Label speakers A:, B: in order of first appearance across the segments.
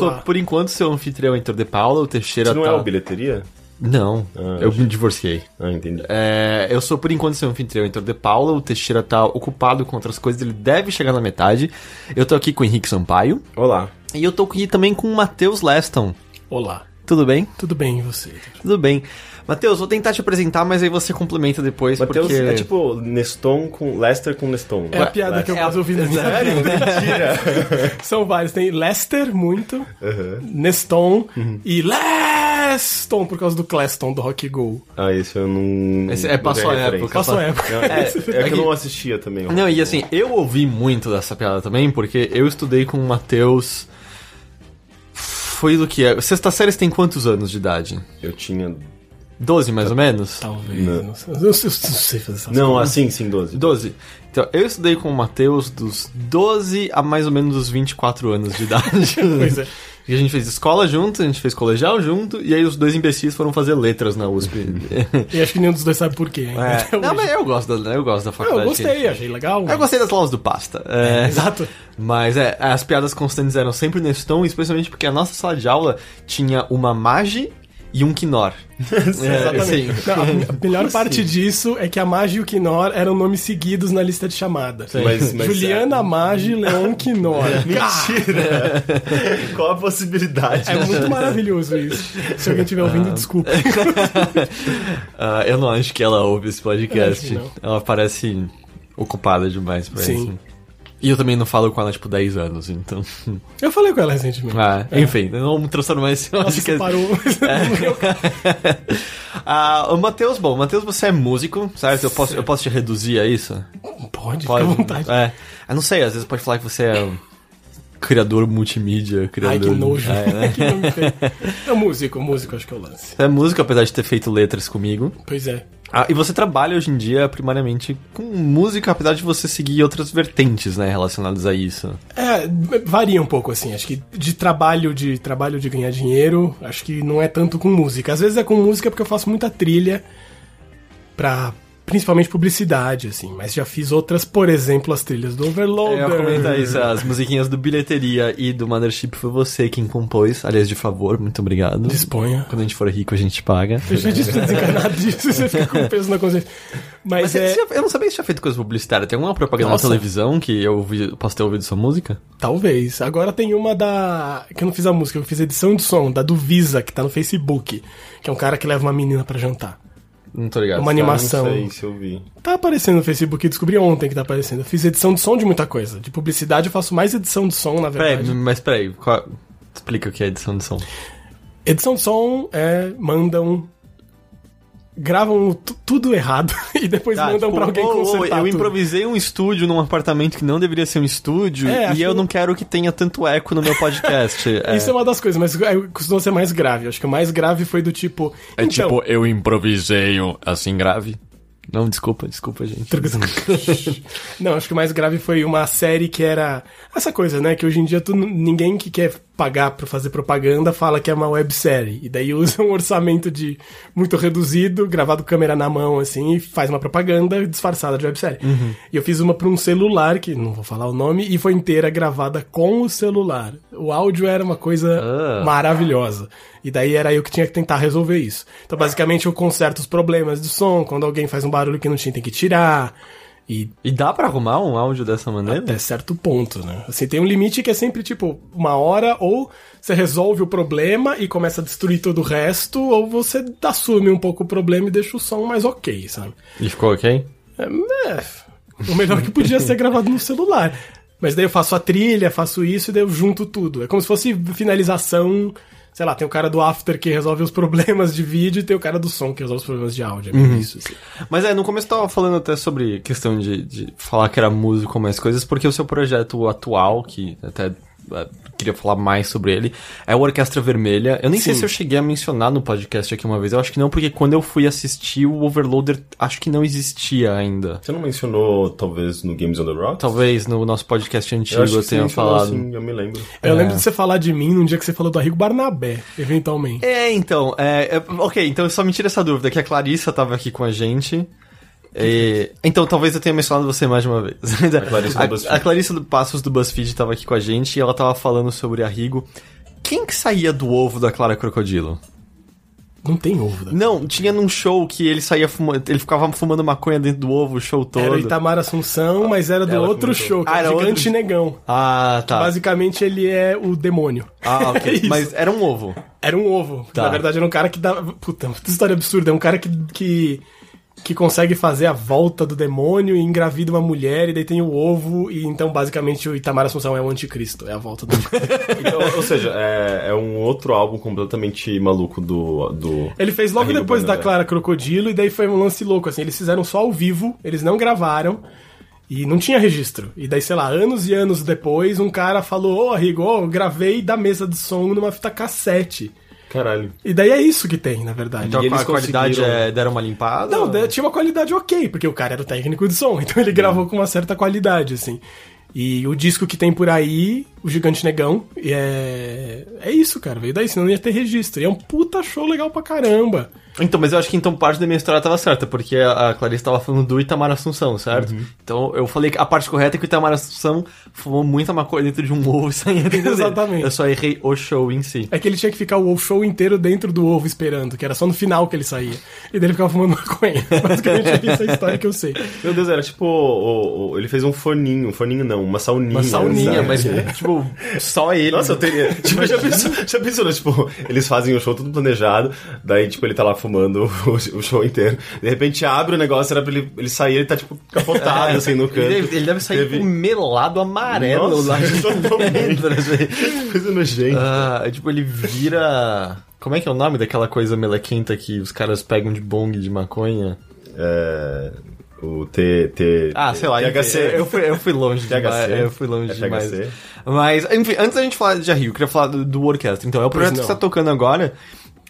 A: sou, por enquanto, seu anfitrião Heitor de Paula, o Teixeira
B: Você não
A: tá...
B: é o bilheteria?
A: Não,
B: Ah,
A: eu
B: acho-
A: me divorciei.
B: Ah, entendi.
A: É, eu sou, por enquanto, seu anfitrião Heitor de Paula, o Teixeira tá ocupado com outras coisas, ele deve chegar na metade. Eu tô aqui com o Henrique Sampaio,
B: Olá.
A: e eu tô aqui também com o Matheus Leston.
C: Olá,
A: Tudo bem?
C: tudo bem e você?
A: Tudo bem. Matheus, vou tentar te apresentar, mas aí você complementa depois,
B: Matheus
A: porque...
B: é tipo Neston com Lester com Neston.
C: É a piada que eu
A: é
C: mais ouvi na minha
B: Sério? Mentira!
C: São vários. Tem Lester, muito. Neston. E Leston, por causa do Cleston, do Rock Go.
B: Ah, esse eu não.
A: Esse é, passou a época.
C: Passou a época.
B: Não, é, é que
A: que-
B: eu não assistia também.
A: Não, e assim, eu ouvi muito dessa piada também, porque eu estudei com o Matheus... Foi do que? é? Sexta série você tem quantos anos de idade?
B: Eu tinha.
A: 12, mais ou menos?
C: Talvez.
B: Não.
C: Não, sei, não sei fazer essas
B: Não,
C: coisas.
B: assim, sim, 12.
A: 12. Então, eu estudei com o Matheus dos 12 a mais ou menos os 24 anos de idade.
C: Pois é.
A: E a gente fez escola junto, a gente fez colegial junto, e aí os dois imbecis foram fazer letras na USP.
C: E acho que nenhum dos dois sabe por quê.
A: É. Não, mas eu gosto da, eu gosto da faculdade.
C: eu gostei, achei legal.
A: Eu gostei das aulas do pasta. É,
C: Exato.
A: Mas é, as piadas constantes eram sempre nesse tom, especialmente porque a nossa sala de aula tinha uma mage e um quinor. É, sim.
C: Não, a- melhor parte disso é que a Magi e o Quinor eram nomes seguidos na lista de chamada.
B: Mas- mas-
C: Juliana Magi, Leon Quinor.
B: Mentira! Qual a possibilidade?
C: É muito maravilhoso isso. Se alguém estiver ouvindo, desculpa.
A: Ah, eu não acho que ela ouve esse podcast. Ela parece ocupada demais pra
C: Sim.
A: isso. E eu também não falo com ela, tipo, 10 anos, então.
C: Eu falei com ela recentemente.
A: Ah, enfim, eu não me esse
C: Ela se
A: podcast.
C: separou.
A: ah, o Matheus, bom, Matheus, você é músico, certo? Eu posso, eu posso te reduzir a isso?
C: Pode, fica à vontade.
A: É. Não sei, às vezes pode falar que você é um criador multimídia, criador.
C: Ai, que nojo.
A: É, né?
C: que nome feio. É músico, músico acho que é o lance.
A: É músico, apesar de ter feito letras comigo.
C: Pois é.
A: Ah, e você trabalha hoje em dia primariamente com música, apesar de você seguir outras vertentes, né, relacionadas a isso.
C: É, varia um pouco, assim. Acho que de trabalho, de trabalho de ganhar dinheiro, acho que não é tanto com música. Às vezes é com música porque eu faço muita trilha pra. Principalmente publicidade, assim. Mas já fiz outras, por exemplo, as trilhas do Overloader.
A: Eu ia comentar isso, as musiquinhas do Bilheteria e do Mothership foi você quem compôs. Aliás, de favor, muito obrigado.
C: Disponha.
A: Quando a gente for rico, a gente paga.
C: Eu já disse pra desencanar disso, você fica com peso na consciência. Mas,
A: Mas
C: é.
A: já- eu não sabia que você tinha feito coisa publicitária. Tem alguma propaganda
C: Nossa.
A: na televisão que eu ouvi, posso ter ouvido sua música?
C: Talvez. Agora tem uma da. que eu não fiz a música, eu fiz a edição de som, da do Visa, que tá no Facebook. Que é um cara que leva uma menina pra jantar.
A: Não tô ligado.
C: Uma
A: Tá?
C: animação.
B: Não sei se eu vi.
C: Tá aparecendo no Facebook, descobri ontem que tá aparecendo. Eu fiz edição de som de muita coisa. De publicidade eu faço mais edição de som, na
A: Peraí,
C: verdade.
A: mas peraí, qual- explica o que é edição de som.
C: Edição de som é. mandam. Gravam tu- tudo errado e depois
A: Tá,
C: mandam
A: tipo,
C: pra alguém
A: ô, ô,
C: consertar.
A: eu
C: tudo.
A: improvisei um estúdio num apartamento que não deveria ser um estúdio
C: É,
A: e eu
C: que-
A: não quero que tenha tanto eco no meu podcast. é,
C: Isso é uma das coisas, mas é, costuma ser mais grave. Acho que o mais grave foi do tipo.
A: é
C: então,
A: tipo, eu improvisei assim grave. Não, desculpa, desculpa, gente.
C: Não, acho que o mais grave foi uma série que era essa coisa, né? Que hoje em dia tu, ninguém que quer pagar pra fazer propaganda fala que é uma websérie. E daí usa um orçamento de muito reduzido, gravado câmera na mão, assim, e faz uma propaganda disfarçada de websérie. E eu fiz uma pra um celular, que não vou falar o nome, e foi inteira gravada com o celular. O áudio era uma coisa
A: Ah.
C: maravilhosa. E daí era eu que tinha que tentar resolver isso. Então, basicamente, eu conserto os problemas do som, quando alguém faz um barulho que não tinha, tem que tirar. E
A: E dá pra arrumar um áudio dessa maneira?
C: até certo ponto, né? Assim, tem um limite que é sempre, tipo, uma hora, ou você resolve o problema e começa a destruir todo o resto, ou você assume um pouco o problema e deixa o som mais ok, sabe?
A: E ficou ok?
C: É, é, o melhor que podia ser gravado no celular. Mas daí eu faço a trilha, faço isso e daí eu junto tudo. É como se fosse finalização. Sei lá, tem o cara do after que resolve os problemas de vídeo e tem o cara do som que resolve os problemas de áudio. É meio isso, assim.
A: Mas é, no começo eu tava falando até sobre questão de, de falar que era músico ou mais coisas, porque o seu projeto atual, que até queria falar mais sobre ele, é o Orquestra Vermelha. Eu nem sei
C: Sim.
A: se eu cheguei a mencionar no podcast aqui uma vez, eu acho que não, porque quando eu fui assistir o Overloader, acho que não existia ainda.
B: Você não mencionou, talvez, no Games on the Rocks?
A: Talvez no nosso podcast antigo
B: Eu acho
A: eu, tenha falado.
B: sim, eu me lembro.
C: Eu lembro de você falar de mim num dia que você falou do Arrigo Barnabé, eventualmente.
A: É, então, é, é, ok, então eu só me tira essa dúvida, que a Clarissa tava aqui com a gente, E- então, talvez eu tenha mencionado você mais de uma vez. A
B: Clarissa do BuzzFeed.
A: a Clarissa do Passos do BuzzFeed tava aqui com a gente e ela tava falando sobre a Rigo. Quem que saía do ovo da Clara Crocodilo?
C: Não tem ovo, né?
A: Não, tinha num show que ele saía fumando, ele ficava fumando maconha dentro do ovo o show todo.
C: Era o Itamar Assunção, mas era do
B: Ela
C: outro
B: comentou.
C: show, que
A: Ah,
C: era Gigante
A: outro?
C: Negão.
A: Ah, tá.
C: Basicamente ele é o demônio.
A: Ah,
C: É
A: ok.
C: isso.
A: Mas era um ovo.
C: Era um ovo.
A: Tá.
C: Na verdade, era um cara que dá. Puta, puta história absurda. É um cara que, que, que consegue fazer a volta do demônio e engravida uma mulher, e daí tem o ovo, e então basicamente o Itamar Assunção é o anticristo. É a volta do.
B: Então, ou seja, é, é um outro álbum completamente maluco do. do
C: Ele fez logo
B: Arrigo
C: depois da. Clara Crocodilo, e daí foi um lance louco, assim. Eles fizeram só ao vivo, eles não gravaram. E não tinha registro. E daí, sei lá, anos e anos depois, um cara falou: Ô, Arrigo, ó, eu gravei da mesa de som numa fita cassete.
B: Caralho.
C: E daí é isso que tem, na verdade.
A: Então
B: E eles
A: a qualidade
B: conseguiram-
A: é, deram uma limpada?
C: Não, daí tinha uma qualidade ok, porque o cara era o técnico de som, então ele gravou com uma certa qualidade, assim. E o disco que tem por aí, o Gigante Negão, é. É isso, cara, veio daí, senão não ia ter registro. E é um puta show legal pra caramba.
A: Então, mas eu acho que então parte da minha história tava certa, porque a a Clarice tava falando do Itamar Assunção, certo?
C: Uhum.
A: Então eu falei que a parte correta é que o Itamar Assunção fumou muita maconha dentro de um ovo e saía dentro dele.
C: Exatamente.
A: Eu só errei o show em si.
C: É que ele tinha que ficar o show inteiro dentro do ovo esperando, que era só no final que ele saía. E daí ele ficava fumando maconha. Basicamente é essa a história que eu sei.
B: Meu Deus, era tipo. o- o- ele fez um forninho. Um forninho não, uma sauninha.
C: Uma sauninha,
B: sabe?
A: Mas, tipo, só ele.
B: Nossa, eu teria. Tipo, já pensou, já pensou, né? Tipo, eles fazem o show tudo planejado, daí, tipo, ele tá lá fumando o, o show inteiro. De repente abre o negócio, era pra ele, ele sair, ele tá, tipo, capotado, assim, no canto.
A: Ele deve, ele deve sair
B: Teve-
A: com melado amarelo
B: Nossa,
A: lá de assim.
B: Coisa nojenta.
A: Ah, tipo, ele vira. Como é que é o nome daquela coisa melequenta que os caras pegam de bong de maconha?
B: É, o T, T.
A: Ah, sei lá,
B: THC.
A: enfim, eu fui, eu fui longe
B: THC.
A: demais. Eu fui longe
B: É
A: demais. Mas, enfim, antes da gente falar de Rio, eu queria falar do, do orquestra. Então, é o projeto que
C: não.
A: está tocando agora.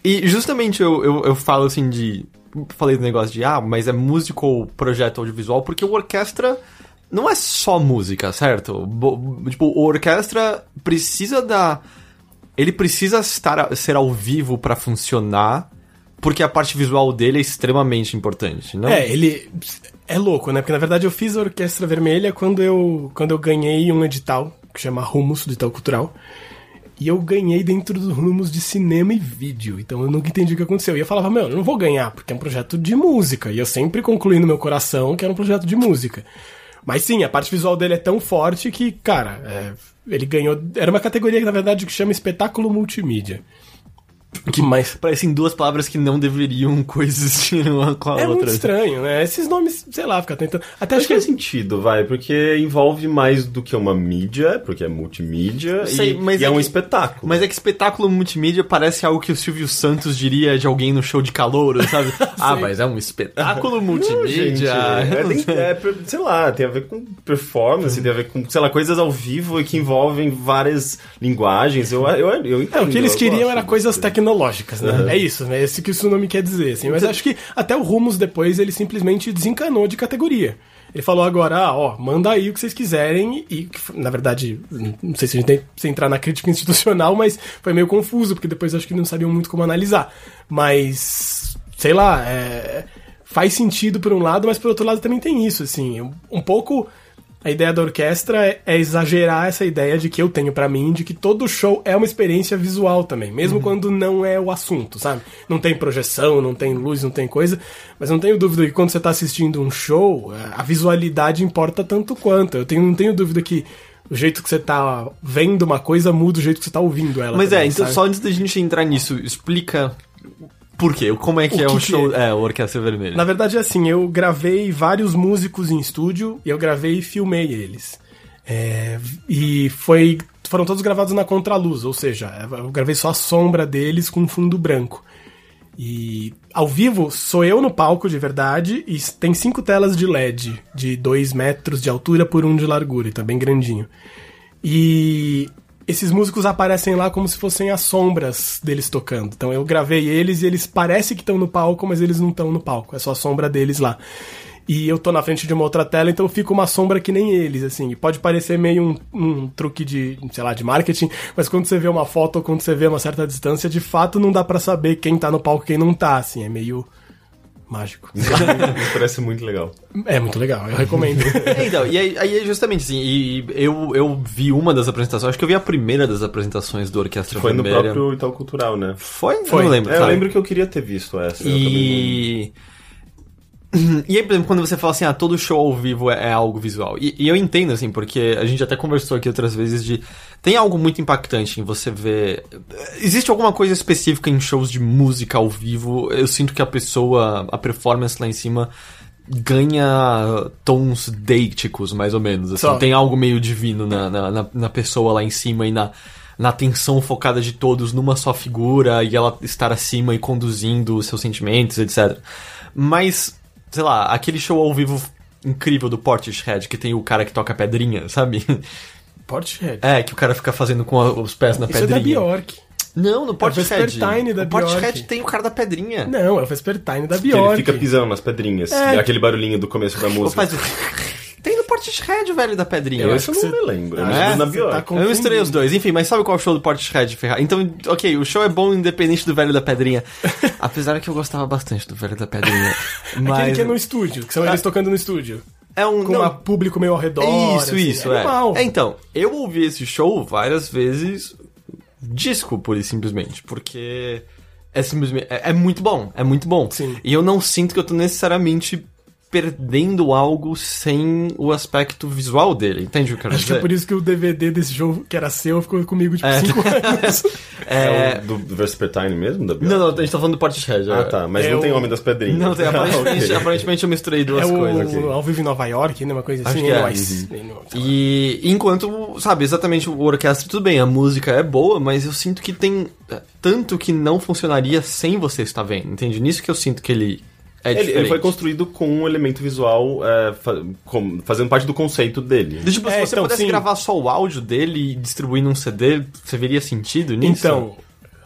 A: E justamente eu, eu, eu falo assim de. Falei do negócio de, ah, mas é músico ou projeto audiovisual, porque o orquestra não é só música, certo? Bo- tipo, o orquestra precisa da. Ele precisa estar, ser ao vivo pra funcionar, porque a parte visual dele é extremamente importante, não?
C: É, ele é louco, né? Porque na verdade eu fiz a Orquestra Vermelha quando eu, quando eu ganhei um edital que chama Rumos, do Edital Cultural. E eu ganhei dentro dos rumos de cinema e vídeo. Então eu nunca entendi o que aconteceu. E eu falava, meu, eu não vou ganhar, porque é um projeto de música. E eu sempre concluí no meu coração que era um projeto de música. Mas sim, a parte visual dele é tão forte que, cara, é, ele ganhou. Era uma categoria, na verdade, que chama espetáculo multimídia. Que mais?
A: Parecem duas palavras que não deveriam coexistir uma com a
C: É muito
A: outra.
C: estranho, né? Esses nomes, sei lá, fica tentando. Até
B: Acho que faz sentido, vai, porque envolve mais do que uma mídia, porque é multimídia
A: Sei,
B: e, e é,
A: é
B: um
A: que-
B: espetáculo.
A: Mas é que espetáculo multimídia parece algo que o Silvio Santos diria de alguém no show de calouro, sabe? ah, mas é um espetáculo
B: Não,
A: multimídia.
B: gente, é, é, sei lá, tem a ver com performance, tem a ver com, sei lá, coisas ao vivo e que envolvem várias linguagens. Eu, eu, eu entendo.
C: É, o que eles queriam era coisas tecnológicas, né?
B: Uhum.
C: É isso, né? Esse que isso nome quer dizer, assim. Mas acho que até o Rumos depois ele simplesmente desencanou de categoria. Ele falou agora, ah, ó, manda aí o que vocês quiserem e, na verdade, não sei se a gente tem se entrar na crítica institucional, mas foi meio confuso, porque depois acho que não sabiam muito como analisar. Mas, sei lá, é, faz sentido por um lado, mas por outro lado também tem isso, assim, um pouco... A ideia da orquestra é, é exagerar essa ideia de que eu tenho pra mim, de que todo show é uma experiência visual também, mesmo quando não é o assunto, sabe? Não tem projeção, não tem luz, não tem coisa, mas não tenho dúvida que quando você tá assistindo um show, a visualidade importa tanto quanto. Eu tenho, não tenho dúvida que o jeito que você tá vendo uma coisa muda o jeito que você tá ouvindo ela.
A: Mas
C: também,
A: é, então
C: sabe?
A: só antes da gente entrar nisso, explica por quê, como é que
C: O
A: é
C: que que
A: show,
C: é?
A: é, o Orquestra Vermelha.
C: Na verdade, é assim, eu gravei vários músicos em estúdio e eu gravei e filmei eles. É, e foi, foram todos gravados na contraluz, ou seja, eu gravei só a sombra deles com um fundo branco. E ao vivo sou eu no palco de verdade e tem cinco telas de LED de 2 metros de altura por um de largura, e tá bem grandinho. E esses músicos aparecem lá como se fossem as sombras deles tocando. Então eu gravei eles e eles parecem que estão no palco, mas eles não estão no palco. É só a sombra deles lá. E eu tô na frente de uma outra tela, então fica uma sombra que nem eles, assim. Pode parecer meio um, um truque de, sei lá, de marketing, mas quando você vê uma foto ou quando você vê uma certa distância, de fato não dá pra saber quem tá no palco e quem não tá, assim. É meio mágico.
B: Parece muito legal.
C: É muito legal, eu recomendo.
A: É, então, e aí, aí é justamente assim, e, e eu, eu vi uma das apresentações, acho que eu vi a primeira das apresentações do Orquestra
B: Foi no
A: Vermelha.
B: próprio Itaú Cultural, né?
A: Foi?
C: Foi.
A: Eu não lembro.
B: É, eu lembro que eu queria ter visto essa.
A: E. E aí, por exemplo, quando você fala assim, ah, todo show ao vivo é, é algo visual. E, e eu entendo, assim, porque a gente até conversou aqui outras vezes de. Tem algo muito impactante em você ver. Existe alguma coisa específica em shows de música ao vivo? Eu sinto que a pessoa, a performance lá em cima ganha tons deíticos, mais ou menos. Assim.
C: Só.
A: Tem algo meio divino na, na, na- pessoa lá em cima e na, na atenção focada de todos numa só figura e ela estar acima e conduzindo os seus sentimentos, etc. Mas, sei lá, aquele show ao vivo incrível do Portishead, que tem o cara que toca pedrinha, sabe?
C: Portishead.
A: É, que o cara fica fazendo com os pés na
C: Isso é da
A: pedrinha.
C: Bjork.
A: Não, no Portishead.
C: Vespertine da
A: o Portishead
C: Bjork.
A: tem o cara da pedrinha.
C: Não, é o Vespertine da
B: Que ele
C: Bjork.
B: fica pisando nas pedrinhas.
C: É.
B: É aquele barulhinho do começo da
A: Ou
B: música.
A: faz o... Portishead, velho, da pedrinha.
B: Eu
C: acho
B: acho
C: que
B: que eu não me lembro.
C: Ah,
A: é?
B: na
C: tá
A: Eu misturei os dois. Enfim, mas sabe qual é o show do Portishead, Ferrari? Então, ok, o show é bom independente do velho da pedrinha. Apesar que eu gostava bastante do velho da pedrinha.
C: Aquele
A: Mas...
C: que é no estúdio, que são eles tocando no estúdio.
A: É um...
C: Com
A: não,
C: um público meio ao redor.
A: Isso,
C: assim,
A: isso,
C: é.
A: é.
C: Animal.
A: É, então, eu ouvi esse show várias vezes disco, pura e simplesmente, porque é simplesmente é, é muito bom, é muito bom.
C: Sim.
A: E eu não sinto que eu tô necessariamente perdendo algo sem o aspecto visual dele, entende o que eu quero
C: Acho que é
A: dizer?
C: por isso que o DVD desse jogo, que era seu, ficou comigo, tipo,
A: É.
C: cinco anos.
B: É, o do, do Vespertine mesmo, da?
A: Não, não, a gente tá falando do Portishead.
B: Ah,
A: é-
B: tá. Mas
C: É
B: não
C: o-
B: tem Homem das Pedrinhas.
A: Não, tem, aparentemente,
B: Ok.
A: aparentemente eu misturei duas
C: é o
A: coisas. aqui.
C: Ao Vivo em Nova York, né? Uma coisa
A: Acho
C: assim.
A: que é.
C: Anyways.
A: E enquanto, sabe, exatamente o orquestra, tudo bem, a música é boa, mas eu sinto que tem é, tanto que não funcionaria sem você estar vendo, entende? Nisso que eu sinto que ele é
B: Ele, ele foi construído com um elemento visual é, fa- com- fazendo parte do conceito dele.
A: Do Tipo,
C: É,
A: se você
C: então,
A: pudesse
C: sim.
A: gravar só o áudio dele e distribuir num CD, você veria sentido nisso?
C: Então,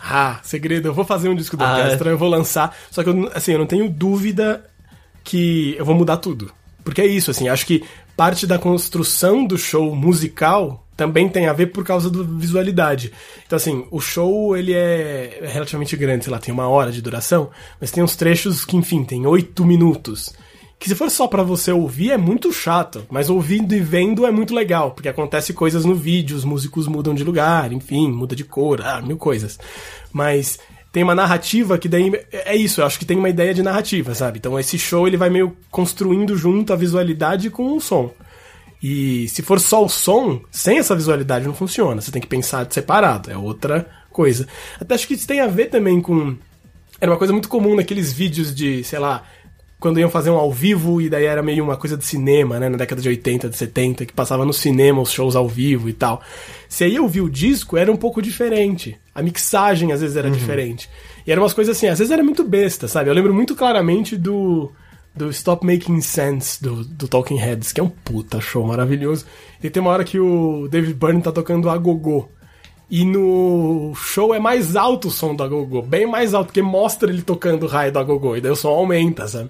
C: ah, segredo, eu vou fazer um disco da
A: Ah, é?
C: orquestra, eu vou lançar, só que eu, assim, eu não tenho dúvida que eu vou mudar tudo. Porque é isso, assim, acho que parte da construção do show musical também tem a ver por causa da visualidade. Então, assim, o show, ele é relativamente grande, sei lá, tem uma hora de duração, mas tem uns trechos que, enfim, tem oito minutos. Que se for só pra você ouvir é muito chato, mas ouvindo e vendo é muito legal, porque acontece coisas no vídeo, os músicos mudam de lugar, enfim, muda de cor, ah, mil coisas. Mas tem uma narrativa que daí é isso, eu acho que tem uma ideia de narrativa, sabe? Então esse show ele vai meio construindo junto a visualidade com o som. E se for só o som, sem essa visualidade não funciona. Você tem que pensar separado, é outra coisa. Até acho que isso tem a ver também com era uma coisa muito comum naqueles vídeos de, sei lá, quando iam fazer um ao vivo e daí era meio uma coisa de cinema, né, na década de 80, de 70, que passava no cinema os shows ao vivo e tal. Se aí eu vi o disco, era um pouco diferente. A mixagem às vezes era diferente. E eram umas coisas assim, às vezes era muito besta, sabe? Eu lembro muito claramente do do Stop Making Sense do, do Talking Heads, que é um puta show maravilhoso. E tem uma hora que o David Byrne tá tocando a gogô. E no show é mais alto o som do Agogô, bem mais alto, porque mostra ele tocando o raio do Agogô, e daí o som aumenta, sabe?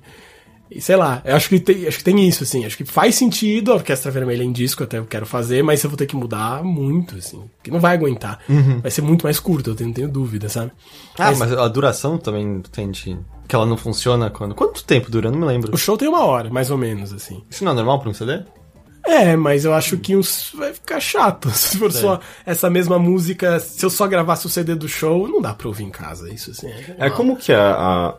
C: E sei lá, eu acho que tem, acho que tem isso, assim, acho que faz sentido a Orquestra Vermelha em disco, até eu quero fazer, mas eu vou ter que mudar muito, assim, que não vai aguentar. Vai ser muito mais curto, eu tenho, tenho dúvida, sabe?
A: Ah, mas a duração também tem de... Que ela não funciona quando... Quanto tempo dura? Não me lembro.
C: O show tem uma hora, mais ou menos, assim.
A: Isso não é normal pra um CD?
C: É, mas eu acho que uns vai ficar chato. Se for só essa mesma música, se eu só gravasse o CD do show, não dá pra ouvir em casa, isso assim.
B: É como que é a,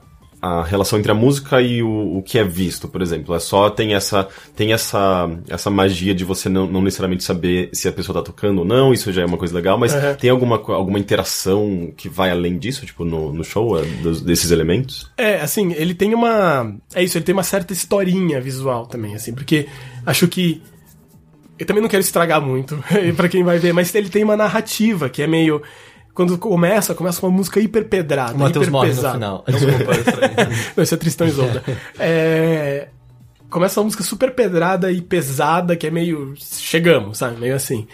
B: a relação entre a música e o, o que é visto, por exemplo? É só tem essa tem essa essa magia de você não, não necessariamente saber se a pessoa tá tocando ou não, isso já é uma coisa legal, mas
C: Uhum.
B: tem alguma alguma interação que vai além disso, tipo no, no show, é, dos- desses elementos?
C: É, assim, ele tem uma. É isso, ele tem uma certa historinha visual também, assim, porque acho que. Eu também não quero estragar muito pra quem vai ver, mas ele tem uma narrativa que é meio. Quando começa, começa uma música hiper pedrada.
A: O Matheus
C: hiper
A: morre no
C: pesada.
A: final. Desculpa.
C: Não, esse é Tristão e Isolda. É, Começa uma música super pedrada e pesada, que é meio. Chegamos, sabe? Meio assim.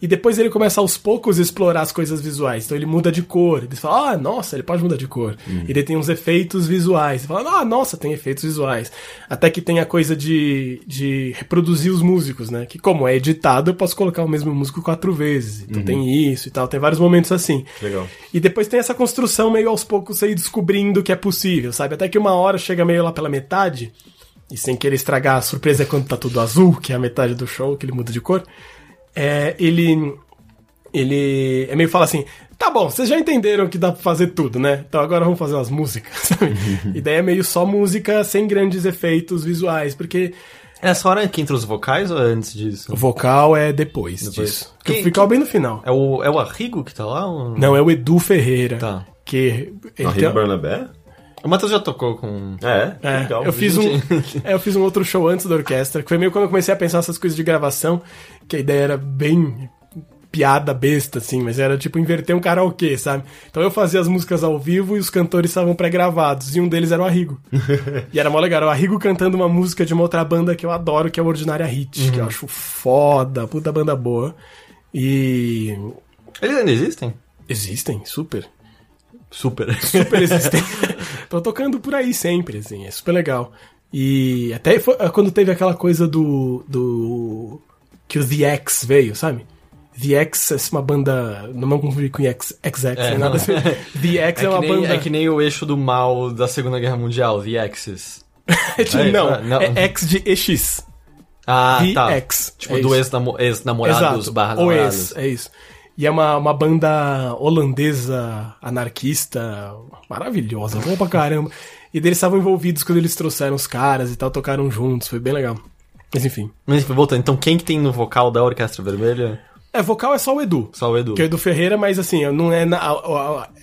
C: E depois ele começa aos poucos a explorar as coisas visuais. Então ele muda de cor. Ele fala, ah, nossa, ele pode mudar de cor.
B: Uhum.
C: Ele tem uns efeitos visuais. Ele fala, ah, nossa, tem efeitos visuais. Até que tem a coisa de, de reproduzir os músicos, né? Que como é editado, eu posso colocar o mesmo músico quatro vezes. Então tem isso e tal. Tem vários momentos assim.
B: Uhum. Legal.
C: E depois tem essa construção meio aos poucos ir descobrindo que é possível, sabe? Até que uma hora chega meio lá pela metade, e sem querer estragar a surpresa é quando tá tudo azul, que é a metade do show, que ele muda de cor. É, ele. Ele é meio fala assim. Tá bom, vocês já entenderam que dá pra fazer tudo, né? Então agora vamos fazer umas músicas, sabe? e daí é meio só música sem grandes efeitos visuais, porque
A: É essa hora que entra os vocais ou é antes disso?
C: o vocal é depois,
A: Depois.
C: disso.
A: Quem-
C: o vocal é bem no final.
A: É o, é o Arrigo que tá lá? ou-
C: Não, é o Edu Ferreira.
A: Tá.
C: Que ele
B: A
C: tem-
B: Rick Barnabé?
A: O Matheus já tocou com.
B: É,
C: É,
B: legal.
C: eu fiz um, é, eu fiz um outro show antes da orquestra, que foi meio quando eu comecei a pensar essas coisas de gravação, que a ideia era bem piada besta, assim, mas era tipo inverter um karaokê, sabe? Então eu fazia as músicas ao vivo e os cantores estavam pré-gravados, e um deles era o Arrigo. e era mó legal, era o Arrigo cantando uma música de uma outra banda que eu adoro, que é o Ordinária Hit, que eu acho foda, puta banda boa. E.
A: Eles ainda existem?
C: Existem, super.
A: Super.
C: super existem. Tô tocando por aí sempre, assim, é super legal. E até foi- quando teve aquela coisa do. do. que o The X veio, sabe? The X é uma banda. Não vamos confundir com X, XX,
A: É,
C: nem nada
A: não.
C: assim. The X é,
A: É,
C: uma
A: nem,
C: banda.
A: é que nem o eixo do mal da Segunda Guerra Mundial, The Axis.
C: É tipo,
A: É,
C: não,
A: é, não.
C: é X de EX.
A: Ah,
C: The
A: tá.
C: X.
A: Tipo,
C: é
A: do ex-namorados
C: Exato,
A: barra
C: ou
A: namorados.
C: ex, é isso. E é uma, uma banda holandesa, anarquista, maravilhosa, boa pra caramba. E deles estavam envolvidos quando eles trouxeram os caras e tal, tocaram juntos, foi bem legal. Mas enfim.
A: Mas voltando, então quem que tem no vocal da Orquestra Vermelha?
C: É, vocal é só o Edu.
A: Só o Edu.
C: Que é o Edu Ferreira, mas assim, não é. na-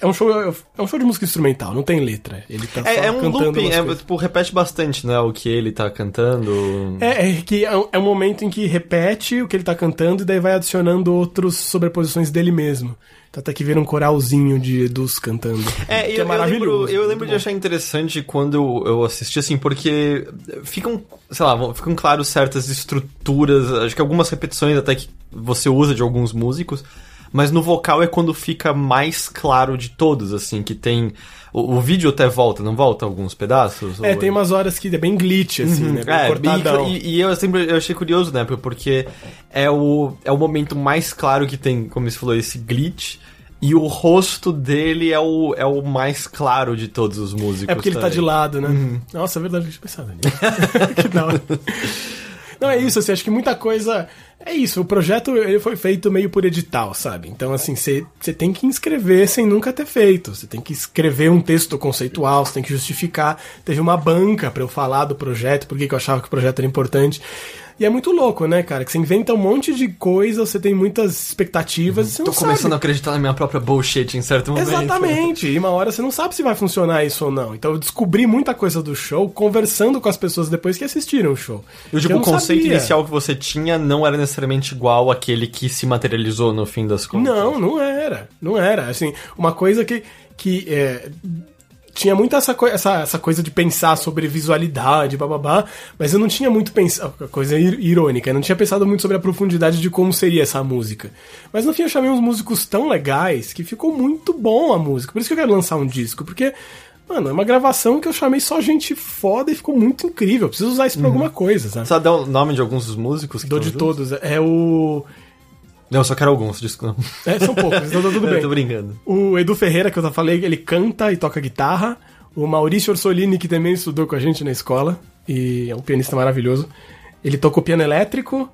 C: é, um show, é um show de música instrumental, não tem letra. Ele tá
A: É, é um looping, é, tipo, repete bastante, né, o que ele tá cantando.
C: É, é que é um, é um momento em que repete o que ele tá cantando e daí vai adicionando outros sobreposições dele mesmo. Então até que vira um coralzinho de Edus cantando.
A: É, eu,
C: é
A: eu
C: maravilhoso.
A: lembro, eu lembro de
C: bom.
A: achar interessante quando eu, eu assisti, assim, porque ficam, sei lá, ficam claros certas estruturas, acho que algumas repetições até que você usa de alguns músicos, mas no vocal é quando fica mais claro de todos, assim, que tem... O, o vídeo até volta, não volta alguns pedaços?
C: É,
A: Ou-
C: tem umas horas que é bem glitch, assim, né? Bem
A: É,
C: cortadão.
A: e, e eu sempre eu achei curioso, né? Porque é o, é o momento mais claro que tem, como você falou, esse glitch. E o rosto dele é o, é o mais claro de todos os músicos.
C: É porque ele tá de
A: também.
C: lado, né?
A: Uhum.
C: Nossa, é verdade, eu tinha pensado nisso. que da hora. Não, é isso, assim, acho que muita coisa. É isso, o projeto ele foi feito meio por edital, sabe? Então, assim, você tem que inscrever sem nunca ter feito. Você tem que escrever um texto conceitual, você tem que justificar. Teve uma banca pra eu falar do projeto, por que que eu achava que o projeto era importante. E é muito louco, né, cara? Que você inventa um monte de coisa, você tem muitas expectativas e você
A: Tô começando
C: sabe.
A: a acreditar na minha própria bullshit em certo momento.
C: Exatamente. E uma hora você não sabe se vai funcionar isso ou não. Então eu descobri muita coisa do show conversando com as pessoas depois que assistiram o show.
A: E, tipo,
C: Eu
A: o conceito
C: sabia.
A: inicial que você tinha não era necessariamente igual àquele que se materializou no fim das contas.
C: Não, não era. Não era. Assim, uma coisa que. que é, tinha muito essa, coi- essa, essa coisa de pensar sobre visualidade, bababá, mas eu não tinha muito pensado. Coisa ir- irônica, eu não tinha pensado muito sobre a profundidade de como seria essa música. Mas no fim eu chamei uns músicos tão legais que ficou muito bom a música. Por isso que eu quero lançar um disco, porque. Mano, é uma gravação que eu chamei só gente foda e ficou muito incrível. Eu preciso usar isso pra alguma coisa, sabe?
A: Só dá o nome de alguns dos músicos que
C: Dou de
A: juntos?
C: todos. É o.
A: Não, eu só quero alguns, desculpa.
C: É, são poucos, então tá tudo
A: Eu
C: bem.
A: tô brincando.
C: O Edu Ferreira, que eu já falei, ele canta e toca guitarra. O Maurício Orsolini, que também estudou com a gente na escola, e é um pianista maravilhoso. Ele tocou piano elétrico.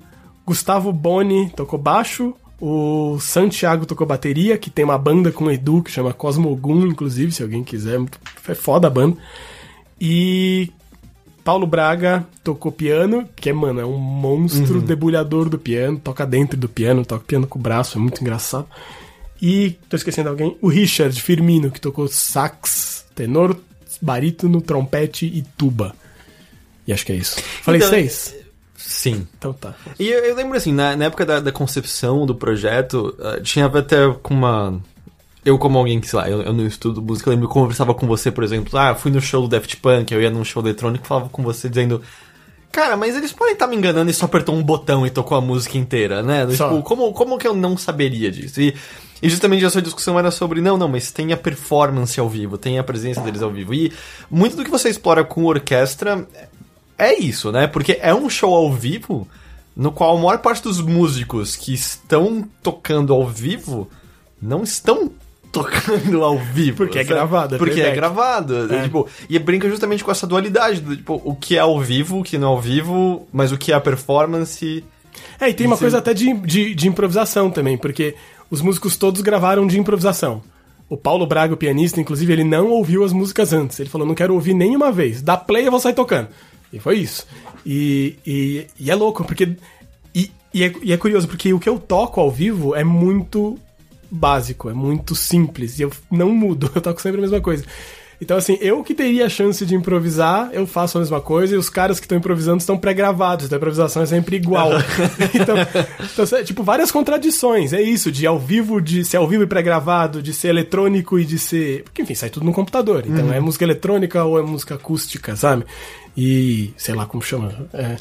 C: Gustavo Boni tocou baixo. O Santiago tocou bateria, que tem uma banda com o Edu que chama Cosmogun, inclusive, se alguém quiser. É foda a banda. E Paulo Braga tocou piano, que é, mano, é um monstro debulhador do piano, toca dentro do piano, toca piano com o braço, é muito engraçado. E, tô esquecendo alguém, o Richard Firmino, que tocou sax, tenor, barítono, trompete e tuba. E acho que é isso. Falei
A: Então,
C: seis?
A: Sim.
C: Então tá.
A: E eu, eu lembro assim, na, na época da, da concepção do projeto, ah, tinha até com uma. Eu, como alguém que, sei lá, eu, eu não estudo música, eu lembro que eu conversava com você, por exemplo, ah, fui no show do Daft Punk, eu ia num show eletrônico, falava com você dizendo. Cara, mas eles podem estar me enganando e só apertou um botão e tocou a música inteira, né?
C: Só.
A: Tipo, como, como que eu não saberia disso? E, e justamente a sua discussão era sobre, não, não, mas tem a performance ao vivo, tem a presença deles ao vivo. E muito do que você explora com orquestra é isso, né? Porque é um show ao vivo no qual a maior parte dos músicos que estão tocando ao vivo não estão tocando ao vivo.
C: Porque é
A: sabe?
C: gravado, é
A: Porque é
C: playback.
A: gravado.
C: É.
A: Tipo, e brinca justamente com essa dualidade do tipo, o que é ao vivo, o que não é ao vivo, mas o que é a performance.
C: É, e tem uma coisa até de, de, de improvisação também, porque os músicos todos gravaram de improvisação. O Paulo Braga, o pianista, inclusive, ele não ouviu as músicas antes. Ele falou, não quero ouvir nenhuma vez. Dá play, eu vou sair tocando. E foi isso. E, e, e é louco, porque... E, e, é, e é curioso, porque o que eu toco ao vivo é muito básico, é muito simples. E eu não mudo, eu toco sempre a mesma coisa. Então, assim, eu que teria a chance de improvisar, eu faço a mesma coisa, e os caras que estão improvisando estão pré-gravados, então a improvisação é sempre igual. então, então, tipo, várias contradições. É isso, de ao vivo, de ser ao vivo e pré-gravado, de ser eletrônico e de ser. Porque, enfim, sai tudo no computador. Então, é música eletrônica ou é música acústica, sabe? E. sei lá como chama. É,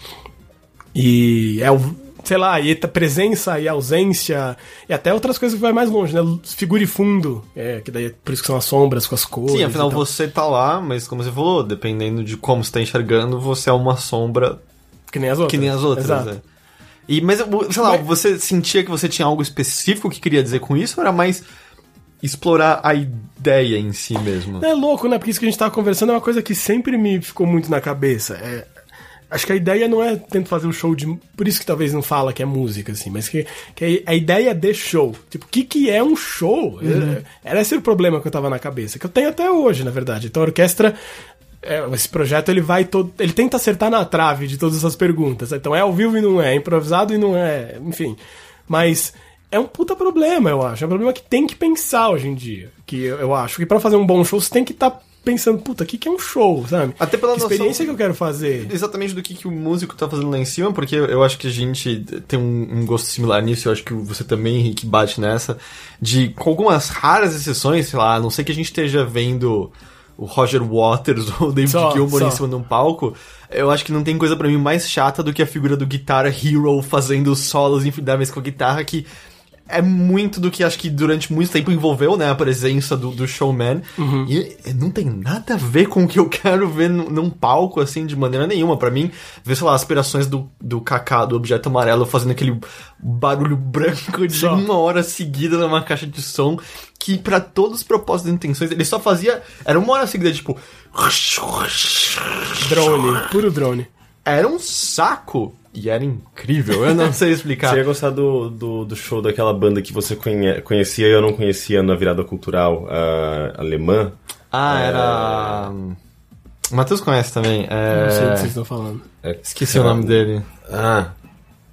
C: e é o. Sei lá, e a presença e ausência, e até outras coisas que vai mais longe, né? Figura e fundo, é, que daí é por isso que são as sombras com as cores.
A: Sim, afinal você tá lá, mas como você falou, dependendo de como você tá enxergando, você é uma sombra
C: Que nem as outras.
A: que nem as outras.
C: Exato.
A: né? E, mas, sei lá,
C: Mas-
A: você sentia que você tinha algo específico que queria dizer com isso ou era mais explorar a ideia em si mesmo?
C: É louco, né? Porque isso que a gente tava conversando é uma coisa que sempre me ficou muito na cabeça. É, acho que a ideia não é tentar fazer um show de. Por isso que talvez não fala que é música, assim, mas que, que a ideia de show. Tipo, o que, que é um show? É, Era esse o problema que eu tava na cabeça, que eu tenho até hoje, na verdade. Então a orquestra. é, esse projeto ele vai todo. Ele tenta acertar na trave de todas essas perguntas. Então é ao vivo e não é, é improvisado e não é. Enfim. Mas é um puta problema, eu acho. É um problema que tem que pensar hoje em dia. Que eu, eu acho que pra fazer um bom show você tem que estar pensando, puta, o que, que é um show, sabe?
A: Até pela
C: que
A: noção-
C: experiência que eu quero fazer.
A: Exatamente do que, que o músico tá fazendo lá em cima, porque eu, acho que a gente tem um, um gosto similar nisso, eu acho que você também, Henrique, bate nessa, de com algumas raras exceções, sei lá, a não sei que a gente esteja vendo o Roger Waters ou o David
C: Só,
A: Gilmour
C: só.
A: em cima de um palco, eu acho que não tem coisa pra mim mais chata do que a figura do Guitar Hero fazendo solos infindáveis com a guitarra que é muito do que acho que durante muito tempo envolveu, né, a presença do, do showman.
C: Uhum.
A: E não tem nada a ver com o que eu quero ver num, num palco, assim, de maneira nenhuma. Pra mim, ver, sei lá, aspirações do, do Kaká, do objeto amarelo, fazendo aquele barulho branco de
C: Só.
A: uma hora seguida numa caixa de som, que pra todos os propósitos e intenções, ele só fazia. Era uma hora seguida, tipo.
C: Drone, puro drone.
A: Era um saco. E era incrível, eu não sei explicar.
B: Você ia gostar do, do, do show daquela banda que você conhe- conhecia e eu não conhecia na virada cultural ah, alemã?
A: Ah, era. O Matheus conhece também. É...
C: Não sei do que vocês estão falando.
B: É,
A: Esqueci o nome dele.
B: Ah,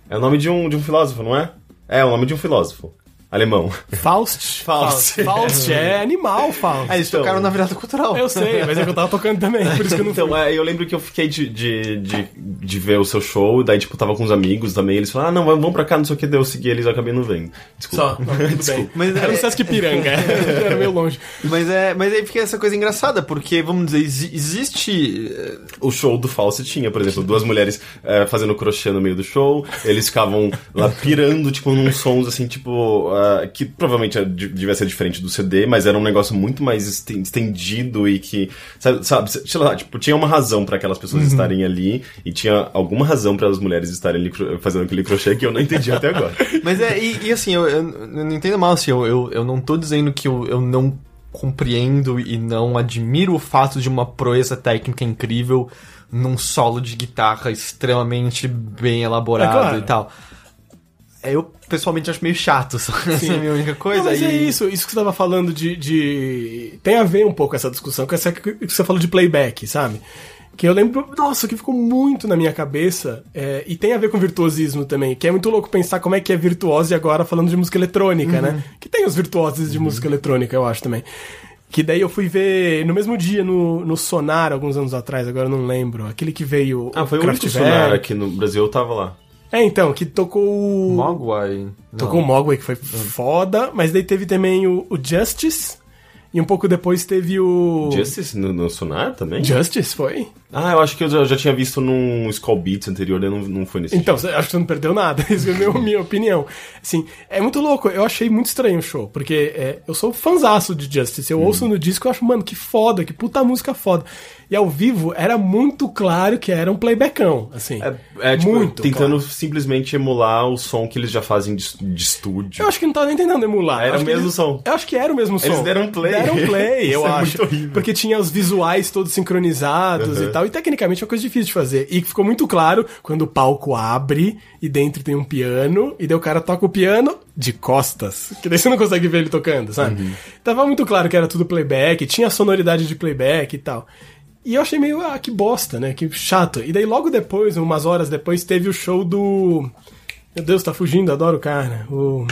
B: é o nome de um, de um filósofo, não é? É, o nome de um filósofo. Alemão.
C: Faust?
B: Faust.
C: Faust é animal, Faust.
A: Ah, eles tocaram na virada cultural.
C: Eu sei, mas é que eu tava tocando também, por isso que eu não
B: Então,
C: fui.
B: é, eu lembro que eu fiquei de, de, de, de ver o seu show, daí, tipo, tava com uns amigos também, eles falaram, ah, não, vamos pra cá, não sei o que, daí eu segui eles e eu acabei não vendo. Desculpa.
C: Só, não, bem.
A: Mas
C: Era
A: é-
C: no Sesc Piranga, era meio longe.
A: Mas, é, mas aí fica essa coisa engraçada, porque, vamos dizer, exi- existe. eh,
B: O show do Fausto tinha, por exemplo, duas mulheres eh, fazendo crochê no meio do show, eles ficavam lá pirando, tipo, num sons assim, tipo, que provavelmente é- de- devia ser diferente do CD, mas era um negócio muito mais esten- estendido e que, sabe, sabe sei lá, tipo, tinha uma razão pra aquelas pessoas estarem ali e tinha alguma razão para as mulheres estarem ali fazendo aquele crochê que eu não entendi até agora.
A: Mas é, e, e assim, eu, eu, eu não entendo mal, assim, eu, eu, eu não tô dizendo que eu, eu não compreendo e não admiro o fato de uma proeza técnica incrível num solo de guitarra extremamente bem elaborado
C: É claro.
A: e tal. É, Eu pessoalmente acho meio chato, só essa é a minha única coisa.
C: Não, mas
A: e...
C: é isso, isso que você tava falando de, de- Tem a ver um pouco essa discussão com essa que você falou de playback, sabe? Que eu lembro, nossa, que ficou muito na minha cabeça, é, e tem a ver com virtuosismo também, que é muito louco pensar como é que é virtuose agora falando de música eletrônica, né? Que tem os virtuosos de música eletrônica, eu acho também. Que daí eu fui ver no mesmo dia no, no Sonar, alguns anos atrás, agora eu não lembro, aquele que veio.
B: Ah, foi o
C: Kraftwerk.
B: sonar aqui no Brasil, eu tava lá.
C: É, então, que tocou o.
A: Mogwai.
C: Tocou o Mogwai, que foi foda, mas daí teve também o, o Justice E um pouco depois teve o.
B: Justice no, no Sonar também?
C: Justice, foi?
B: Ah, eu acho que eu já, já tinha visto num Skull Beats anterior, eu não, não foi nesse
C: Então,
B: dia.
C: acho que você não perdeu nada. Isso é a minha, minha opinião. Assim, é muito louco. Eu achei muito estranho o show, porque é, eu sou fanzaço de Justice. Eu ouço no disco e acho, mano, que foda, que puta música foda. E ao vivo era muito claro que era um playbackão, assim.
B: É, é, tipo,
C: muito
B: tentando
C: claro.
B: simplesmente emular o som que eles já fazem de, de estúdio.
C: Eu acho que não tava nem tentando emular.
B: Era o mesmo
C: eles-
B: som.
C: Eu acho que era o mesmo som.
B: Eles deram play.
C: Deram play, eu
B: é
C: acho.
B: muito horrível.
C: Porque tinha os visuais todos sincronizados
B: Uhum.
C: e tal. E tecnicamente é uma coisa difícil de fazer. E ficou muito claro quando o palco abre e dentro tem um piano. E daí o cara toca o piano de costas. Que daí você não consegue ver ele tocando, sabe?
B: Uhum.
C: Tava muito claro que era tudo playback. Tinha sonoridade de playback e tal. E eu achei meio, ah, que bosta, né? Que chato. E daí logo depois, umas horas depois, teve o show do. Meu Deus, tá fugindo, adoro o cara. O...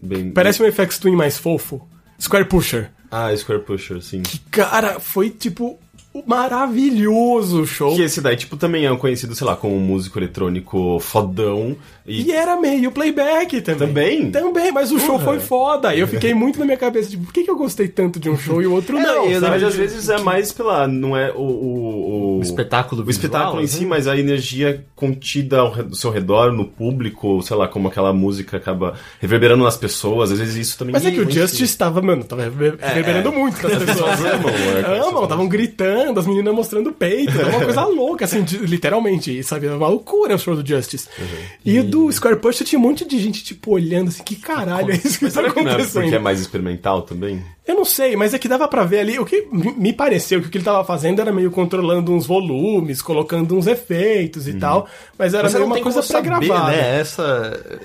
B: Bem-
C: Parece um FX Twin mais fofo. Square Pusher.
B: Ah, Square Pusher, sim.
C: Cara, foi tipo maravilhoso o show.
B: Que esse daí, tipo, também é conhecido, sei lá, como um músico eletrônico fodão. E,
C: E era meio playback também.
B: Também?
C: Também, mas o show foi foda. E eu fiquei muito na minha cabeça, tipo, por que, que eu gostei tanto de um show e o outro
A: É,
C: não?
A: eu
B: mas às vezes é mais pela. Não é o. O,
A: O espetáculo
B: O espetáculo
A: visual,
B: em si,
A: assim.
B: mas a energia contida ao, seu redor, no público, sei lá, como aquela música acaba reverberando nas pessoas. Às vezes isso também.
C: Mas é que o. Justice tava, mano, tava rever- reverberando muito das pessoas.
B: amam, é,
C: Amam, estavam gritando, as meninas mostrando o peito. Era uma coisa louca, assim, de- literalmente, sabe? Era uma loucura o show do Justice. E o do Square Push tinha um monte de gente, tipo, olhando assim, que caralho é isso que
B: Mas
C: tá
B: será que não é
C: acontecendo?
B: porque é mais experimental também?
C: Eu não sei, mas é que dava pra ver ali. O que me pareceu que o que ele tava fazendo era meio controlando uns volumes, colocando uns efeitos e tal. Mas era
A: Mas
C: meio uma coisa
A: como saber,
C: pré-gravada.
A: né? Essa...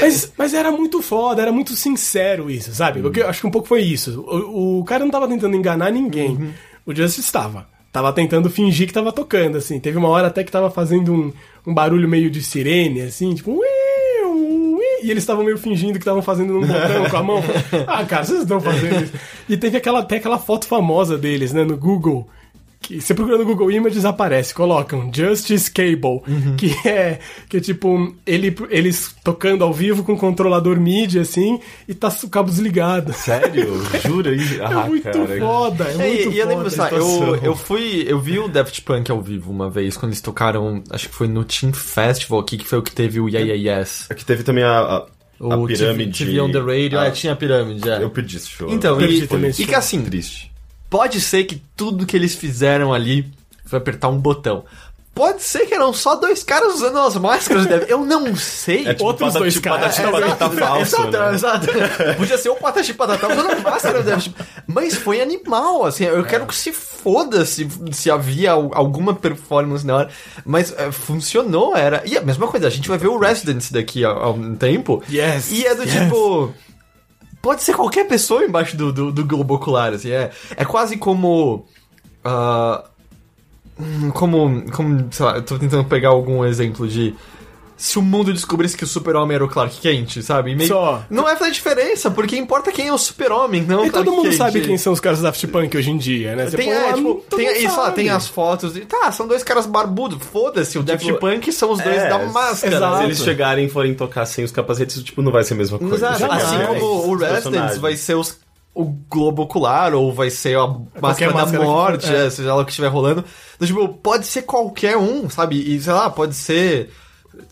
C: Mas, mas era muito foda, era muito sincero isso, sabe? Porque eu acho que um pouco foi isso. O, o cara não tava tentando enganar ninguém. O Justice estava. Tava tentando fingir que tava tocando, assim. Teve uma hora até que tava fazendo um, um barulho meio de sirene, assim, tipo. "Ué, ué", E eles estavam meio fingindo que estavam fazendo num botão com a mão. Ah, cara, vocês estão fazendo isso. E teve aquela, até aquela foto famosa deles, né, no Google. Que você procura no Google Images aparece, colocam Justice Cable, que é que é tipo ele, eles tocando ao vivo com controlador MIDI assim e tá o cabo desligado.
B: Sério? Jura? aí?
C: É
B: Ah,
C: muito
B: cara.
C: foda, é
A: É,
C: muito
A: e, e eu lembro,
C: a situação.
A: eu, eu fui. Eu vi o Daft Punk ao vivo uma vez, quando eles tocaram. Acho que foi no Team Festival aqui, que foi o que teve o Yeah Yeah Yes.
B: Aqui teve também a, a, a
A: O
B: pirâmide.
A: TV, TV on the Radio.
B: Ah,
A: é, tinha a pirâmide, é.
B: Eu pedi esse show.
A: Então,
C: Perdi
A: e,
C: também esse
A: e que assim,
B: Triste.
A: Pode ser que tudo que eles fizeram ali foi apertar um botão. Pode ser que eram só dois caras usando as máscaras. Eu não sei.
B: É tipo
C: Outros dois caras.
B: patati-
C: É,
A: exato,
B: falso,
A: exato,
B: né?
A: exato. Podia ser o Patati Patatá usando máscara. né? Tipo, Mas foi animal, assim. Eu quero que se foda se, se havia al- alguma performance na hora. Mas é, funcionou, era. E a mesma coisa, a gente vai ver o Residence daqui a, a um tempo.
C: Yes,
A: E é do
C: yes.
A: tipo. Pode ser qualquer pessoa embaixo do, do, do globo ocular, assim. É, é quase como. hum, como. Como. Sei lá, eu tô tentando pegar algum exemplo de. Se o mundo descobrisse que o super-homem era o Clark Kent, sabe? Meio-
C: Só.
A: Não vai fazer diferença, porque importa quem é o super-homem, não o
C: E
A: Clark
C: todo mundo
A: Kent.
C: sabe quem são os caras da Daft Punk hoje em dia, né? Você
A: Tem,
C: põe
A: é,
C: lá,
A: tipo, tem, isso lá, tem as fotos. De, tá, são dois caras barbudos. Foda-se, o Daft
B: Tipo,
A: Punk são os dois
B: é,
A: da máscara.
C: exato.
B: Se eles chegarem e forem tocar sem os capacetes, tipo, não vai ser a mesma coisa.
A: Exato.
C: Jamais.
A: Assim como o
B: Os
A: Residence
B: personagens.
A: vai ser os, o globo ocular, ou vai ser a máscara da
C: máscara que
A: morte,
C: for, é.
A: é, seja lá o que estiver rolando. Então, tipo, pode ser qualquer um, sabe? E, sei lá, pode ser...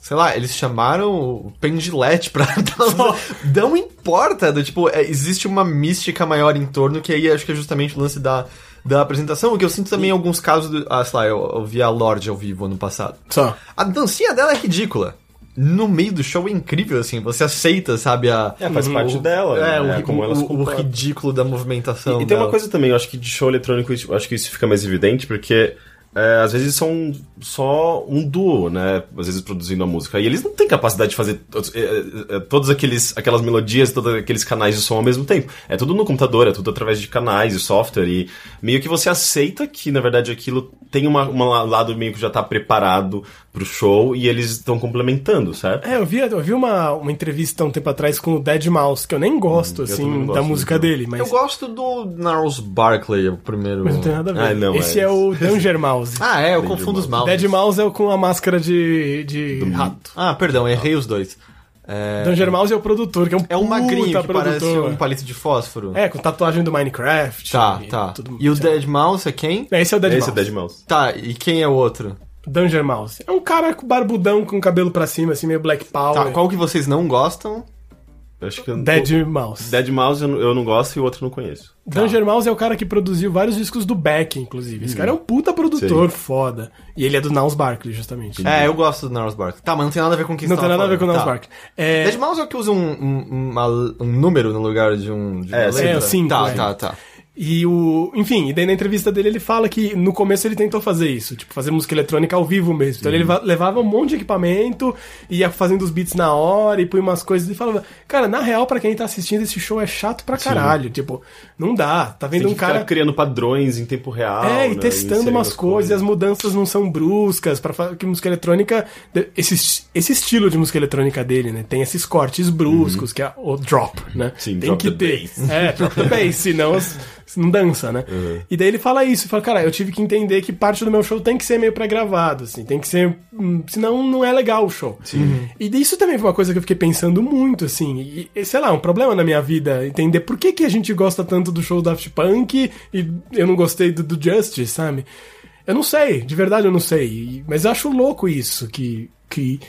A: Sei lá, eles chamaram o Pendilete pra... Não importa, do, tipo, é, existe uma mística maior em torno, que aí acho que é justamente o lance da, da apresentação, o que eu sinto também em alguns casos... Do, ah, sei lá, eu, eu vi a Lorde ao vivo ano passado.
C: Só.
A: A dancinha dela é ridícula. No meio do show é incrível, assim. Você aceita, sabe, a...
B: É, faz parte
A: o-
B: dela,
A: É,
B: né?
A: o,
B: É como
A: o-
B: ela
A: o, ridículo da movimentação
B: E tem uma coisa também, eu acho que de show eletrônico, acho que isso fica mais evidente, porque é, às vezes são só um duo, né? Às vezes produzindo a música. E eles não têm capacidade de fazer é, é, é, todas aqueles, aquelas melodias, todos aqueles canais de som ao mesmo tempo. É tudo no computador, é tudo através de canais e software. E meio que você aceita que, na verdade, aquilo tem uma, uma lado meio que já tá preparado pro show e eles estão complementando, certo?
C: É, eu vi, eu vi uma, uma entrevista um tempo atrás com o Dead Mouse, que eu nem gosto,
B: Hum, eu
C: assim,
B: não
C: da
B: gosto
C: música
B: não.
C: dele, mas,
A: Eu gosto do Gnarls Barkley, o primeiro...
C: mas não tem nada a ver.
B: Ah, não,
C: Esse
B: é
C: é, o Danger Mouse.
A: Ah, é, eu
B: Danger
A: confundo os
B: Mouse.
A: mouse.
C: Dead Mouse é o com a máscara de, de rato.
A: Ah, perdão, errei os dois. É,
C: Danger Mouse é o produtor, que é um
A: é um magrinho que parece
C: produtor.
A: um palito de fósforo.
C: É, com tatuagem do Minecraft.
A: Tá,
C: e
A: tá.
C: tudo-
A: E o. Dead Mouse é quem?
C: Esse é o Dead
B: Esse
C: Mouse.
B: é Dead Mouse.
A: Tá, e quem é o outro?
C: Danger Mouse. É um cara com barbudão, com cabelo pra cima, assim, meio Black Power.
A: Tá, qual que vocês não gostam?
B: Acho que eu-
C: Dead Mouse.
B: Dead Mouse eu não- eu não gosto e o outro eu não conheço.
C: Danger Mouse é o cara que produziu vários discos do Beck, inclusive. Esse cara é um puta produtor foda. E ele é do Niles Barkley, justamente.
A: É, eu gosto do Gnarls Barkley. Tá, mas não tem nada a ver com quem
C: Não
A: você
C: tem nada a ver com o
A: falando.
C: Niles
A: Tá.
C: Barkley. É,
A: Dead Mouse é o que usa um, um, uma- um número no lugar de um. De
B: É, sim.
A: letra?
C: É, o cinco,
A: Tá,
C: é.
A: tá, tá.
C: E o. Enfim, e daí na entrevista dele ele fala que no começo ele tentou fazer isso, tipo, fazer música eletrônica ao vivo mesmo. Então ele va- levava um monte de equipamento, ia fazendo os beats na hora e põe umas coisas e falava, cara, na real, pra quem tá assistindo esse show é chato pra caralho. Tipo, não dá. Tá vendo um cara.
B: criando padrões em tempo real.
C: É, e
B: né,
C: testando
B: inserindo
C: umas
B: as
C: coisas, e as mudanças não são bruscas, para que música eletrônica, esse, esse estilo de música eletrônica dele, né, tem esses cortes bruscos, que é o drop, né?
B: Uhum. Sim,
C: tem
B: drop
C: que ter.
B: bass.
C: É, drop the bass, senão não dança, né?
B: Uhum.
C: E daí ele fala isso, fala, cara, eu tive que entender que parte do meu show tem que ser meio pré-gravado, assim, tem que ser, hum, senão não é legal o show. E isso também foi uma coisa que eu fiquei pensando muito, assim, e, sei lá, um problema na minha vida, entender por que, que a gente gosta tanto do show do Daft Punk e eu não gostei do, do Justice, sabe? Eu não sei, de verdade eu não sei, mas eu acho louco isso, que... que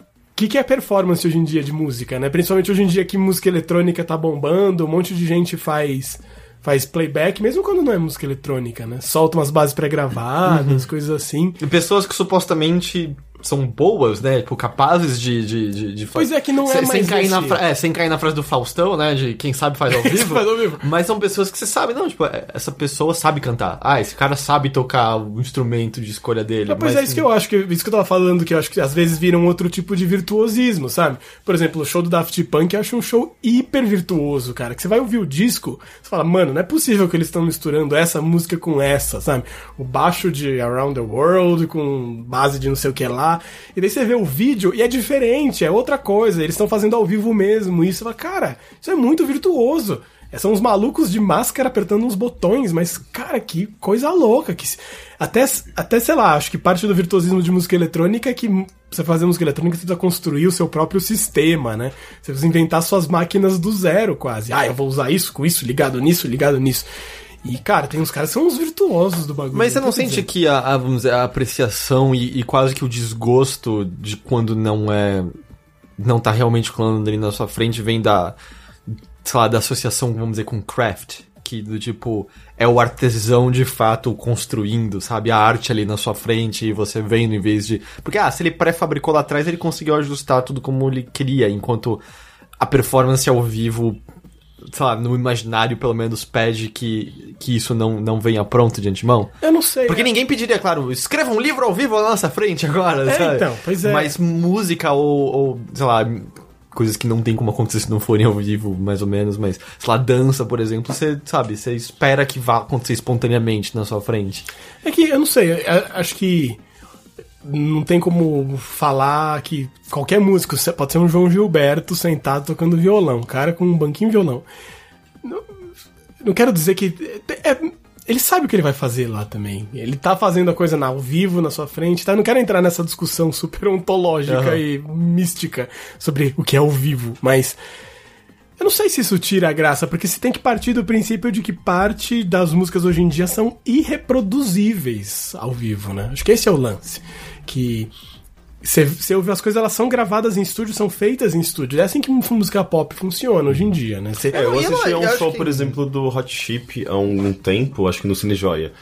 C: o que, que é performance hoje em dia de música, né? Principalmente hoje em dia que música eletrônica tá bombando, um monte de gente faz faz playback, mesmo quando não é música eletrônica, né? Solta umas bases pré-gravadas, coisas assim.
A: E pessoas que supostamente são boas, né? Tipo, capazes de. de, de, de
C: Pois é que não é
A: sem,
C: mais
A: cair na
C: esse-
A: fra- é, Sem cair na frase do Faustão, né? De quem sabe faz ao vivo.
C: faz ao vivo.
A: Mas são pessoas que você sabe, não, tipo, é, essa pessoa sabe cantar. Ah, esse cara sabe tocar o instrumento de escolha dele.
C: Ah, pois
A: mas,
C: é isso que eu acho, que isso que eu tava falando, que eu acho que às vezes vira um outro tipo de virtuosismo, sabe? Por exemplo, o show do Daft Punk eu acho um show hiper virtuoso, cara. Que você vai ouvir o disco, você fala, mano, não é possível que eles estão misturando essa música com essa, sabe? O baixo de Around the World com base de não sei o que lá. E daí você vê o vídeo e é diferente, é outra coisa. Eles estão fazendo ao vivo mesmo. E você fala, cara, isso é muito virtuoso. É, São uns malucos de máscara apertando uns botões, mas, cara, que coisa louca. que até, até, sei lá, acho que parte do virtuosismo de música eletrônica é que você fazer música eletrônica você precisa construir o seu próprio sistema, né? Você precisa inventar suas máquinas do zero, quase. Ah, eu vou usar isso com isso, ligado nisso, ligado nisso. E, cara, tem uns caras que são uns virtuosos do bagulho.
A: Mas você não
C: Quer
A: sente
C: dizer,
A: que a, a, vamos dizer, a apreciação e, e quase que o desgosto de quando não é. não tá realmente rolando ali na sua frente vem da. sei lá, da associação, vamos dizer, com craft? Que do tipo, é o artesão de fato construindo, sabe? A arte ali na sua frente e você vendo em vez de. Porque, ah, se ele pré-fabricou lá atrás, ele conseguiu ajustar tudo como ele queria, enquanto a performance ao vivo sei lá, no imaginário pelo menos pede que, que isso não, não venha pronto de antemão?
C: Eu não sei.
A: Porque ninguém pediria, claro, escreva um livro ao vivo na nossa frente agora,
C: É,
A: sabe?
C: então, pois é.
A: Mas música ou, ou, sei lá, coisas que não tem como acontecer se não forem ao vivo, mais ou menos, mas, sei lá, dança, por exemplo, você, sabe, você espera que vá acontecer espontaneamente na sua frente.
C: É que eu não sei, eu- eu acho que não tem como falar que qualquer músico pode ser um João Gilberto sentado tocando violão, um cara com um banquinho de violão. Não, não quero dizer que é- é- ele sabe o que ele vai fazer lá também. Ele tá fazendo a coisa na- ao vivo na sua frente, tá? Eu não quero entrar nessa discussão super ontológica
A: Aham.
C: e mística sobre o que é ao vivo, mas eu não sei se isso tira a graça, porque você tem que partir do princípio de que parte das músicas hoje em dia são irreproduzíveis ao vivo, né? Acho que esse é o lance. Que você, ouve as coisas, elas são gravadas em estúdio, são feitas em estúdio. É assim que música pop funciona hoje em dia, né? Você-
B: É, eu assisti a um show,
A: que-
B: por exemplo, do Hot Chip há um tempo, acho que no Cine Joia.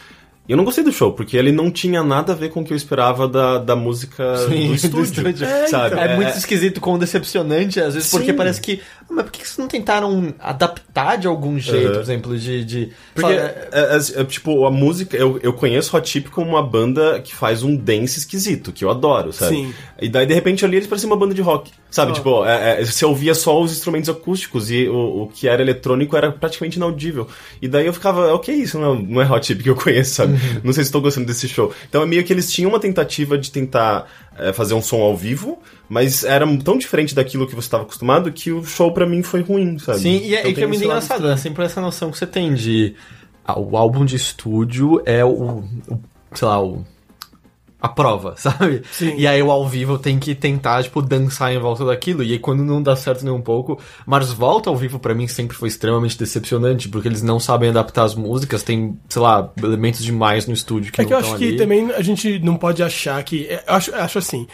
B: E eu não gostei do show, porque ele não tinha nada a ver com o que eu esperava da, da música
A: Sim,
B: do
A: do
B: estúdio.
A: estúdio.
C: É,
B: sabe?
C: então.
A: É, muito esquisito com decepcionante, às vezes, porque
C: Sim.
A: parece que. "Ah, Mas por que vocês não tentaram adaptar de algum jeito,
B: Uhum.
A: por exemplo, de. de
B: Porque, é, é, é, tipo, a música, eu, eu conheço Hot Chip como uma banda que faz um dance esquisito, que eu adoro, sabe?
C: Sim.
B: E daí, de repente, ali eles parecem uma banda de rock, sabe?
C: Ah.
B: Tipo, é, é, você ouvia só os instrumentos acústicos e o, o que era eletrônico era praticamente inaudível. E daí eu ficava, ok, isso não, não é Hot Chip que eu conheço, sabe?
C: Uhum.
B: Não sei se estou gostando desse show. Então é meio que eles tinham uma tentativa de tentar é, fazer um som ao vivo, mas era tão diferente daquilo que você estava acostumado que o show pra mim foi ruim, sabe?
A: Sim, e é,
B: Então
A: e que é muito engraçado, né? Sempre essa noção que você tem de. ah, o álbum de estúdio é o, o- sei lá, o. a prova, sabe?
C: Sim.
A: E aí o ao vivo tem que tentar, tipo, dançar em volta daquilo. E aí quando não dá certo nem um pouco. Mas volta ao vivo pra mim sempre foi extremamente decepcionante, porque eles não sabem adaptar as músicas, tem, sei lá, elementos demais no estúdio que
C: É
A: não
C: que eu acho
A: ali.
C: que também a gente não pode achar que. Eu acho, eu acho assim.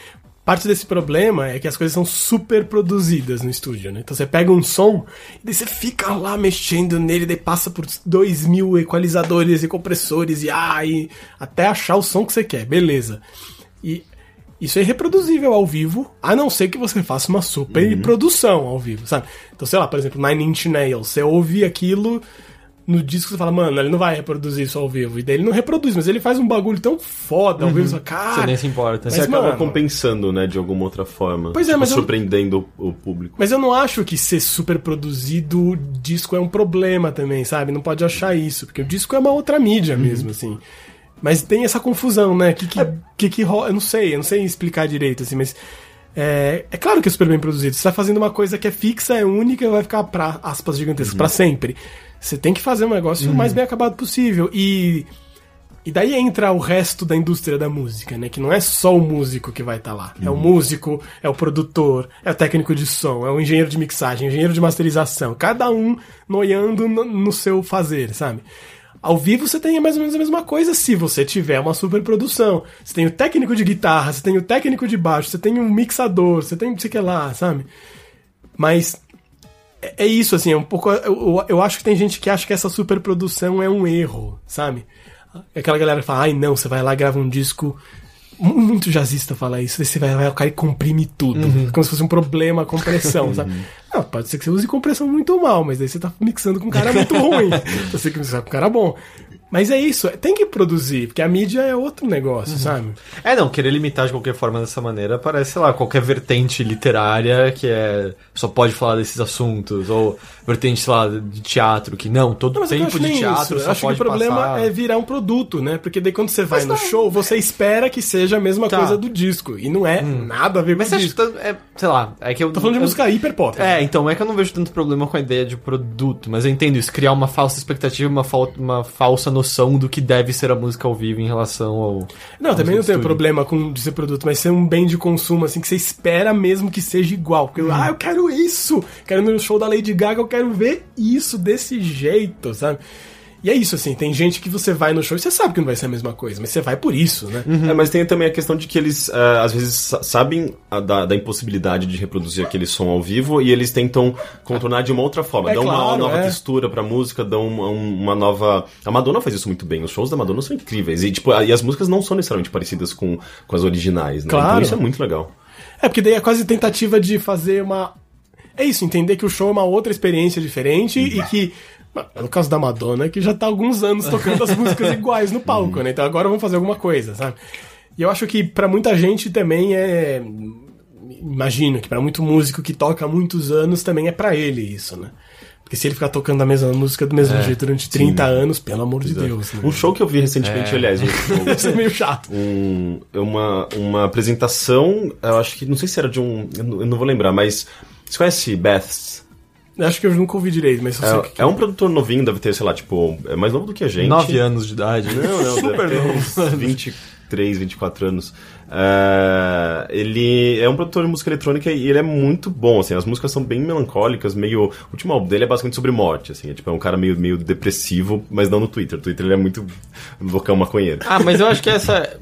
C: Parte desse problema é que as coisas são super produzidas no estúdio, né? Então você pega um som e daí você fica lá mexendo nele, daí passa por dois mil equalizadores e compressores e ai, até achar o som que você quer, beleza. E isso é irreproduzível ao vivo, a não ser que você faça uma super produção ao vivo, sabe? Então, sei lá, por exemplo, Nine Inch Nails, você ouve aquilo no disco você fala, mano, ele não vai reproduzir isso ao vivo. E daí ele não reproduz, mas ele faz um bagulho tão foda ao vivo, você fala, cara.
A: Você nem se importa.
C: Mas,
B: Você acaba
C: mano-
B: compensando, né, de alguma outra forma.
C: Pois é,
B: Tipo,
C: mas eu-
B: surpreendendo o, o público.
C: Mas eu não acho que ser super produzido o disco é um problema também, sabe? Não pode achar isso, porque o disco é uma outra mídia mesmo, assim. Mas tem essa confusão, né? Que que, que, que rola? Eu não sei, eu não sei explicar direito, assim, mas. É, é claro que é super bem produzido. Você tá fazendo uma coisa que é fixa, é única e vai ficar pra aspas gigantescas pra sempre. Você tem que fazer um negócio o mais bem acabado possível. E. E daí entra o resto da indústria da música, né? Que não é só o músico que vai estar lá. É o músico, é o produtor, é o técnico de som, é o engenheiro de mixagem, engenheiro de masterização. Cada um noiando no, no seu fazer, sabe? Ao vivo você tem mais ou menos a mesma coisa se você tiver uma super produção. Você tem o técnico de guitarra, você tem o técnico de baixo, você tem um mixador, você tem não sei o que lá, sabe? Mas é é isso, assim, é um pouco. Eu, eu, acho que tem gente que acha que essa superprodução é um erro, sabe? É Aquela galera que fala, ai não, você vai lá e grava um disco. Mu- Muito jazzista fala isso, você vai lá e o cara comprime tudo. Como se fosse um problema a compressão, sabe? Não, pode ser que você use compressão muito mal, mas daí você tá mixando com um cara muito ruim. Você tem que mixar com um cara bom. Mas é isso, tem que produzir, porque a mídia é outro negócio, sabe?
A: É, não, querer limitar de qualquer forma dessa maneira parece, sei lá, qualquer vertente literária que é só pode falar desses assuntos, ou vertente, sei lá, de teatro, que não, todo
C: Não, não
A: tempo de teatro
C: isso. Eu
A: só
C: acho que
A: pode
C: o problema
A: passar...
C: é virar um produto, né? Porque daí quando você vai
A: Mas
C: no
A: não-
C: show, você espera que seja a mesma
A: Tá.
C: coisa do disco. E não é nada a ver com
A: Mas
C: o
A: acha
C: disco.
A: que, tá- é, sei lá, é que eu...
C: Tô falando de
A: eu-
C: música hiper pop.
A: É, então é que eu não vejo tanto problema com a ideia de produto, mas eu entendo isso, criar uma falsa expectativa, uma, fal- uma falsa noção do que deve ser a música ao vivo em relação ao.
C: Não, também não tenho problema com ser produto, mas ser um bem de consumo, assim, que você espera mesmo que seja igual. Porque, ah, eu quero isso! Quero no show da Lady Gaga, eu quero ver isso desse jeito, sabe? E é isso, assim, tem gente que você vai no show e você sabe que não vai ser a mesma coisa, mas você vai por isso, né?
B: É, mas tem também a questão de que eles, eh, às vezes, sa- sabem a da, da impossibilidade de reproduzir aquele som ao vivo e eles tentam contornar de uma outra forma.
C: É
B: dão uma
C: claro,
B: nova
C: é.
B: textura pra música, dão uma, uma nova... A Madonna faz isso muito bem. Os shows da Madonna são incríveis. E, tipo, e as músicas não são necessariamente parecidas com, com as originais, né?
C: Claro.
B: Então isso é muito legal.
C: É, porque daí é quase tentativa de fazer uma. É isso, entender que o show é uma outra experiência diferente e que. No caso da Madonna, que já tá há alguns anos tocando as músicas iguais no palco, né? Então agora vamos fazer alguma coisa, sabe? E eu acho que pra muita gente também é. Imagino que pra muito músico que toca há muitos anos também é pra ele isso, né? Porque se ele ficar tocando a mesma música do mesmo jeito durante 30 anos, pelo amor de Deus, né?
B: Um show que eu vi recentemente, aliás, um show,
C: Deve ser meio chato.
B: um- uma, uma apresentação, eu acho que, não sei se era de um, eu não, eu não vou lembrar, mas você conhece Beths?
C: Acho que eu nunca ouvi direito, mas eu sei o que
B: É, é um produtor novinho, deve ter, sei lá, tipo, é mais novo do que a gente.
A: Nove anos de idade.
B: Não, não,
A: Super novo.
B: uns 23, 24 anos. É, ele é um produtor de música eletrônica e ele é muito bom, assim, as músicas são bem melancólicas, meio... O último álbum dele é basicamente sobre morte, assim, é, tipo, é um cara meio, meio depressivo, mas não no Twitter. No Twitter ele é muito loucão maconheiro.
A: Ah, mas eu acho que essa.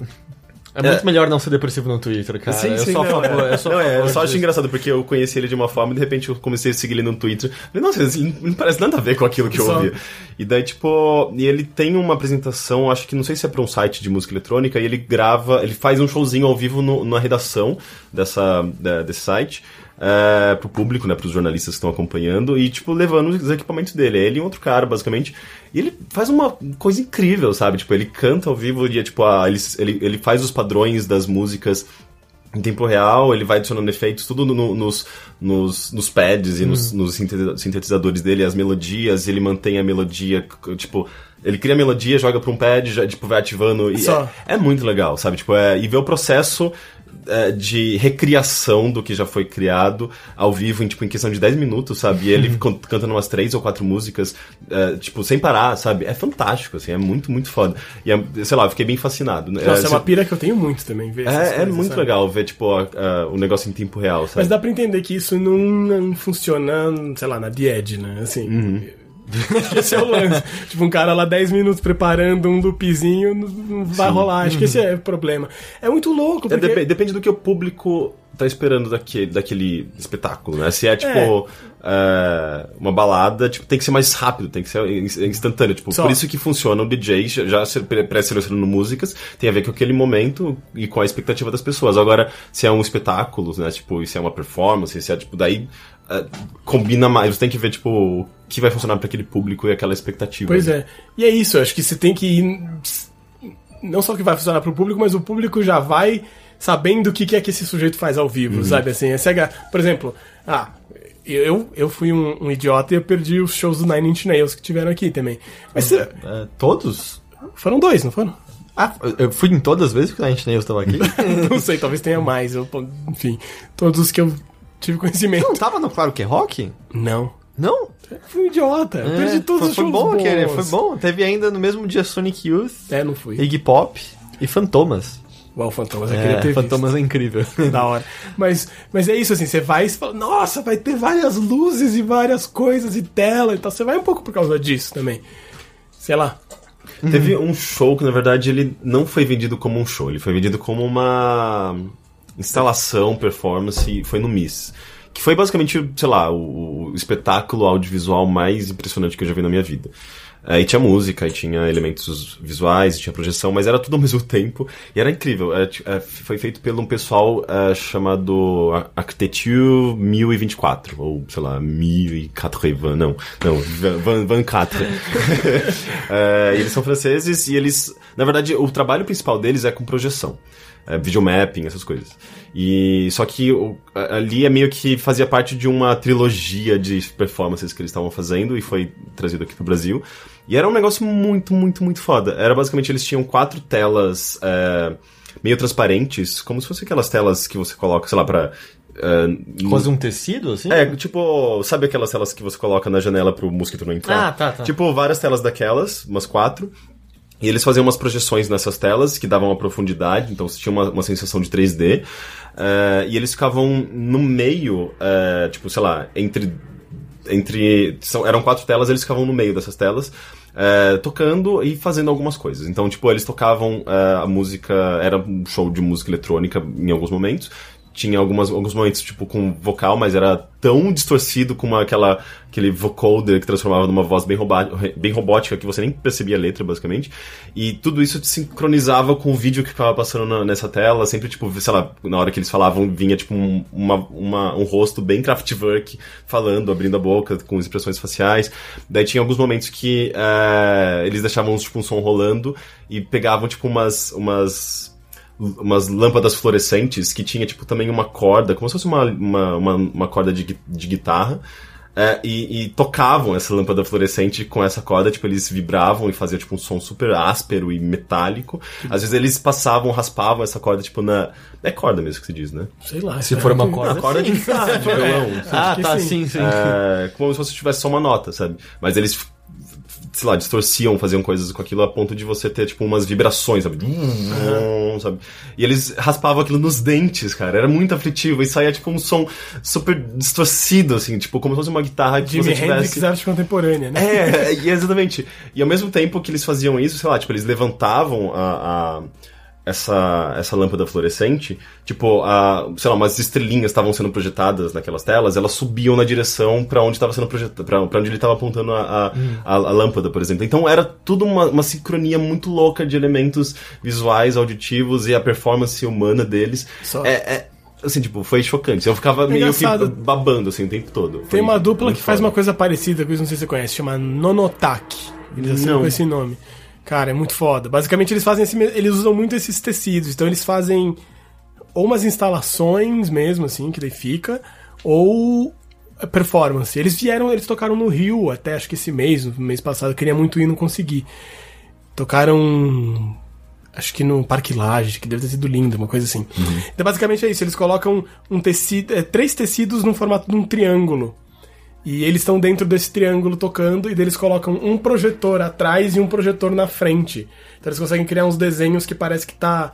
A: É muito melhor não ser depressivo no Twitter, cara.
B: Sim,
A: eu
B: sim,
A: sou a
B: não,
A: favor.
B: é.
A: Eu a
B: Não, é, eu só acho engraçado, porque eu conheci ele de uma forma e de repente eu comecei a seguir ele no Twitter. Falei, nossa, ele não parece nada a ver com aquilo que eu
C: Só.
B: ouvia. E daí, tipo, e ele tem uma apresentação, acho que não sei se é pra um site de música eletrônica, e ele grava, ele faz um showzinho ao vivo no- na redação dessa, da- desse site. É, pro público, né, pros jornalistas que estão acompanhando e, tipo, levando os equipamentos dele. É ele e um outro cara, basicamente. E ele faz uma coisa incrível, sabe? Tipo, ele canta ao vivo e, é, tipo, a, ele, ele, ele faz os padrões das músicas em tempo real, ele vai adicionando efeitos, tudo no- nos, nos, nos pads e nos, nos sintetiza- sintetizadores dele, as melodias, ele mantém a melodia, tipo, ele cria a melodia, joga pra um pad, já, tipo, vai ativando. E é, é muito legal, sabe? Tipo, é, e ver o processo é, de recriação do que já foi criado ao vivo em, tipo, em questão de 10 minutos, sabe? E ele cantando umas três ou quatro músicas, é, tipo, sem parar, sabe? É fantástico, assim, é muito, muito foda. E, é, sei lá, eu fiquei bem fascinado.
C: Nossa, é
B: se-
C: uma pira que eu tenho muito também, ver
B: é, é
C: coisas,
B: muito
C: sabe?
B: legal ver, tipo, a- a- o negócio em tempo real, sabe?
C: Mas dá pra entender que isso não, não funciona, sei lá, na The Edge, né? Assim.
B: Uhum.
C: Esse é o lance. tipo, um cara lá 10 minutos preparando um loopzinho, não, vai rolar. Acho que esse é o problema. É muito louco,
B: É,
C: porque...
B: depe- depende do que o público tá esperando daquele, daquele espetáculo, né? Se é, tipo, é, uma balada, tipo, tem que ser mais rápido, tem que ser ins- instantâneo. Tipo,
C: Só.
B: por isso que funciona o DJ já- pré-selecionando músicas, tem a ver com aquele momento e com a expectativa das pessoas. Agora, se é um espetáculo, né? Tipo, se é uma performance, se é, tipo, daí é, combina mais. Você tem que ver, tipo, o que vai funcionar para aquele público e aquela expectativa.
C: Pois é. E é isso, acho que você tem que ir. Não só que vai funcionar pro público, mas o público já vai sabendo o que é que esse sujeito faz ao vivo,
B: Uhum.
C: sabe? Assim, essa é a Por exemplo, ah, eu, eu fui um, um idiota e eu perdi os shows do Nine Inch Nails que tiveram aqui também. Mas você-
A: É, todos?
C: foram dois, não foram?
A: Ah, eu fui em todas as vezes que a gente Nails estava aqui.
C: não sei, talvez tenha mais. Eu, enfim, todos os que eu tive conhecimento.
A: Não tava no Claro Que é Rock?
C: Não.
A: Não?
C: Fui um idiota. Eu perdi
A: É,
C: todos
A: foi,
C: os
A: foi
C: shows
A: bom,
C: bons.
A: aquele, foi bom. Teve ainda no mesmo dia Sonic Youth,
C: É, não fui.
A: Iggy Pop e Fantomas.
C: Uau, Fantomas, eu queria
A: É,
C: ter
A: Fantomas é incrível.
C: visto. Da hora. Mas, mas é isso, assim, você vai e fala, nossa, vai ter várias luzes e várias coisas e tela e tal. Você vai um pouco por causa disso também. Sei lá.
B: Teve um show que, na verdade, ele não foi vendido como um show, ele foi vendido como uma instalação, performance, foi no Miss. Que foi basicamente, sei lá, o, o espetáculo audiovisual mais impressionante que eu já vi na minha vida. É, e tinha música, e tinha elementos visuais, tinha projeção, mas era tudo ao mesmo tempo. E era incrível. É, é, foi feito por um pessoal é, chamado Ar- Architecture 1024, ou sei lá, 1080, não, não, Van, Van, Van 4. É, eles são franceses e eles, na verdade, o trabalho principal deles é com projeção. É, videomapping, essas coisas. E só que o- ali é meio que fazia parte de uma trilogia de performances que eles estavam fazendo e foi trazido aqui pro Brasil. E era um negócio muito, muito, muito foda. Era basicamente eles tinham quatro telas é, meio transparentes, como se fossem aquelas telas que você coloca, sei lá, pra. é,
A: Quase um tecido, assim?
B: é, tipo, sabe aquelas telas que você coloca na janela pro mosquito não entrar?
A: Ah, tá, tá.
B: Tipo, várias telas daquelas, umas quatro. E eles faziam umas projeções nessas telas que davam uma profundidade, então você tinha uma, uma sensação de 3D. eh, e eles ficavam no meio, eh, tipo, sei lá, entre. entre são, eram quatro telas, eles ficavam no meio dessas telas. eh, tocando e fazendo algumas coisas. Então, tipo, eles tocavam eh, a música. Era um show de música eletrônica em alguns momentos tinha algumas, alguns momentos, tipo, com vocal, mas era tão distorcido com aquela, aquele vocoder que transformava numa voz bem, roba- bem robótica que você nem percebia a letra, basicamente. E tudo isso sincronizava com o vídeo que ficava passando na- nessa tela, sempre, tipo, sei lá, na hora que eles falavam, vinha, tipo, um, uma, uma- um rosto bem Kraftwerk falando, abrindo a boca, com expressões faciais. Daí tinha alguns momentos que eh, eles deixavam, tipo, um som rolando e pegavam, tipo, umas... umas umas lâmpadas fluorescentes que tinha, tipo, também uma corda, como se fosse uma, uma, uma, uma corda de, de guitarra. é, e, e tocavam essa lâmpada fluorescente com essa corda, tipo, eles vibravam e faziam, tipo, um som super áspero e metálico. Às vezes eles passavam, raspavam essa corda, tipo, na... É corda mesmo que se diz, né?
C: Sei lá.
A: Se for uma corda,
B: A corda de guitarra, de violão.
A: Ah, tá,
C: sim.
A: sim, sim.
B: É, como se fosse tivesse só uma nota, sabe? Mas eles, sei lá, distorciam, faziam coisas com aquilo a ponto de você ter, tipo, umas vibrações, sabe? sabe? E eles raspavam aquilo nos dentes, cara. Era muito aflitivo. E saía, tipo, um som super distorcido, assim, tipo, como se fosse uma guitarra que
C: Jimi
B: você
C: Hendrix
B: tivesse...
C: arte contemporânea, né?
B: É, e exatamente. E ao mesmo tempo que eles faziam isso, sei lá, tipo, eles levantavam a, a- essa, essa lâmpada fluorescente, tipo, a, sei lá, umas estrelinhas estavam sendo projetadas naquelas telas, elas subiam na direção pra onde estava sendo projetado, pra onde ele estava apontando a, a, a- a lâmpada, por exemplo. Então era tudo uma, uma sincronia muito louca de elementos visuais, auditivos e a performance humana deles.
C: Só-
B: É, é, assim, tipo, foi chocante. Eu ficava meio que babando, assim, o tempo todo.
C: Tem
B: Foi
C: uma dupla que faz
B: foda.
C: uma coisa parecida com isso, não sei se você conhece, chama Nonotaki. Eles assinam
B: Não.
C: com esse nome. Cara, é muito foda. Basicamente, eles fazem esse, eles usam muito esses tecidos. Então, eles fazem ou umas instalações mesmo, assim, que daí fica, ou performance. Eles vieram, eles tocaram no Rio até acho que esse mês, no mês passado, eu queria muito ir e não consegui. Tocaram acho que no Parque Lage, que deve ter sido lindo, uma coisa assim. Então, basicamente é isso, eles colocam um tecido, é, três tecidos no formato de um triângulo. E eles estão dentro desse triângulo tocando, e eles colocam um projetor atrás e um projetor na frente. Então eles conseguem criar uns desenhos que parece que tá,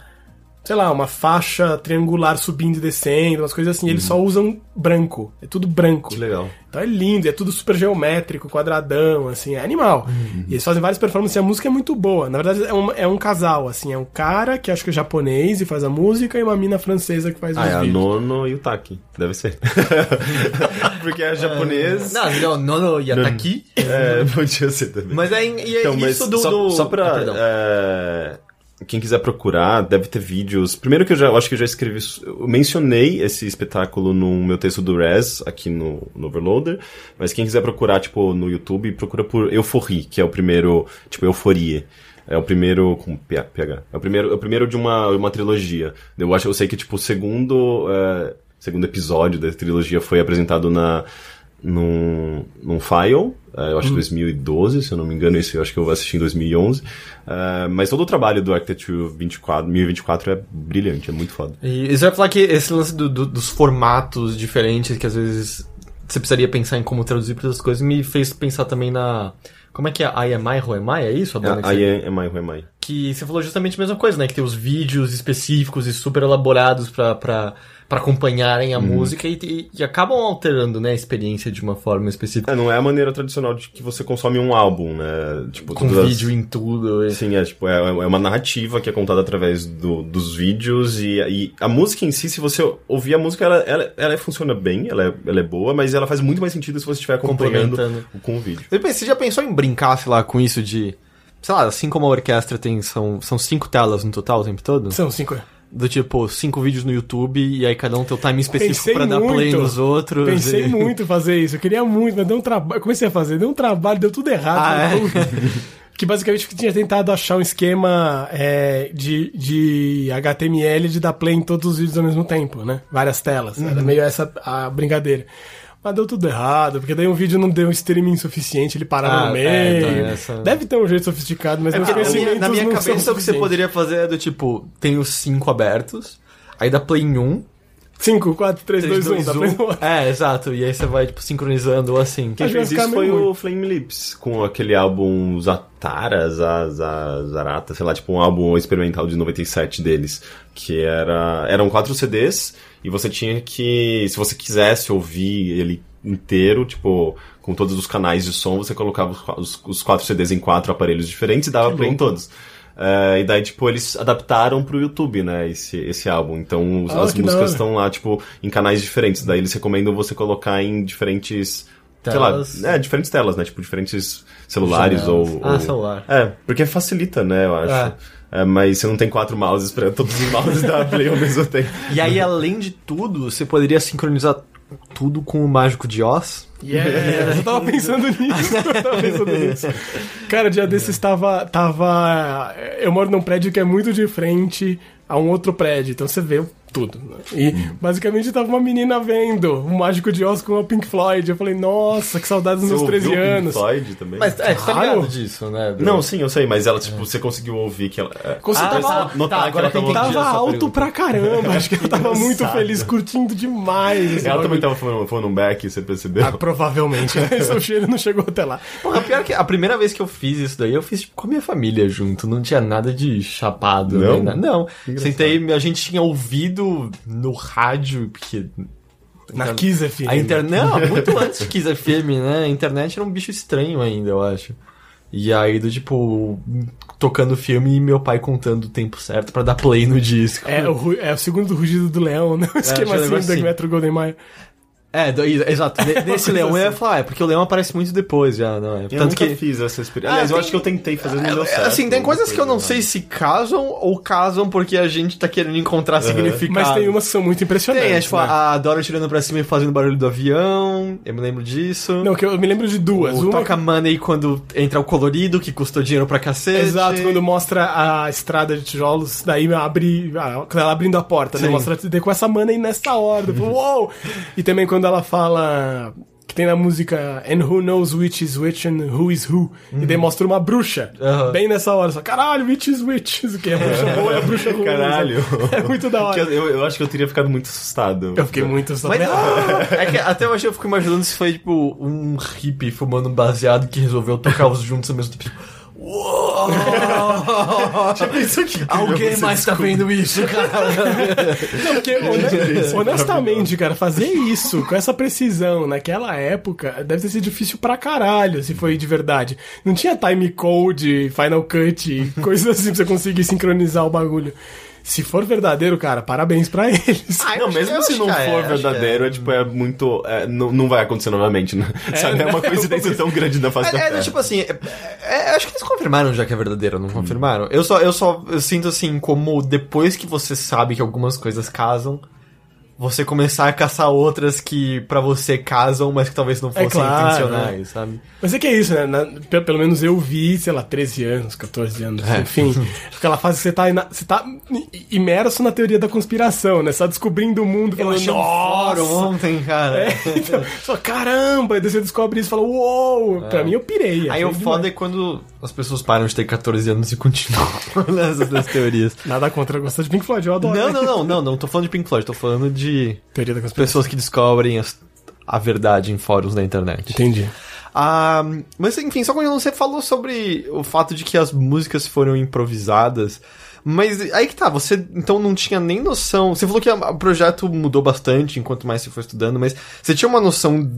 C: sei lá, uma faixa triangular subindo e descendo, umas coisas assim. Eles só usam branco. É tudo branco.
B: Que legal.
C: Então é lindo, é tudo super geométrico, quadradão, assim, é animal. E eles fazem várias performances e a música é muito boa. Na verdade, é um, é um casal, assim, é um cara que acho que é japonês e faz a música e uma mina francesa que faz
B: Ah,
C: os
B: é a
C: vídeos.
B: Nono e o Taki. Deve ser. Porque é japonês.
A: Não, não, não, não ia tá aqui.
B: É, podia ser também.
A: Mas é, e é
B: Então, mas
A: isso do.
B: só,
A: do...
B: só pra.
A: Ah, perdão.
B: é, quem quiser procurar, deve ter vídeos. Primeiro que eu já eu acho que eu já escrevi. Eu mencionei esse espetáculo no meu texto do Res, aqui no, no Overloader. Mas quem quiser procurar, tipo, no YouTube, procura por Euphorie, que é o primeiro. Tipo, Euforia. É o primeiro. Com PH. É o primeiro, é o primeiro de uma, uma trilogia. Eu acho, eu sei que, tipo, o segundo. é, segundo episódio da trilogia foi apresentado na. Num, num file, é, eu acho que 2012, se eu não me engano, esse eu acho que eu assisti em 2011. É, mas todo o trabalho do Architecture 24, 2024 é brilhante, é muito foda.
A: E você vai falar que esse lance do- do- dos formatos diferentes, que às vezes você precisaria pensar em como traduzir para outras coisas, me fez pensar também na. Como é que é? I Am I, Who Am I? É isso? A banda que
B: Aí
A: você...
B: é, é mais, é mais.
A: Que você falou justamente a mesma coisa, né? Que tem os vídeos específicos e super elaborados pra, pra, pra acompanharem a música e, e- e acabam alterando, né, a experiência de uma forma específica.
B: É, não é a maneira tradicional de que você consome um álbum, né? Tipo,
A: Com
B: as-
A: vídeo em tudo. e-
B: Sim, é tipo, é, é uma narrativa que é contada através do- dos vídeos e, e a música em si, se você ouvir a música, ela, ela, ela funciona bem, ela é, ela é boa, mas ela faz muito mais sentido se você estiver acompanhando com o vídeo.
A: Você já pensou em brincar, sei lá, com isso de. Sei lá, assim como a orquestra tem. São, são cinco telas no total o tempo todo?
C: São cinco.
A: Do tipo, cinco vídeos no YouTube e aí cada um tem o time específico
C: Pensei
A: pra dar play nos outros.
C: Pensei
A: e...
C: muito em fazer isso. Eu queria muito, mas deu um trabalho. Comecei a fazer, deu um trabalho, deu tudo errado.
A: Ah, é?
C: Que basicamente tinha tentado achar um esquema é, de, de HTML de dar play em todos os vídeos ao mesmo tempo, né? Várias telas.
A: Uhum.
C: Era meio essa a brincadeira. Mas deu tudo errado, porque daí um vídeo não deu streaming suficiente, ele parava
A: Ah,
C: no meio.
A: é, então, essa-
C: Deve ter um jeito sofisticado, mas
A: É
C: meus
A: porque na minha,
C: conhecimentos
A: na minha
C: não são
A: cabeça o que você poderia fazer é do tipo, tem os cinco abertos, aí dá play em um,
C: 5, 4, 3, 2, 1,
A: 3,
C: dá
A: 2,
C: play
A: 1.
C: no
A: É, exato, e aí você vai tipo sincronizando ou assim.
B: Quem fez isso foi o Flame Lips, com aquele álbum Zatara, Za- Za- Zarata, sei lá, tipo um álbum experimental de 97 deles, que era eram quatro CDs e você tinha que, se você quisesse ouvir ele inteiro, tipo, com todos os canais de som, você colocava os, os- quatro CDs em quatro aparelhos diferentes e dava play em todos. É, e daí, tipo, eles adaptaram pro YouTube, né, esse, esse álbum. Então, os-
C: Ah,
B: as músicas estão lá, tipo, em canais diferentes. Daí eles recomendam você colocar em diferentes
A: Telas.
B: sei lá, é, diferentes telas, né? Tipo, diferentes celulares
A: Janelas.
B: ou,
A: Ah,
B: ou-
A: celular.
B: É, porque facilita, né, eu acho. É, mas você não tem quatro mouses pra todos os mouses da Play ao mesmo tempo.
A: E aí, além de tudo, você poderia sincronizar tudo com o Mágico de Oz.
C: Yeah, eu tava pensando nisso. Eu tava pensando nisso. Cara, dia desses estava. Tava. Eu moro num prédio que é muito de frente a um outro prédio, então você vê tudo. né? E basicamente tava uma menina vendo o Mágico de Oz com a Pink Floyd. Eu falei, nossa, que saudades dos meus
B: Você
C: 13
B: ouviu o Pink
C: anos.
B: Floyd também?
A: Mas é, você tá
C: Claro.
A: ligado disso, né?
B: Não, sim, eu sei, mas ela, tipo, você conseguiu ouvir que ela. é,
C: Consegui-
A: Ah,
C: tava-
A: tá,
B: notar
A: tá, agora
B: ela
A: que eu
B: tava-
C: Tava alto pra caramba. Acho que eu tava muito feliz, curtindo demais.
B: Ela também tava falando, falando um back, você percebeu?
C: Ah, provavelmente. né? Esse cheiro não chegou até lá.
A: Porra, pior que a primeira vez que eu fiz isso daí, eu fiz tipo, com a minha família junto. Não tinha nada de chapado.
B: Não?
A: nada. Não. Sentei, a gente tinha ouvido no rádio, porque.
C: Na Kiss FM.
A: A internet. Não, muito antes de Kiss FM, né? A internet era um bicho estranho ainda, eu acho. E aí, do tipo, tocando filme e meu pai contando o tempo certo pra dar play no disco.
C: É o, é o segundo rugido do leão, né? O esquema
A: deixa eu lembrar
C: assim do
A: assim.
C: Metro Golden Mayer.
A: É, do- exato. Ne- Nesse leão eu ia
C: assim.
A: falar, é porque o leão aparece muito depois já, não é?
B: Eu
A: Tanto
B: nunca
A: que.
B: fiz essa experiência.
A: Ah,
B: Aliás, eu
A: tem-
B: acho que eu tentei fazer, não deu
A: É,
B: certo.
A: Assim, tem coisas que eu não
B: Depois,
A: sei se casam ou casam porque a gente tá querendo encontrar significado.
C: Mas tem umas que são muito impressionantes.
A: Tem, é, tipo,
C: né?
A: a Dora tirando pra cima e fazendo barulho do avião, eu me lembro disso.
C: Não, que eu me lembro de duas.
A: o
C: Uma
A: Toca Money quando entra o colorido, que custou dinheiro pra cacete.
C: Exato, quando mostra a estrada de tijolos, daí abre, ah, ela abrindo a porta, né?
A: Sim.
C: Mostra com essa mana aí nessa ordem. Uou! E também quando ela fala que tem na música And Who Knows Which is Which and Who is Who. E daí mostra uma bruxa.
A: Aham.
C: Bem nessa hora. Só, caralho, which is which? Isso que é a bruxa boa e a bruxa ruim.
B: Caralho.
C: É muito da hora.
B: eu, eu acho que eu teria ficado muito assustado.
C: Eu fiquei muito assustado.
A: Mas é que até hoje eu fico imaginando se foi tipo um hippie fumando um baseado que resolveu tocar os juntos ao mesmo tempo. Tipo, Uou!
B: isso aqui.
A: Alguém mais tá vendo isso, cara?
C: Não, porque, hone- honestamente, cara, fazer isso com essa precisão naquela época deve ter sido difícil pra caralho, se foi de verdade. Não tinha time code, Final Cut, coisas assim pra você conseguir sincronizar o bagulho. Se for verdadeiro, cara, parabéns pra eles.
A: Ah,
B: Não, mesmo se não
A: é,
B: for
A: que
B: verdadeiro, é, tipo, é muito. é, não, não vai acontecer novamente, né? Sabe? É uma coincidência tão grande na face da
A: É, é,
B: Terra.
A: tipo assim, é- é- acho que eles confirmaram já que é verdadeiro, não confirmaram? Eu só, eu só eu sinto assim, como depois que você sabe que algumas coisas casam, você começar a caçar outras que pra você casam, mas que talvez não fossem
C: claro,
A: intencionais, sabe?
C: Mas é que é isso, né? Na- pe- pelo menos eu vi, sei lá, 13 anos, 14 anos,
A: É.
C: enfim. Aquela fase que você tá, ina- você tá imerso na teoria da conspiração, né? Só descobrindo o mundo,
A: Eu fórum ontem, cara.
C: É, então, só caramba, e daí você descobre isso e fala, uou! Pra mim eu pirei.
A: Aí o foda
C: demais.
A: é quando as pessoas param de ter 14 anos e continuam nessas teorias.
C: Nada contra gostar de Pink Floyd, eu adoro.
A: Não, não, não, não, não tô falando de Pink Floyd, tô falando de
C: Conspiração.
A: pessoas que descobrem as- a verdade em fóruns da internet.
C: Entendi.
A: Ah, mas enfim, só quando você falou sobre o fato de que as músicas foram improvisadas. Mas aí que tá, você então não tinha nem noção. Você falou que o projeto mudou bastante enquanto mais você foi estudando, mas você tinha uma noção,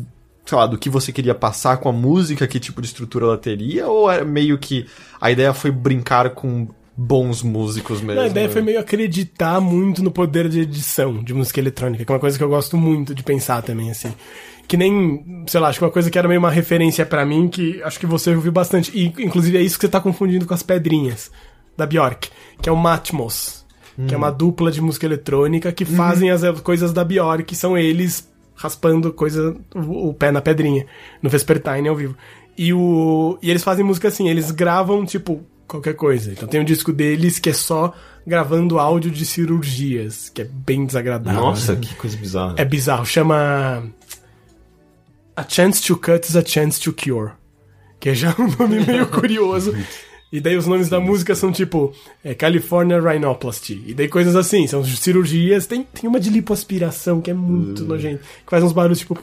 A: sei lá, do que você queria passar com a música, que tipo de estrutura ela teria? Ou era meio que a ideia foi brincar com bons músicos mesmo?
C: Não, a ideia foi meio acreditar muito no poder de edição de música eletrônica, que é uma coisa que eu gosto muito de pensar também, assim. Que nem, sei lá, acho que uma coisa que era meio uma referência pra mim, que acho que você ouviu bastante. E, inclusive, é isso que você tá confundindo com as pedrinhas da Bjork, que é o Matmos, que é uma dupla de música eletrônica que fazem as coisas da Bjork, que são eles raspando coisa, o, o pé na pedrinha, no Vespertine ao vivo. E, o, e eles fazem música assim, eles gravam, tipo, qualquer coisa. Então tem um disco deles que é só gravando áudio de cirurgias, que é bem desagradável.
B: Nossa, que coisa bizarra.
C: É bizarro, chama A Chance to Cut is a Chance to Cure. Que é já um nome meio curioso. E daí os nomes da música são tipo é, California Rhinoplasty. E daí coisas assim, são cirurgias. Tem, tem uma de lipoaspiração que é muito nojento. Que faz uns barulhos tipo.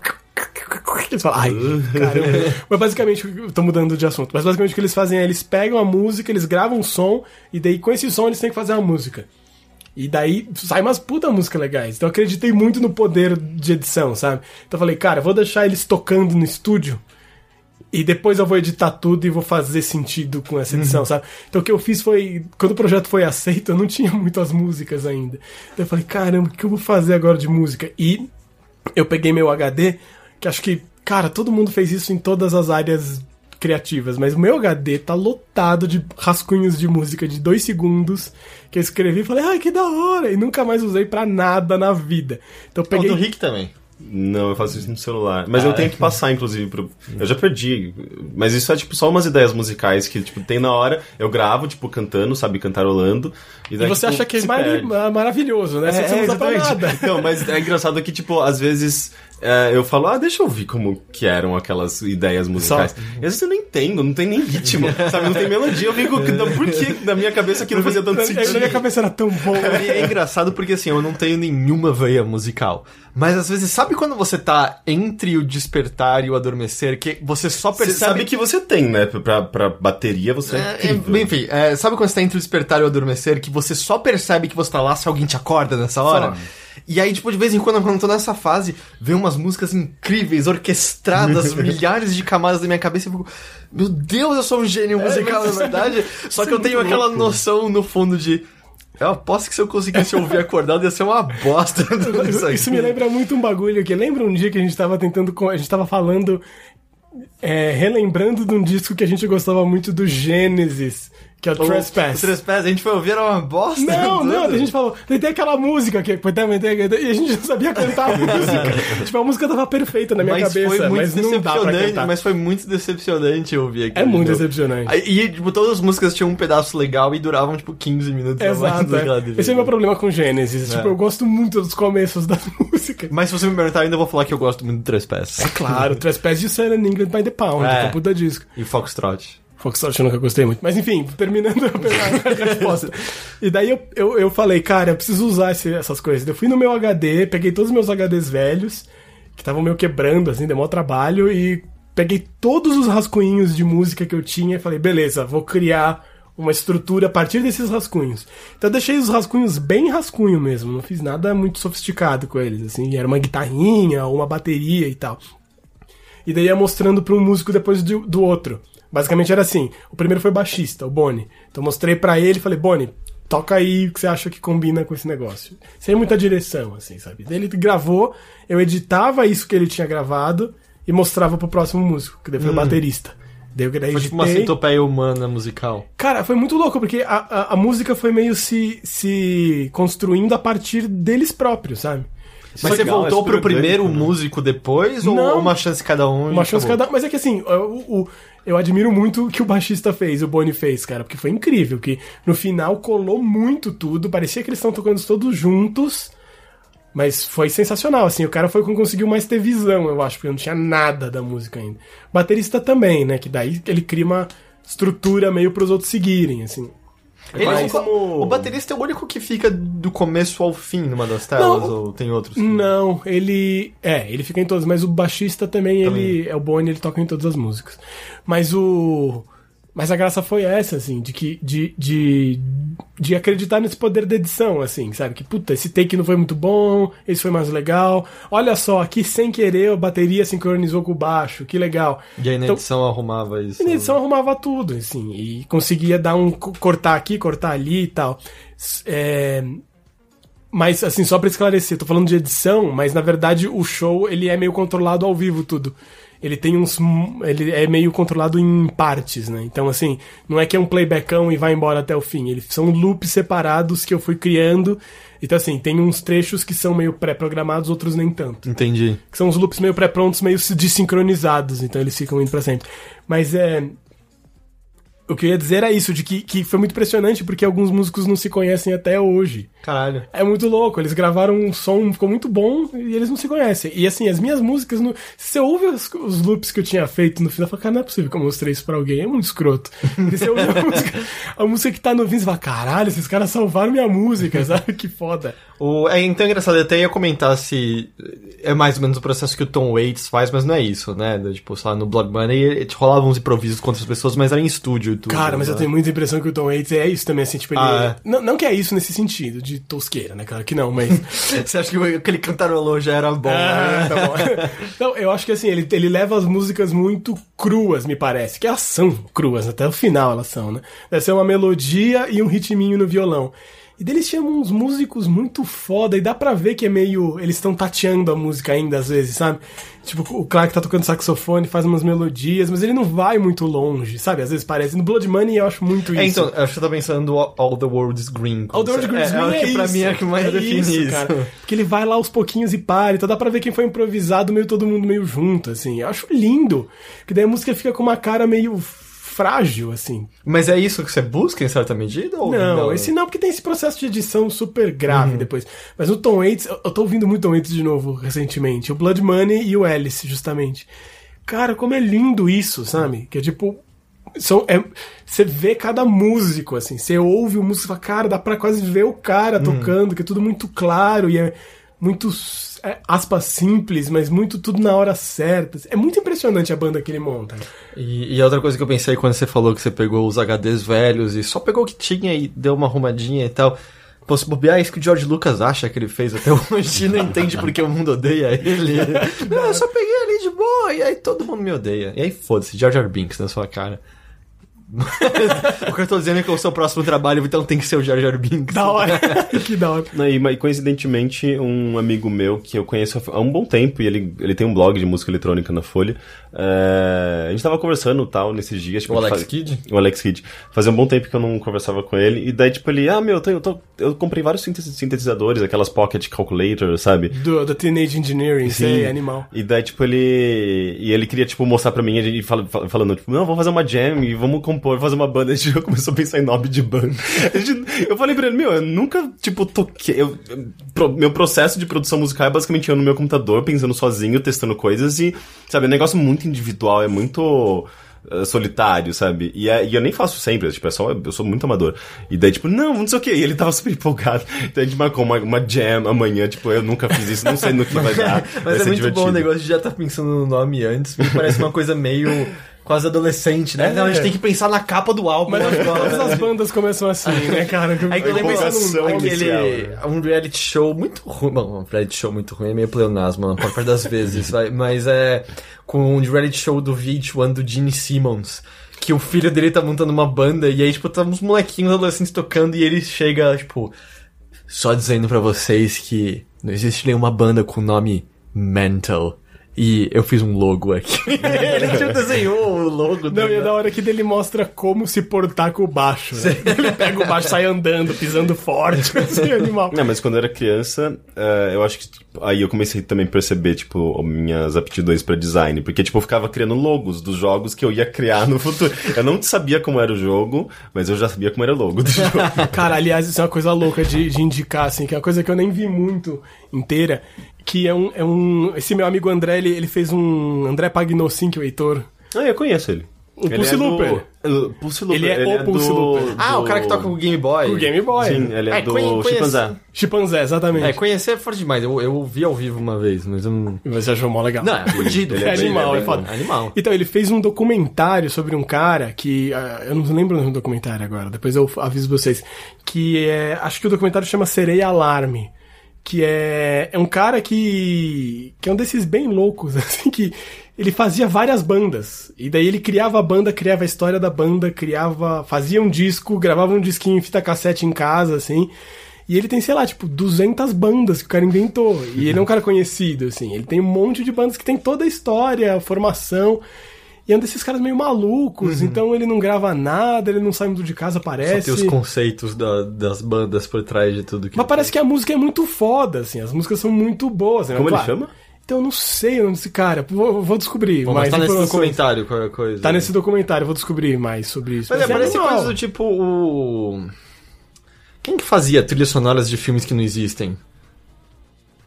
C: Eles falam, ai, caramba. Mas basicamente, tô mudando de assunto. Mas basicamente o que eles fazem é eles pegam a música, eles gravam um som, e daí com esse som eles têm que fazer a música. E daí sai umas puta música legais. Então eu acreditei muito no poder de edição, sabe? Então eu falei, cara, eu vou deixar eles tocando no estúdio. E depois eu vou editar tudo e vou fazer sentido com essa edição, sabe? Então o que eu fiz foi. Quando o projeto foi aceito, eu não tinha muitas músicas ainda. Então eu falei, caramba, o que eu vou fazer agora de música? E eu peguei meu HD, que acho que, cara, todo mundo fez isso em todas as áreas criativas, mas o meu HD tá lotado de rascunhos de música de dois segundos que eu escrevi e falei, ai, que da hora! E nunca mais usei pra nada na vida. Então eu
A: O
C: peguei.
A: do Rick também.
B: Não, eu faço isso no celular. Mas
A: Ah,
B: eu tenho
A: é.
B: que passar, inclusive, pro... Eu já perdi. Mas isso é, tipo, só umas ideias musicais que, tipo, tem na hora. Eu gravo, tipo, cantando, sabe, cantarolando.
C: E
B: daí,
C: você
B: tipo,
C: acha que é
B: perde.
C: maravilhoso, né? Que você não usa pra nada.
B: Então, mas é engraçado que, tipo, às vezes é, eu falo, ah, deixa eu ouvir como que eram aquelas ideias musicais.
C: Só.
B: E às vezes eu não entendo, não tem nem ritmo, sabe? Não tem melodia. Eu fico, não, por que na minha cabeça aquilo fazia tanto
C: Na minha
B: sentido?
C: cabeça era tão bom.
A: E é engraçado porque assim, eu não tenho nenhuma veia musical. Mas às vezes, sabe quando você tá entre o despertar e o adormecer, que você só
B: Você
A: percebe
B: sabe que você tem, né? Pra, pra bateria você é,
A: É,
B: incrível.
A: é, enfim, é, sabe quando você tá entre o despertar e o adormecer, que você só percebe que você tá lá se alguém te acorda nessa hora? E aí, tipo, de vez em quando, quando eu tô nessa fase, vem umas músicas incríveis, orquestradas, milhares de camadas na minha cabeça, e fico, meu Deus, eu sou um gênio musical, na verdade. Só que eu tenho aquela noção no fundo de. Eu aposto que se eu conseguisse ouvir acordado ia ser uma bosta. Isso,
C: Isso me lembra muito um bagulho que lembra um dia que a gente tava tentando. A gente tava falando. é, relembrando de um disco que a gente gostava muito do Gênesis, que é o, Trespass.
A: O Trespass, a gente foi ouvir, era uma bosta.
C: Não, não, a gente falou, tem aquela música que foi também, tem- e a gente não sabia cantar a música. tipo, a música tava perfeita na minha
A: mas
C: cabeça,
A: foi muito
C: mas não dá pra
A: decepcionante,
C: cantar.
A: mas foi muito decepcionante ouvir aqui.
C: É muito decepcionante.
A: E, tipo, todas as músicas tinham um pedaço legal e duravam, tipo, 15 minutos.
C: Exato, é. Esse é o meu problema com Gênesis.
A: É.
C: Tipo, eu gosto muito dos começos das músicas.
A: Mas se você me perguntar, eu ainda vou falar que eu gosto muito do Trespass.
C: Claro, Trespass de Sun and England by the Pound,
A: É.
C: é puta disco.
A: E Foxtrot.
C: Foxtrot eu nunca gostei muito. Mas enfim, terminando a resposta. E daí eu, eu, eu falei, cara, eu preciso usar esse- essas coisas. Eu fui no meu HD, peguei todos os meus HDs velhos, que estavam meio quebrando, assim, deu maior trabalho, e peguei todos os rascunhos de música que eu tinha e falei, beleza, vou criar uma estrutura a partir desses rascunhos. Então eu deixei os rascunhos bem rascunho mesmo, não fiz nada muito sofisticado com eles, assim, era uma guitarrinha, uma bateria e tal. E daí ia mostrando para um músico depois do, do outro. Basicamente era assim: o primeiro foi baixista, o Boni. Então eu mostrei para ele e falei: Boni, toca aí o que você acha que combina com esse negócio. Sem muita direção, assim, sabe? Ele gravou, eu editava isso que ele tinha gravado e mostrava pro próximo músico, que daí foi o baterista. Daí eu daí
A: Foi tipo uma centopeia humana musical.
C: Cara, foi muito louco, porque a, a, a música foi meio se, se construindo a partir deles próprios, sabe?
A: Mas você
B: legal,
A: voltou
B: é
A: pro primeiro
B: né?
A: músico depois? Ou
C: Não.
A: uma chance cada um?
C: Uma chance
A: acabou?
C: cada Mas é que assim, o, o- eu admiro muito o que o baixista fez, o Boni fez, cara, porque foi incrível. Que no final colou muito tudo, parecia que eles estão tocando todos juntos. Mas foi sensacional, assim, o cara foi quem conseguiu mais ter visão, eu acho, porque não tinha nada da música ainda. Baterista também, né, que daí ele cria uma estrutura meio pros outros seguirem, assim.
A: Ele é
B: Mas
A: o,
B: como-
A: o baterista é o único que fica do começo ao fim numa das telas?
C: Não.
A: Ou tem outros?
C: Não, ele. É, ele fica em todas, mas o baixista também, ele. É o Boni, ele toca em todas as músicas. Mas o. Mas a graça foi essa, assim, de que. De, de, de acreditar nesse poder da edição, assim, sabe? Que, puta, esse take não foi muito bom, esse foi mais legal. Olha só, aqui sem querer a bateria sincronizou com o baixo, que legal.
A: E aí na
C: Então-
A: edição arrumava isso.
C: E na edição arrumava tudo, assim, e conseguia dar um. co- cortar aqui, cortar ali e tal. É, mas, assim, só pra esclarecer, tô falando de edição, mas na verdade o show ele é meio controlado ao vivo tudo. Ele tem uns. Ele é meio controlado em partes, né? Então, assim, não é que é um playbackão e vai embora até o fim. Eles são loops separados que eu fui criando. Então, assim, tem uns trechos que são meio pré-programados, outros nem tanto
A: Entendi.
C: que são os loops meio pré-prontos, meio desincronizados, então eles ficam indo pra sempre. Mas é. O que eu ia dizer era isso, de que, que foi muito impressionante porque alguns músicos não se conhecem até hoje.
A: Caralho.
C: É muito louco, eles gravaram um som, ficou muito bom e eles não se conhecem. E assim, as minhas músicas, no... se você ouve os, os loops que eu tinha feito no final, fala, cara, não é possível que eu mostrei isso pra alguém, é muito escroto. E você ouve a música, a música que tá no fim, você fala, caralho, esses caras salvaram minha música, sabe? Que foda.
A: O, é então engraçado, eu até ia comentar se é mais ou menos o processo que o Tom Waits faz, mas não é isso, né? Tipo, sei lá, no Blood Money ele- rolavam uns improvisos com outras pessoas, mas era em estúdio e tudo.
C: Cara, mas
A: né?
C: eu tenho muita impressão que o Tom Waits é isso também, assim, tipo, ele...
A: Ah,
C: não, não que é isso nesse sentido, de tosqueira, né, claro que não, mas...
A: Você acha que aquele cantarolou já era bom,
C: Ah,
A: né?
C: tá bom. Então, eu acho que assim, ele, ele leva as músicas muito cruas, me parece. Que elas são cruas, até o final elas são, né? Deve ser uma melodia e um ritminho no violão. E deles chamam uns músicos muito foda, e dá pra ver que é meio. Eles estão tateando a música ainda, às vezes, sabe? Tipo, o Clark tá tocando saxofone, faz umas melodias, mas ele não vai muito longe, sabe? Às vezes parece. No Blood Money eu acho muito
A: É,
C: isso.
A: então, acho que eu tô pensando All All the World is Green.
C: All the World Green
A: é, é, o que pra
C: isso,
A: mim é que mais
C: é
A: define isso.
C: cara. Porque ele vai lá aos pouquinhos e para, então dá pra ver quem foi improvisado, meio todo mundo meio junto, assim. Eu acho lindo. Que daí a música fica com uma cara meio frágil, assim.
A: Mas é isso que você busca em certa medida? Ou
C: Não, esse não, porque tem esse processo de edição super grave depois. Mas o Tom Waits, eu eu tô ouvindo muito Tom Waits de novo recentemente. O Blood Money e o Alice, justamente. Cara, como é lindo isso, sabe? Que é tipo. São, é, você vê cada músico, assim. Você ouve o músico e fala, cara, dá pra quase ver o cara tocando, que é tudo muito claro e é muito, é, aspas, simples, mas muito tudo na hora certa. É muito impressionante a banda que ele monta.
A: E, e outra coisa que eu pensei quando você falou que você pegou os HDs velhos e só pegou o que tinha e deu uma arrumadinha e tal. Pô, se bobear, é isso que o George Lucas acha que ele fez até hoje, não entende porque o mundo odeia ele. Não, eu só peguei ali de boa, e aí todo mundo me odeia. E aí foda-se, George R. Binks na sua cara. o que eu tô dizendo é que o seu próximo trabalho então tem que ser o Jar Jar Binks.
C: Da hora. que da hora.
B: Não, e, mas, coincidentemente, um amigo meu que eu conheço há um bom tempo, e ele, ele tem um blog de música eletrônica na Folha, é, a gente tava conversando tal nesses dias. Tipo,
A: O Alex
B: faz-
A: Kidd?
B: O Alex Kidd. Fazia um bom tempo que eu não conversava com ele, e daí, tipo, ele, ah, meu, eu, tenho- eu, tô- eu comprei vários sinte- sintetizadores, aquelas pocket calculators, sabe?
C: Do, do Teenage Engineering, sei, animal.
B: E daí, tipo, ele. E ele queria, tipo, mostrar pra mim, a gente fala- fala- falando, tipo, não, vamos fazer uma jam e vamos compor, fazer uma banda. A gente já começou a pensar em nome de banda. Gente- eu falei pra ele, meu, eu nunca, tipo, toquei. eu- pro- meu processo de produção musical é basicamente eu no meu computador, pensando sozinho, testando coisas e, sabe, é um negócio muito individual, é muito. eh, solitário, sabe? E, é- e eu nem faço sempre, tipo, é só, eu sou muito amador. E daí, tipo, não, não sei o que. E ele tava super empolgado. Então a gente marcou uma, uma jam amanhã, tipo, eu nunca fiz isso, não sei no que vai dar. vai
A: Mas é
B: ser
A: muito bom
B: divertido.
A: o negócio de já estar pensando no nome antes. Me parece uma coisa meio quase adolescente, né?
C: É.
A: Não, a gente tem que pensar na capa do álbum.
C: Mas todas as bandas começam assim, né, cara?
A: Aí que eu lembro
B: empolgação
A: aquele,
B: inicial, né?
A: um reality show muito ruim. Bom, um reality show muito ruim é meio pleonasmo na maior parte das vezes, mas é com um reality show do VH1 do Gene Simmons. Que o filho dele tá montando uma banda e aí, tipo, tá uns molequinhos adolescentes tocando e ele chega, tipo, só dizendo pra vocês que não existe nenhuma banda com o nome Mental. E eu fiz um logo aqui. ele tipo, desenhou o logo
C: Não,
A: do-
C: e é da hora que ele mostra como se portar com o baixo. Né? Ele pega o baixo, sai andando, pisando forte, assim, animal.
B: Não, mas quando eu era criança, eh, eu acho que tipo, aí eu comecei também a perceber, tipo, minhas aptidões pra design. Porque, tipo, eu ficava criando logos dos jogos que eu ia criar no futuro. Eu não sabia como era o jogo, mas eu já sabia como era o logo do jogo.
C: Cara, aliás, isso é uma coisa louca de, de indicar, assim, que é uma coisa que eu nem vi muito inteira, que é um... É um esse meu amigo André, ele, ele fez um... André Pagnosink, o Heitor.
B: ah, eu conheço ele.
C: O
B: Ele
C: Pulse
B: é do-
C: Looper.
B: Uh, Pulse Looper.
C: Ele é o Pulse
B: do-
C: Looper.
A: Ah, o
B: do-
A: cara que toca o Game Boy.
C: O Game Boy.
B: Sim, ele é,
A: É,
B: do
A: conhe-.
B: Chimpanzé.
C: Chimpanzé, exatamente.
A: É, conhecer é forte demais. Eu, eu vi ao vivo uma vez, mas eu não.
C: Você achou mó legal.
A: Não, é fudido.
B: Ele
C: É,
B: é
C: animal,
B: ele é
C: é foda.
A: Animal.
C: Então, ele fez um documentário sobre um cara que. ah, eu não lembro o nome do documentário agora, depois eu aviso vocês. Que é. Acho que o documentário chama Sereia Alarme. Que é. É um cara que. Que é um desses bem loucos, assim, que. Ele fazia várias bandas. E daí ele criava a banda, criava a história da banda, criava. Fazia um disco, gravava um disquinho em fita cassete em casa, assim. E ele tem, sei lá, tipo, 200 bandas que o cara inventou. E ele é um cara conhecido, assim. Ele tem um monte de bandas que tem toda a história, a formação. E é um desses caras meio malucos. Então ele não grava nada, ele não sai muito de casa,
A: Só
C: parece.
A: tem os conceitos da- das bandas por trás de tudo que.
C: Mas parece que a música é muito foda, assim. As músicas são muito boas. Né?
B: Como ele
C: Claro.
B: chama?
C: Então eu não sei o nome desse cara. Vou, vou descobrir.
A: Bom, mas
C: mais
A: tá nesse documentário qualquer coisa.
C: Tá nesse documentário, vou descobrir mais sobre isso.
A: Mas é, parece
C: animal.
A: coisa do tipo o. Quem que fazia trilhas sonoras de filmes que não existem?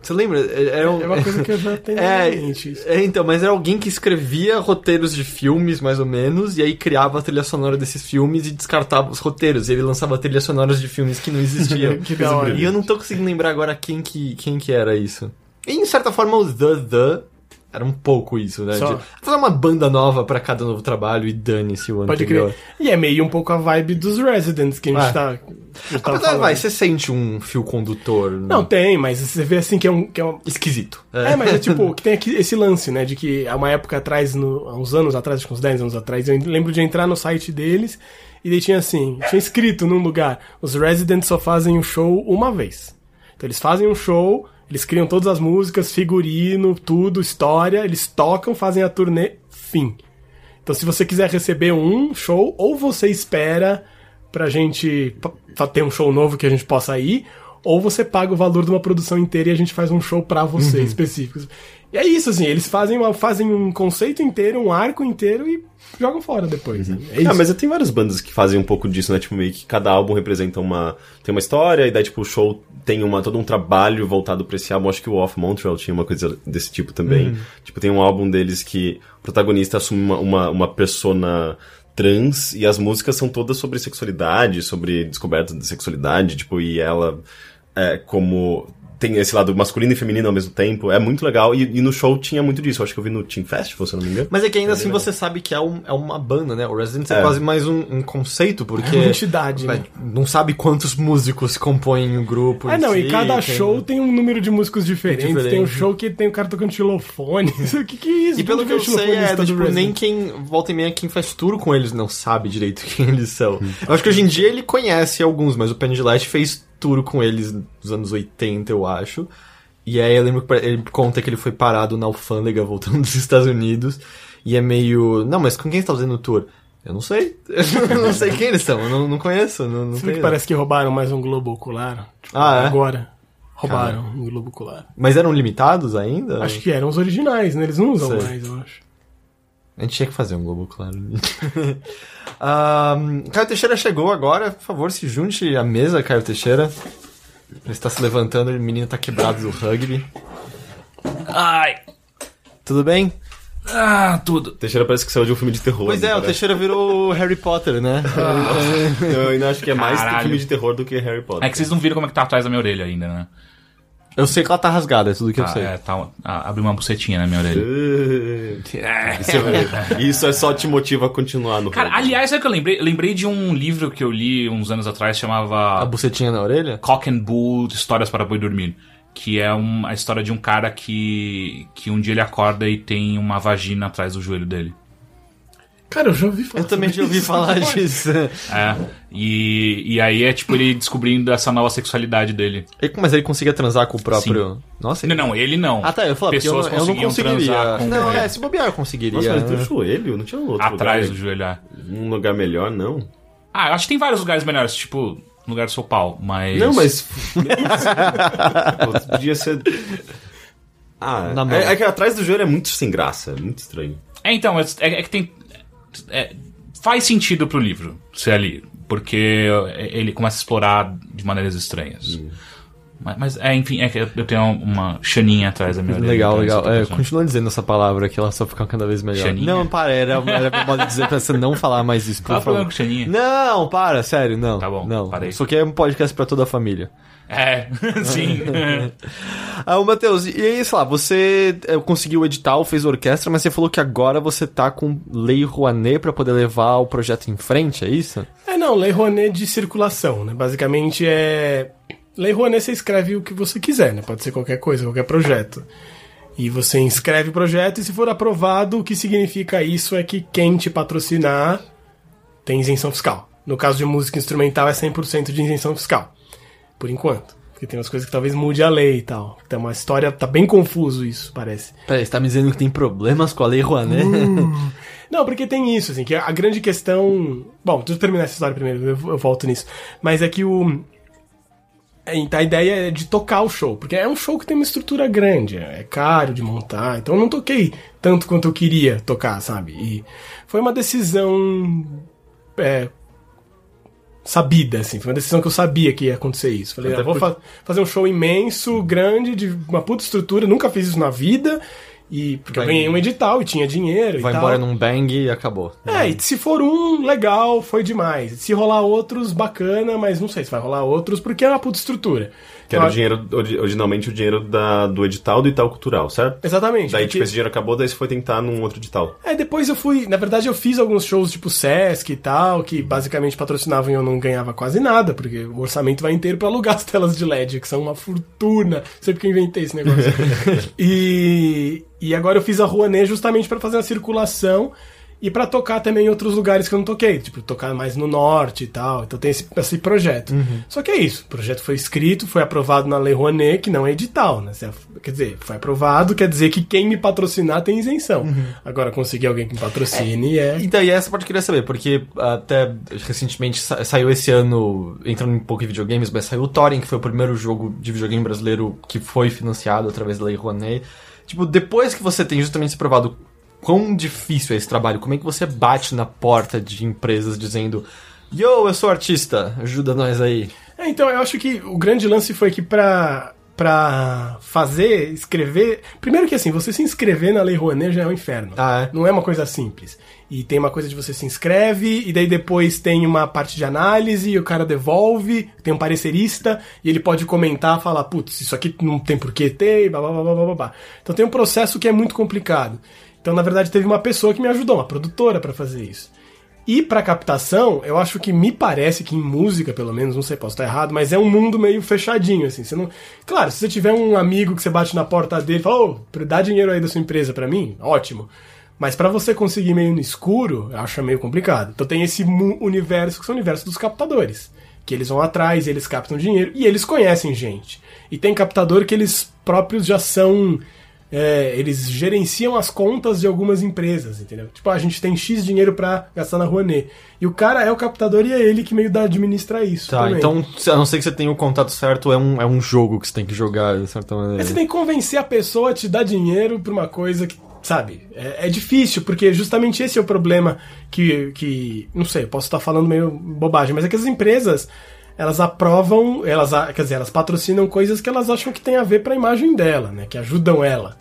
A: Você lembra? É,
C: É uma coisa que eu já tenho
A: É,
C: em mente. isso.
A: é, então, mas era alguém que escrevia roteiros de filmes, mais ou menos, e aí criava a trilha sonora desses filmes e descartava os roteiros. E ele lançava trilhas sonoras de filmes que não existiam.
C: Que da hora.
A: E eu não tô conseguindo lembrar agora quem que, quem que era isso. E, em certa forma, o The The era um pouco isso, né?
C: Só.
A: De fazer uma banda nova pra cada novo trabalho e dane-se o
C: Pode
A: anterior.
C: crer. E é meio um pouco a vibe dos Residents que a gente
A: É.
C: tá. que a gente tava
A: Apesar, vai, você sente um fio condutor. né?
C: Não, tem, mas você vê assim que é um. Que é um...
A: Esquisito.
C: É, mas é tipo, que tem aqui esse lance, né? De que há uma época atrás, no, há uns anos atrás, acho que uns 10 anos atrás, eu lembro de entrar no site deles e daí tinha assim, tinha escrito num lugar, os Residents só fazem um show uma vez. Então eles fazem um show, eles criam todas as músicas, figurino, tudo, história, eles tocam, fazem a turnê, fim. Então se você quiser receber um show, ou você espera pra gente pra ter um show novo que a gente possa ir, ou você paga o valor de uma produção inteira e a gente faz um show pra você específico. E é isso, assim, eles fazem, uma, fazem um conceito inteiro, um arco inteiro e jogam fora depois. né? É isso.
B: Ah, mas tem várias bandas que fazem um pouco disso, né? Tipo, meio que cada álbum representa uma. Tem uma história, e daí, tipo, o show tem uma, todo um trabalho voltado pra esse álbum. Acho que o Off Montreal tinha uma coisa desse tipo também. Tipo, tem um álbum deles que o protagonista assume uma, uma, uma persona trans e as músicas são todas sobre sexualidade, sobre descoberta de sexualidade, tipo, e ela é, como tem esse lado masculino e feminino ao mesmo tempo. É muito legal. E, e no show tinha muito disso. Eu acho que eu vi no Team Festival, se eu não me engano.
A: Mas é que ainda
B: É
A: assim
B: legal.
A: você sabe que é, um- é uma banda, né? O Residence é,
B: É.
A: quase mais um, um conceito, porque.
C: É uma entidade, né?
A: Não sabe quantos músicos compõem o grupo.
C: É, não,
A: si,
C: e cada
A: tem-
C: show tem um número de músicos diferentes.
A: Diferente.
C: Tem um show que tem o cara tocando xilofone. O que, que é isso?
A: E pelo
C: Onde
A: que eu
C: o
A: sei, é,
C: do
A: tipo, nem
C: Resident?
A: quem volta e meia quem faz tour com eles não sabe direito quem eles são. Eu acho que hoje em dia ele conhece alguns, mas o Penny Gillette fez tour com eles nos anos 80, eu acho. E aí eu lembro que ele conta que ele foi parado na alfândega voltando dos Estados Unidos. E é meio. Não, mas com quem você tá fazendo o tour? Eu não sei. Eu não sei quem eles são, eu não, não conheço. Não, não
C: que parece que roubaram mais um globo ocular? Tipo,
A: Ah, é?
C: Agora. Roubaram um globo ocular.
A: Mas eram limitados ainda?
C: Acho que eram os originais, né? Eles não usam
A: Sei.
C: mais, eu acho.
A: A gente tinha que fazer um Globo, claro. um, Caio Teixeira chegou agora. Por favor, se junte à mesa, Caio Teixeira. Ele está se levantando, o menino está quebrado do rugby.
D: Ai!
A: Tudo bem?
D: Ah, tudo.
B: Teixeira parece que saiu de um filme de terror.
A: Pois é, o
B: parece?
A: Teixeira virou Harry Potter, né?
B: Eu ainda acho que é mais
D: Caralho.
B: filme de terror do que Harry Potter.
D: É que vocês não viram como é que tá atrás da minha orelha ainda, né?
A: Eu sei que ela tá rasgada, é tudo que eu
D: Ah,
A: sei.
D: é, tá, ah, abriu uma bucetinha na minha orelha.
B: Isso é, isso é só te motiva a continuar no
D: Cara, aliás, sabe o que eu lembrei? Eu lembrei de um livro que eu li uns anos atrás,
A: A
D: chamava
A: bucetinha na orelha?
D: Cock and Bull Histórias para Boi Dormir. Que é um, a história de um cara que, que um dia ele acorda e tem uma vagina atrás do joelho dele.
C: Cara, eu já ouvi falar.
A: Eu também já ouvi falar disso.
D: É. E, e aí é tipo ele descobrindo essa nova sexualidade dele.
A: E- Mas ele conseguia transar com o próprio. Nossa,
D: Não, não, ele não.
A: Ah, tá, eu eu,
D: Pessoas
A: não- eu não conseguiria.
D: com
A: Não, é, se bobear eu conseguiria.
B: Nossa, mas tem o joelho, não tinha um outro
D: Atrás do
B: lugar.
D: joelho. é.
B: Um lugar melhor, não.
D: Ah, eu acho que tem vários lugares melhores, tipo, no lugar do seu pau, mas.
B: Não, mas. Podia ser. Ah, é, é que atrás do joelho é muito sem graça, é muito estranho.
D: É, então, é, é que tem. É, faz sentido pro livro ser ali, porque ele começa a explorar de maneiras estranhas.
B: Hum.
D: Mas, mas, é, enfim, é que eu tenho uma chaninha atrás da minha orelha.
A: Legal,
D: então
A: legal.
D: eu tô
A: É, continua dizendo essa palavra que ela só fica cada vez melhor.
D: Xaninha?
A: Não, para, era, era meu modo de dizer pra você não falar mais isso, por
D: Qual é o problema
A: favor.
D: com Xaninha?
A: Não, para, sério, não.
D: Tá bom,
A: não.
D: parei.
A: Isso aqui é um podcast pra toda a família.
D: É, sim.
A: Ah, ô Matheus, e aí, sei lá, você é, conseguiu o edital, fez orquestra, mas você falou que agora você tá com Lei Rouanet pra poder levar o projeto em frente, é isso?
C: É, não, Lei Rouanet de circulação, né? Basicamente é. Lei Rouanet você escreve o que você quiser, né? Pode ser qualquer coisa, qualquer projeto. E você inscreve o projeto e se for aprovado, o que significa isso é que quem te patrocinar tem isenção fiscal. No caso de música instrumental é 100% de isenção fiscal. Por enquanto. Porque tem umas coisas que talvez mude a lei e tal. Então uma história, tá bem confuso isso, parece.
A: Peraí, você tá me dizendo que tem problemas com a Lei Rouanet?
C: Não, porque tem isso, assim, que a grande questão. Bom, deixa eu terminar essa história primeiro, eu, eu volto nisso. Mas é que o. é, A ideia é de tocar o show, porque é um show que tem uma estrutura grande, é caro de montar, então eu não toquei tanto quanto eu queria tocar, sabe? E foi uma decisão. É, sabida, assim, foi uma decisão que eu sabia que ia acontecer isso. Falei, ah, vou fa- fazer um show imenso, grande, de uma puta estrutura, nunca fiz isso na vida. E porque
A: Vai-
C: eu ganhei um edital e tinha dinheiro
A: Vai
C: e tal.
A: embora num bang e acabou.
C: É, e se for um, legal, foi demais. Se rolar outros, bacana, mas não sei se vai rolar outros, porque é uma puta estrutura.
B: Que era o dinheiro, ori- originalmente o dinheiro da, do edital do Itaú Cultural, certo?
C: Exatamente.
B: Daí,
C: porque-
B: tipo, esse dinheiro acabou, daí você foi tentar num outro edital.
C: É, depois eu fui. Na verdade, eu fiz alguns shows tipo Sesc e tal, que basicamente patrocinavam e eu não ganhava quase nada, porque o orçamento vai inteiro pra alugar as telas de LED, que são uma fortuna. Não sei porque eu inventei esse negócio. e, e agora eu fiz a Rouanet justamente pra fazer a circulação e pra tocar também em outros lugares que eu não toquei, tipo, tocar mais no norte e tal. Então tem esse, esse projeto. Só que é isso, o projeto foi escrito, foi aprovado na Lei Rouanet, que não é edital, né? Quer dizer, foi aprovado, quer dizer que quem me patrocinar tem isenção. Agora, conseguir alguém que me patrocine é...
A: Então, e essa parte eu queria saber, porque até recentemente sa- saiu esse ano, entrando um pouco em videogames, mas saiu o Thorin, que foi o primeiro jogo de videogame brasileiro que foi financiado através da Lei Rouanet. Tipo, depois que você tem justamente se provado quão difícil é esse trabalho, como é que você bate na porta de empresas dizendo Yo, eu sou artista, ajuda nós aí.
C: É, então, eu acho que o grande lance foi que pra, pra fazer, escrever. Primeiro que assim, você se inscrever na Lei Rouanet já é um inferno.
A: Ah, é?
C: Não é uma coisa simples. E tem uma coisa de você se inscreve, e daí depois tem uma parte de análise, e o cara devolve, tem um parecerista, e ele pode comentar, falar, putz, isso aqui não tem por que ter, blá blá blá blá blá blá. Então tem um processo que é muito complicado. Então, na verdade, teve uma pessoa que me ajudou, uma produtora, pra fazer isso. E pra captação, eu acho que me parece que em música, pelo menos, não sei, posso estar errado, mas é um mundo meio fechadinho, assim. Você não... Claro, se você tiver um amigo que você bate na porta dele e fala, ô, dá dinheiro aí da sua empresa pra mim, ótimo. Mas pra você conseguir meio no escuro, eu acho meio complicado. Então tem esse universo que são o universo dos captadores. Que eles vão atrás, eles captam dinheiro e eles conhecem gente. E tem captador que eles próprios já são. é, eles gerenciam as contas de algumas empresas, entendeu? Tipo, a gente tem X dinheiro pra gastar na Rouanet. E o cara é o captador e é ele que meio dá administra isso.
A: Tá,
C: também.
A: então, a não ser que você tenha o contato certo, é um, é um jogo que você tem que jogar, de certa maneira.
C: Aí você tem que convencer a pessoa a te dar dinheiro pra uma coisa que, sabe, é, é difícil, porque justamente esse é o problema que, que. Não sei, eu posso estar falando meio bobagem, mas é que as empresas. Elas aprovam, elas, a- quer dizer, elas patrocinam coisas que elas acham que tem a ver pra imagem dela, né? Que ajudam ela.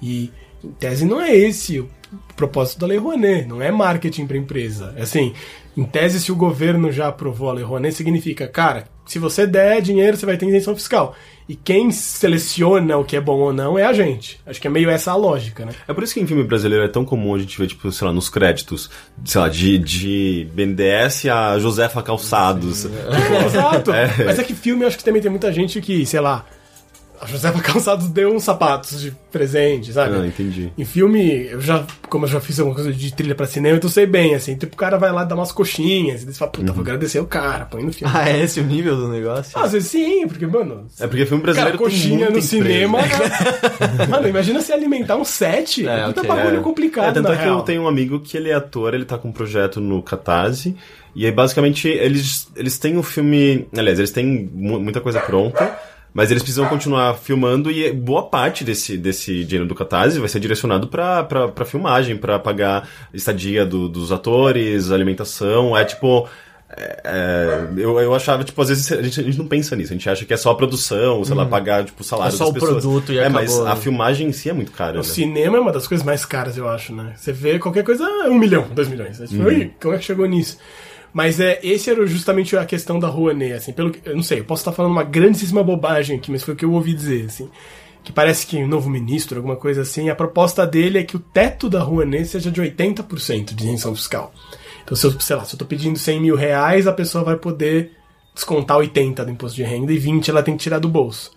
C: E, em tese, não é esse o propósito da Lei Rouanet, não é marketing pra empresa. É assim, em tese, se o governo já aprovou a Lei Rouanet, significa, cara, se você der dinheiro, você vai ter isenção fiscal. E quem seleciona o que é bom ou não é a gente. Acho que é meio essa a lógica, né?
B: É por isso que em filme brasileiro é tão comum a gente ver, tipo, sei lá, nos créditos, sei lá, de, de BNDES a Josefa Calçados.
C: É, exato. Mas é que filme, eu acho que também tem muita gente que, sei lá, a Josefa Calçados deu uns sapatos de presente, sabe?
B: Ah, entendi.
C: Em filme, eu já, como eu já fiz alguma coisa de trilha pra cinema, então eu sei bem, assim, tipo, o cara vai lá dar umas coxinhas, e você fala, puta, vou agradecer o cara, põe no filme.
A: Ah, é esse o nível do negócio?
C: Ah, às vezes sim, porque, mano.
B: É porque filme
C: Cara,
B: brasileiro tem
C: coxinha no
B: empresa.
C: cinema. né? Mano, imagina se alimentar um set.
A: É,
C: É, puta
A: ok,
C: bagulho
B: É.
C: complicado,
B: É, tanto
C: na
B: é que
C: real.
B: eu tenho um amigo que ele é ator, ele tá com um projeto no Catarse. E aí, basicamente, eles, eles têm o filme. Aliás, eles têm mu- muita coisa pronta. Mas eles precisam continuar filmando e boa parte desse, desse dinheiro do Catarse vai ser direcionado pra, pra, pra filmagem, pra pagar estadia do- dos atores, alimentação. É tipo. é, é, eu, eu achava, tipo, às vezes a gente, a gente não pensa nisso, a gente acha que é só a produção, sei lá, pagar, tipo, o salário
A: É só
B: das
A: o
B: pessoas.
A: produto e
B: É, mas a
A: né?
B: filmagem em si é muito cara,
C: O
B: né?
C: cinema é uma das coisas mais caras, eu acho, né? Você vê qualquer coisa, ah, um milhão, dois milhões. Você fala, "Ih, como é que chegou nisso? Mas é, esse era justamente a questão da Rouanet, assim, pelo eu não sei, eu posso estar falando uma grandíssima bobagem aqui, mas foi o que eu ouvi dizer, assim, que parece que o novo ministro, alguma coisa assim, a proposta dele é que o teto da Rouanet seja de 80% de isenção fiscal. Então, se eu, sei lá, se eu tô pedindo 100 mil reais, a pessoa vai poder descontar 80 do imposto de renda e 20 ela tem que tirar do bolso.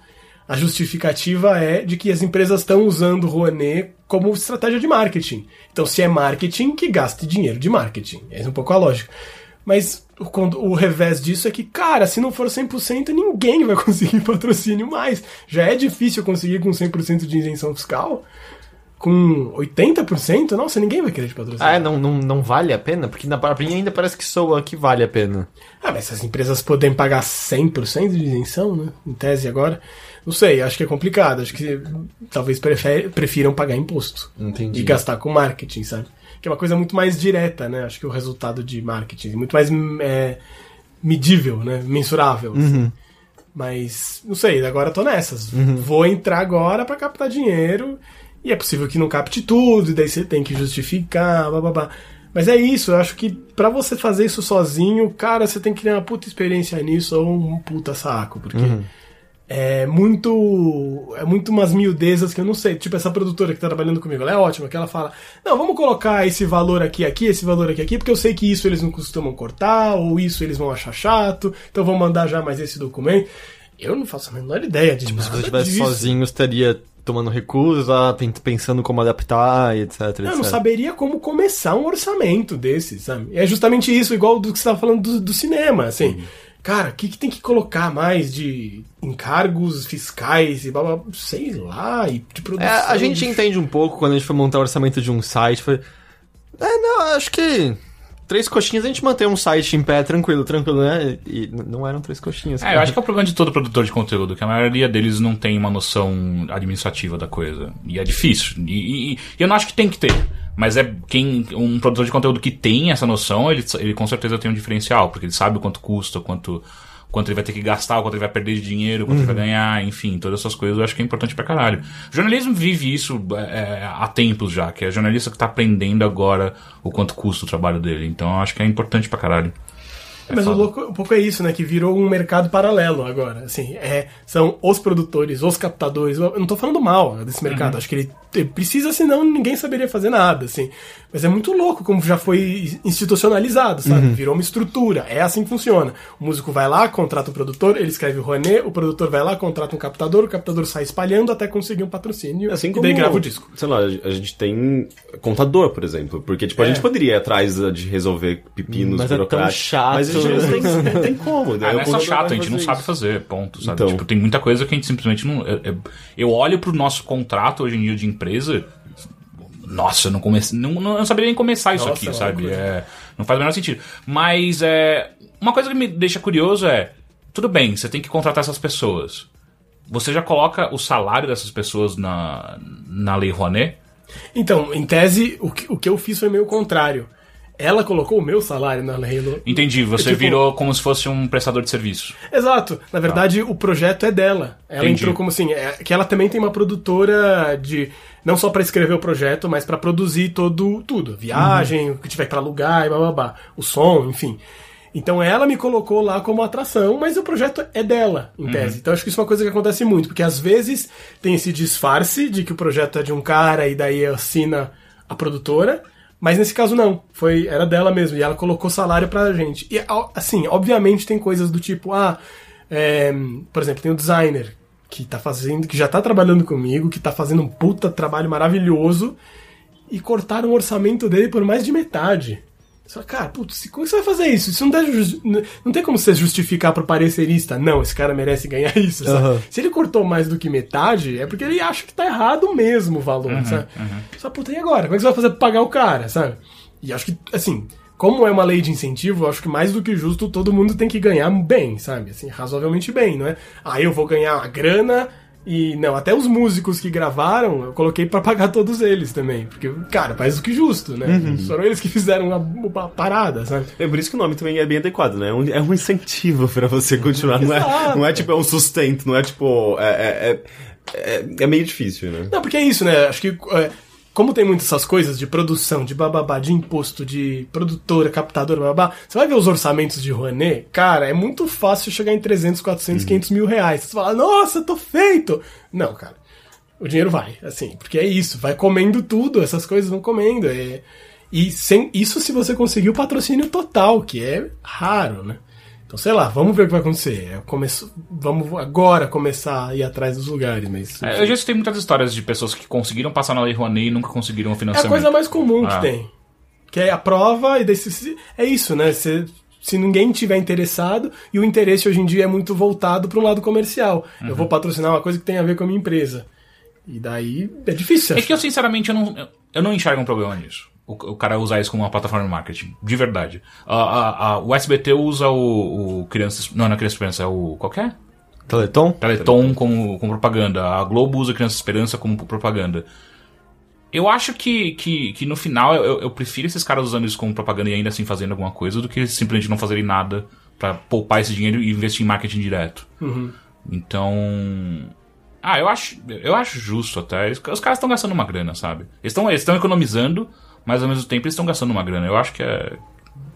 C: A justificativa é de que as empresas estão usando o Rouanet como estratégia de marketing. Então, se é marketing, que gaste dinheiro de marketing. Essa é um pouco a lógica. Mas o, revés disso é que, cara, se não for 100%, ninguém vai conseguir patrocínio mais. Já é difícil conseguir com 100% de isenção fiscal. Com 80%, nossa, ninguém vai querer te patrocinar.
A: Ah, é, não, não, não vale a pena? Porque na mim ainda parece que soa que vale a pena.
C: Ah, mas as empresas puderem pagar 100% de isenção, né? Em tese agora. Não sei, acho que é complicado. Acho que talvez prefe- prefiram pagar imposto.
A: Entendi.
C: E gastar com marketing, sabe? Que é uma coisa muito mais direta, né? Acho que o resultado de marketing. Muito mais é, medível, né? Mensurável. assim. Mas, não sei, agora tô nessas. Vou entrar agora pra captar dinheiro. E é possível que não capte tudo, e daí você tem que justificar, bababá. Mas é isso, eu acho que pra você fazer isso sozinho, cara, você tem que ter uma puta experiência nisso ou um puta saco, porque é muito. É muito umas miudezas que eu não sei. Tipo, essa produtora que tá trabalhando comigo, ela é ótima, que ela fala: Não, vamos colocar esse valor aqui, aqui, esse valor aqui, aqui, porque eu sei que isso eles não costumam cortar, ou isso eles vão achar chato, então vamos mandar já mais esse documento. Eu não faço a menor ideia de
A: Se
C: nada
A: eu estivesse
C: disso.
A: sozinho, estaria tomando recursos, pen- pensando como adaptar, etc, etc.
C: Eu não saberia como começar um orçamento desse, sabe? É justamente isso, igual do que você estava falando do, do cinema, assim. Cara, o que, que tem que colocar mais de encargos fiscais e blá, blá, sei lá, e de produção?
A: É, a gente
C: de-
A: entende um pouco quando a gente foi montar o orçamento de um site. Foi... É, não, acho que. Três coxinhas a gente mantém um site em pé tranquilo, tranquilo, né? E não eram três coxinhas.
D: É, eu acho que é o problema de todo produtor de conteúdo, que a maioria deles não tem uma noção administrativa da coisa. E é difícil. E, e- e eu não acho que tem que ter. Mas é quem. Um produtor de conteúdo que tem essa noção, ele, ele com certeza tem um diferencial, porque ele sabe o quanto custa, o quanto, quanto ele vai ter que gastar, o quanto ele vai perder de dinheiro, quanto ele vai ganhar, enfim, todas essas coisas eu acho que é importante pra caralho. O jornalismo vive isso é, há tempos já, que é jornalista que tá aprendendo agora o quanto custa o trabalho dele. Então eu acho que é importante pra caralho. É
C: Mas o louco, um pouco é isso, né? Que virou um mercado paralelo agora. Assim, é, são os produtores, os captadores. Eu não tô falando mal desse mercado. Acho que ele te- precisa, senão ninguém saberia fazer nada, assim. Mas é muito louco como já foi institucionalizado, sabe? Virou uma estrutura. É assim que funciona. O músico vai lá, contrata um produtor, ele escreve o Rouanet, o produtor vai lá, contrata um captador, o captador sai espalhando até conseguir um patrocínio.
B: Assim
C: e
B: como,
C: daí grava o disco.
B: Sei lá, a gente tem contador, por exemplo. Porque, tipo, a
C: É.
B: gente poderia ir atrás de resolver pepinos
A: Mas é tão
B: burocráticos.
A: chato.
B: Mas a não tem, não tem como. daí
D: Ah, não é só chato, a gente não
B: fazer
D: sabe
B: isso.
D: fazer, ponto, sabe?
B: Então.
D: Tipo, tem muita coisa que a gente simplesmente não. Eu, eu- eu olho pro nosso contrato hoje em dia de empresa. Nossa, eu não comecei. Não, não, saberia nem começar isso
C: Nossa,
D: aqui,
C: é
D: sabe? É, não faz o menor sentido. Mas é. Uma coisa que me deixa curioso é. Tudo bem, você tem que contratar essas pessoas. Você já coloca o salário dessas pessoas na, na Lei Rouanet?
C: Então, em tese, o que, o que eu fiz foi meio contrário. Ela colocou o meu salário na Halo.
D: Entendi, você
C: Tipo-
D: virou como se fosse um prestador de serviço.
C: Exato. Na verdade, o projeto é dela. Ela
D: Entendi.
C: entrou como assim, é, que ela também tem uma produtora de não só pra escrever o projeto, mas pra produzir todo tudo, viagem, o que tiver pra alugar e blá blá blá, o som, enfim. Então ela me colocou lá como atração, mas o projeto é dela, em tese. Então acho que isso é uma coisa que acontece muito, porque às vezes tem esse disfarce de que o projeto é de um cara e daí assina a produtora, mas nesse caso não, foi era dela mesmo e ela colocou salário pra gente. E assim, obviamente tem coisas do tipo, ah, é, por exemplo, tem o designer que tá fazendo, que já tá trabalhando comigo, que tá fazendo um puta trabalho maravilhoso e cortaram o orçamento dele por mais de metade. Você fala, cara, putz, como é que você vai fazer isso? Isso não, deve jus- não tem como você justificar pro parecerista, não, esse cara merece ganhar isso, sabe?
A: Aham.
C: Se ele cortou mais do que metade, é porque ele acha que tá errado mesmo o valor, sabe? Só, puta, e agora? Como é que você vai fazer pra pagar o cara, sabe? E acho que, assim, como é uma lei de incentivo, eu acho que mais do que justo todo mundo tem que ganhar bem, sabe? Assim, razoavelmente bem, não é? Ah, eu vou ganhar a grana e, não, até os músicos que gravaram, eu coloquei pra pagar todos eles também. Porque, cara, mais do que justo, né? Foram eles que fizeram a, a parada, sabe?
B: É por isso que o nome também é bem adequado, né? É um, é um incentivo pra você continuar. Não é, não é tipo, é um sustento, não é tipo. É, é, é, é, é meio difícil, né?
C: Não, porque é isso, né? Acho que. Como tem muitas essas coisas de produção, de bababá, de imposto, de produtora, captadora, bababá, você vai ver os orçamentos de Rouanet, cara, é muito fácil chegar em 300, 400, 500 mil reais. Você fala, nossa, tô feito! Não, cara. O dinheiro vai, assim, porque é isso, vai comendo tudo, essas coisas vão comendo. é- E sem isso se você conseguir o patrocínio total, que é raro, né? Então, sei lá, vamos ver o que vai acontecer. É, começo- vamos agora começar a ir atrás dos lugares, mas.
D: É, eu já escutei muitas histórias de pessoas que conseguiram passar na Lei Rouanet e nunca conseguiram o
C: É a
D: financiamento.
C: coisa mais comum que
D: Ah.
C: tem. Que é a prova e daí se- se- é isso, né? Se, se ninguém tiver interessado, e o interesse hoje em dia é muito voltado para um lado comercial. Eu
D: Uhum.
C: vou patrocinar uma coisa que tem a ver com a minha empresa. E daí é difícil.
D: É que eu, sinceramente, eu não, eu- eu não enxergo um problema nisso. O, o cara usar isso como uma plataforma de marketing. De verdade. A, a- a- o SBT usa o, o Crianças... Não, não é Criança Esperança, é o... Qual que é?
A: Teleton?
D: Teleton como, como propaganda. A Globo usa Criança Esperança como propaganda. Eu acho que, que, que no final eu, eu prefiro esses caras usando isso como propaganda e ainda assim fazendo alguma coisa do que simplesmente não fazerem nada pra poupar esse dinheiro e investir em marketing direto. Então. Ah, eu acho, eu acho justo até. Os caras estão gastando uma grana, sabe? Eles estão eles estão economizando, mas ao mesmo tempo eles estão gastando uma grana. Eu acho que é.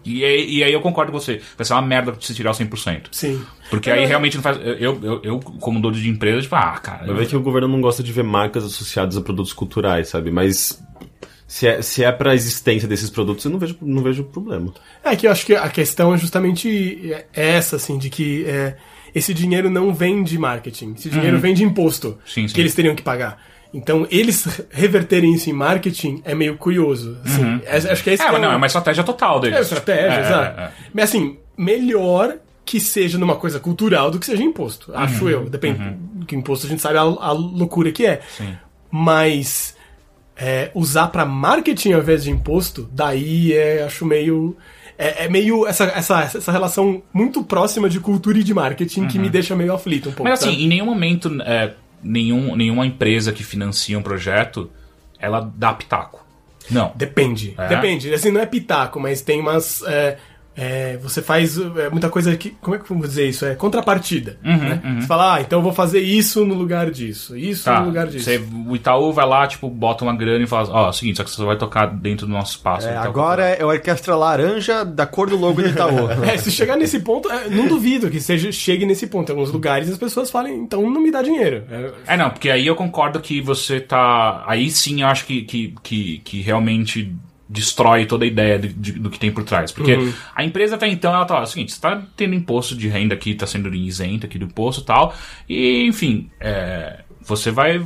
D: E, aí- e aí eu concordo com você. Vai ser uma merda se tirar o 100%.
C: Sim.
D: Porque aí realmente não faz. Eu, eu, eu como dono de empresa, tipo, ah, cara.
B: Vai ver que o governo não gosta de ver marcas associadas a produtos culturais, sabe? Mas se é, se é pra existência desses produtos, eu não vejo, não vejo problema.
C: É que eu acho que a questão é justamente essa, assim, de que é, esse dinheiro não vem de marketing. Esse dinheiro vem de imposto
D: Uhum. Sim, sim.
C: que eles teriam que pagar. Então, eles reverterem isso em marketing é meio curioso. Assim, É- acho que é
D: É,
C: que é
D: não, é uma estratégia total deles.
C: É estratégia,
D: É,
C: exato.
D: é, é.
C: Mas assim, melhor que seja numa coisa cultural do que seja imposto. Acho
D: Uhum,
C: eu. Depende. Que imposto a gente sabe a, a loucura que é.
D: Sim.
C: Mas é, usar pra marketing ao invés de imposto, daí é, acho meio. É, é meio essa, essa, essa relação muito próxima de cultura e de marketing que me deixa meio aflito um pouco.
D: Uhum. Mas assim,
C: sabe?
D: em nenhum momento, é, nenhum, nenhuma empresa que financia um projeto, ela dá pitaco. Não.
C: Depende.
D: É?
C: Depende. Assim, não é pitaco, mas tem umas. é, é, você faz é, muita coisa que. Como é que vamos dizer isso? É contrapartida.
D: Uhum,
C: né? Você fala, ah, então eu vou fazer isso no lugar disso, isso
D: Tá,
C: no lugar disso.
D: você- o Itaú vai lá, tipo, bota uma grana e fala, ó, é o seguinte, só que você só vai tocar dentro do nosso espaço.
A: É,
D: Então,
A: agora é a orquestra laranja da cor do logo do Itaú.
C: É, se chegar nesse ponto, é, não duvido que seja, chegue nesse ponto. Em alguns lugares as pessoas falem, então não me dá dinheiro. É,
D: É, não, porque aí eu concordo que você tá. Aí sim eu acho que, que, que, que realmente destrói toda a ideia de- de- do que tem por trás. Porque a empresa até então, ela tá, ó, é o seguinte, você tá tendo imposto de renda aqui, tá sendo isento aqui do imposto e tal. E, enfim, é, você vai.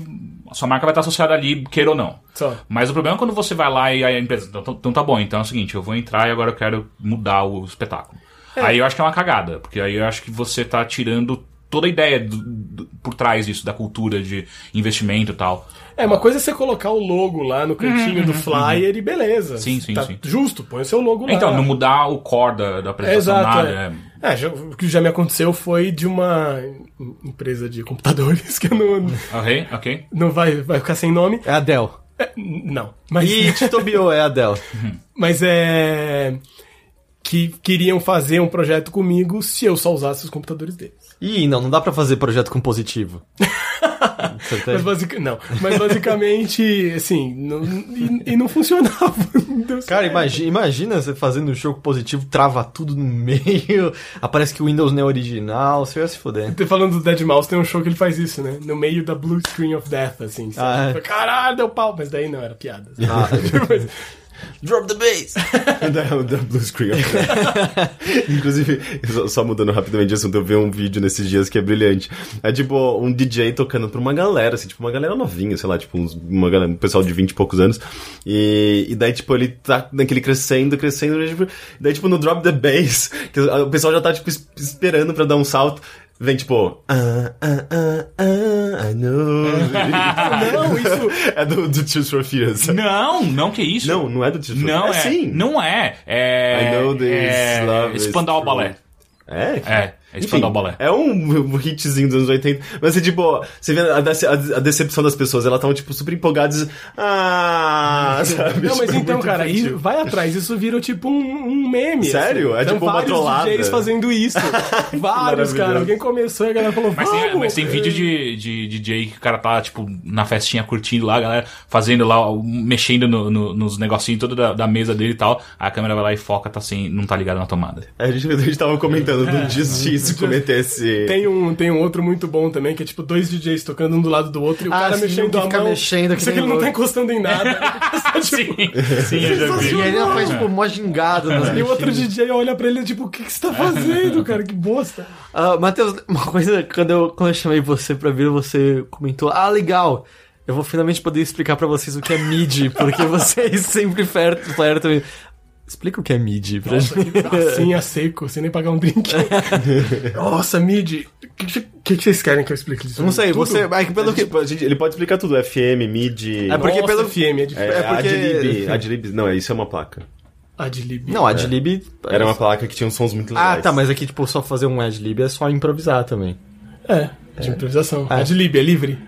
D: A sua marca vai estar associada ali, queira ou não.
C: Só.
D: Mas o problema é quando você vai lá e a empresa. Então, então tá bom, então é o seguinte, eu vou entrar e agora eu quero mudar o espetáculo. Aí eu acho que é uma cagada, porque aí eu acho que você tá tirando toda a ideia do- do- por trás disso, da cultura de investimento e tal.
C: É, uma coisa é você colocar o logo lá no cantinho do flyer e beleza.
D: Uhum, Sim, sim,
C: tá
D: sim.
C: Justo, põe o seu logo lá.
D: Então, não mudar o core da, da
C: É,
D: apresentação,
C: exato.
D: nada.
C: é.
D: é.
C: É, já- o que já me aconteceu foi de uma em- empresa de computadores que não,
D: Ok, ok.
C: não vai, vai ficar sem nome.
A: É a Dell.
C: É, não, mas,
A: E titubeou, é a Dell.
C: mas é. Que queriam fazer um projeto comigo se eu só usasse os computadores deles.
A: Ih, não, não dá pra fazer projeto com positivo.
C: Mas, basic, não, mas basicamente, assim, não, e, e não funcionava.
A: Cara, imagina, imagina você fazendo um jogo positivo, trava tudo no meio, aparece que o Windows não é original, você ia se foder.
C: Tô Falando do Dead Mouse, tem um show que ele faz isso, né? No meio da Blue Screen of Death, assim.
A: Ah, é.
C: Caralho, deu pau. Mas daí não, era piada.
A: Ah. Drop the bass!
B: da, da Blue Screen. Inclusive, só, só mudando rapidamente de assunto, eu vi um vídeo nesses dias que é brilhante. É tipo um DJ tocando pra uma galera, assim, tipo uma galera novinha, sei lá, tipo uns, uma galera, um pessoal de 20 e poucos anos. E, e daí, tipo, ele tá naquele crescendo, crescendo, tipo, daí, tipo, no Drop the Bass, que o pessoal já tá, tipo, es- esperando pra dar um salto. Vem tipo. Ah, ah, ah, ah, I know.
C: Não, isso.
B: é do, do Tears for Fears.
D: Não, não que isso.
B: Não, não é do Tears for
D: Não
B: Fears.
D: é.
B: sim.
D: Não é. É.
B: I know this
D: é,
B: love
D: Spandau. Ballet.
B: É?
D: É, é Spandau Ballet.
B: É um, hitzinho dos anos 80. Mas, é, tipo, você vê a, dece- a- decepção das pessoas. Elas estavam, tipo, super empolgadas. Ah, sabe?
C: Não, mas
B: Tipo,
C: então, cara,
B: infantil.
C: vai atrás. Isso virou tipo um, um meme.
B: Sério?
C: assim.
B: É
C: São
B: tipo uma
C: vários
B: trollada.
C: DJs fazendo isso. vários, cara. Alguém começou e a galera falou,
D: Mas
C: vamos.
D: tem, mas tem vídeo de, de DJ que o cara tá, tipo, na festinha curtindo lá, a galera fazendo lá, mexendo no- no- nos negocinhos toda da, da mesa dele e tal. A câmera vai lá e foca, tá sem, não tá ligado na tomada.
B: A gente, a gente tava comentando do Justice cometer esse.
C: Tem um, tem um outro muito bom também, que é tipo dois DJs tocando um do lado do outro e o
A: Ah,
C: cara
A: sim,
C: mexendo
A: que
C: a
A: fica
C: mão.
A: mexendo que
C: Isso aqui
A: nem
C: ele não tá encostando em nada.
D: Sim, sim, eu já vi.
A: E ele faz, tipo, mó gingado.
C: E o outro. DJ olha pra ele tipo, o que, que você tá fazendo, cara? Que bosta.
A: Ah, Matheus, uma coisa, quando eu, quando eu chamei você pra vir, você comentou, ah, legal, eu vou finalmente poder explicar pra vocês o que é MIDI, porque vocês sempre flertam, flertam. Explica o que é MIDI pra
C: Nossa,
A: gente.
C: que bracinho a seco, sem nem pagar um drink. Nossa, mid. O que, que, que vocês querem que eu explique disso?
A: Não sei,
C: Tudo?
A: você. É que pelo que.
B: Tipo, a gente- ele pode explicar tudo. FM, MIDI.
A: É porque
C: Nossa,
A: pelo-
C: FM é.
B: É,
A: é porque-
B: Adlib. Adlib. Não, isso é uma placa.
C: Adlib.
A: Não, Adlib.
B: Era uma placa que tinha uns sons muito legais.
A: Ah, tá, mas aqui, tipo, só fazer um Adlib é só improvisar também.
C: É, de improvisação.
A: É.
C: Adlib, é livre.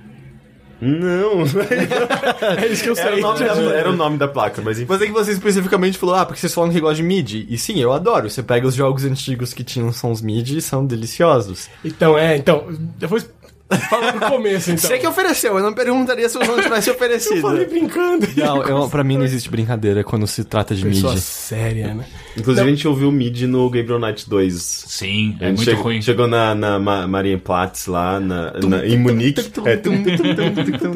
B: Não.
C: É isso que eu sei.
B: era, o nome da, era o nome da placa, mas enfim.
A: Mas é que você especificamente falou, ah, porque vocês falam que gostam de MIDI. E sim, eu adoro. Você pega os jogos antigos que tinham sons MIDI e são deliciosos.
C: Então, é, então. Depois. Fala pro começo, então.
A: Você que ofereceu, eu não perguntaria se o não tivesse oferecido.
C: Eu falei brincando.
A: Não, eu, pra mim não existe brincadeira quando se trata de
C: Pessoa
A: MIDI.
C: séria, né?
B: Inclusive, a gente ouviu o MIDI no Gabriel Knight 2.
D: Sim,
B: A
D: é muito
B: chegou,
D: ruim.
B: Chegou na, na Ma- Marienplatz lá, na, na- em Munique. É,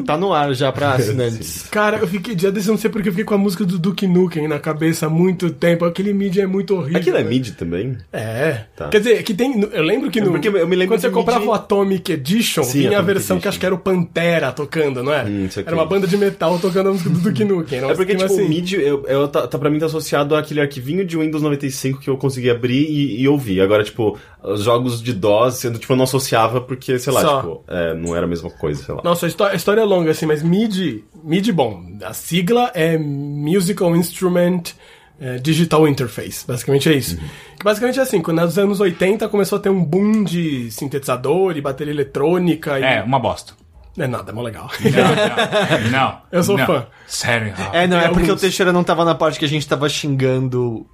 A: tá no ar já pra assinantes.
C: Cara, eu fiquei. Dia desse não sei porque eu fiquei com a música do Duke Nukem na cabeça há muito tempo. Aquele MIDI é muito horrível.
B: Aquilo é? MIDI também?
C: É.
B: Tá.
C: Quer dizer, que tem. Eu lembro que no.
B: porque eu me lembro
C: quando você comprava o Atomic Edition,
B: Sim,
C: vinha a versão que acho que era o Pantera tocando, não era?
B: Hum, isso aqui.
C: era uma banda de metal tocando a música do Duke Nukem.
B: É porque, tipo,
C: assim.
B: o MIDI, eu, eu, tá, tá, pra mim, tá associado àquele arquivinho de Windows 95 que eu consegui abrir e, e ouvir. Agora, tipo, os jogos de DOS, sendo, tipo, eu não associava porque, sei lá,
C: Só.
B: tipo, é, não era a mesma coisa, sei lá.
C: Nossa, a história, a história é longa, assim, mas MIDI, MIDI, bom, a sigla é Musical Instrument eh, Digital Interface, basicamente é isso. Que basicamente é assim, quando nos anos 80 começou a ter um boom de sintetizador e bateria eletrônica e...
D: É, uma bosta.
C: Não é nada, é mó legal.
D: Não, não. não
C: Eu sou
D: não.
C: fã.
D: Sério.
A: É, não, é
C: Tem
A: porque
C: alguns.
A: o Teixeira não tava na parte que a gente tava xingando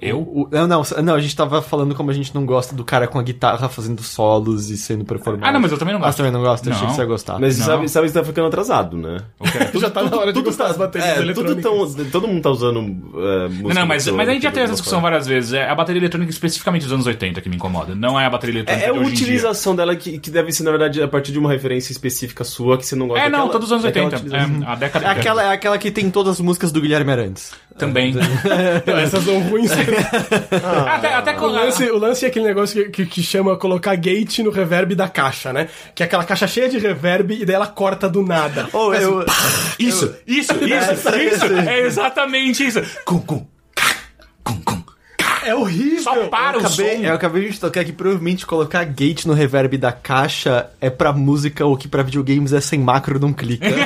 D: Eu?
A: O- não, não, não, a gente tava falando como a gente não gosta do cara com a guitarra fazendo solos e sendo performado.
D: Ah, não, mas eu também não
A: Ah,
D: gosto.
A: você também não gosta? Eu achei que você ia gostar.
B: Mas
D: Não.
B: sabe, sabe que você tá ficando atrasado, né?
C: Já tá na hora de gostar das baterias
B: É, tudo
C: eletrônicas.
B: tão, todo mundo tá usando é, música
D: Não, não, mas, mas a gente já teve essa discussão várias vezes. É a bateria eletrônica especificamente dos anos 80 que me incomoda. Não é a bateria eletrônica
B: É, é a
D: de hoje em dia.
B: utilização dela que, que deve ser, na verdade, a partir de uma referência específica sua que você não gosta
D: É, não,
B: daquela-
D: todos os anos
B: daquela
D: 80.
B: utilização.
D: É, a década
A: É aquela, é aquela que tem todas as músicas do Guilherme Arantes.
D: Também.
C: Não, essas são ruins.
D: até até
C: O
D: com
C: lance, o lance é aquele negócio que, que, que chama colocar gate no reverb da caixa, né? Que é aquela caixa cheia de reverb e daí ela corta do nada.
A: Ou eu,
D: Isso, isso, isso, isso. É exatamente isso. Cum, cum.
C: É horrível.
D: Só para
A: eu
D: o
A: acabei,
D: som.
A: eu acabei de tocar que provavelmente colocar gate no reverb da caixa é pra música ou que pra videogames é sem macro não clica.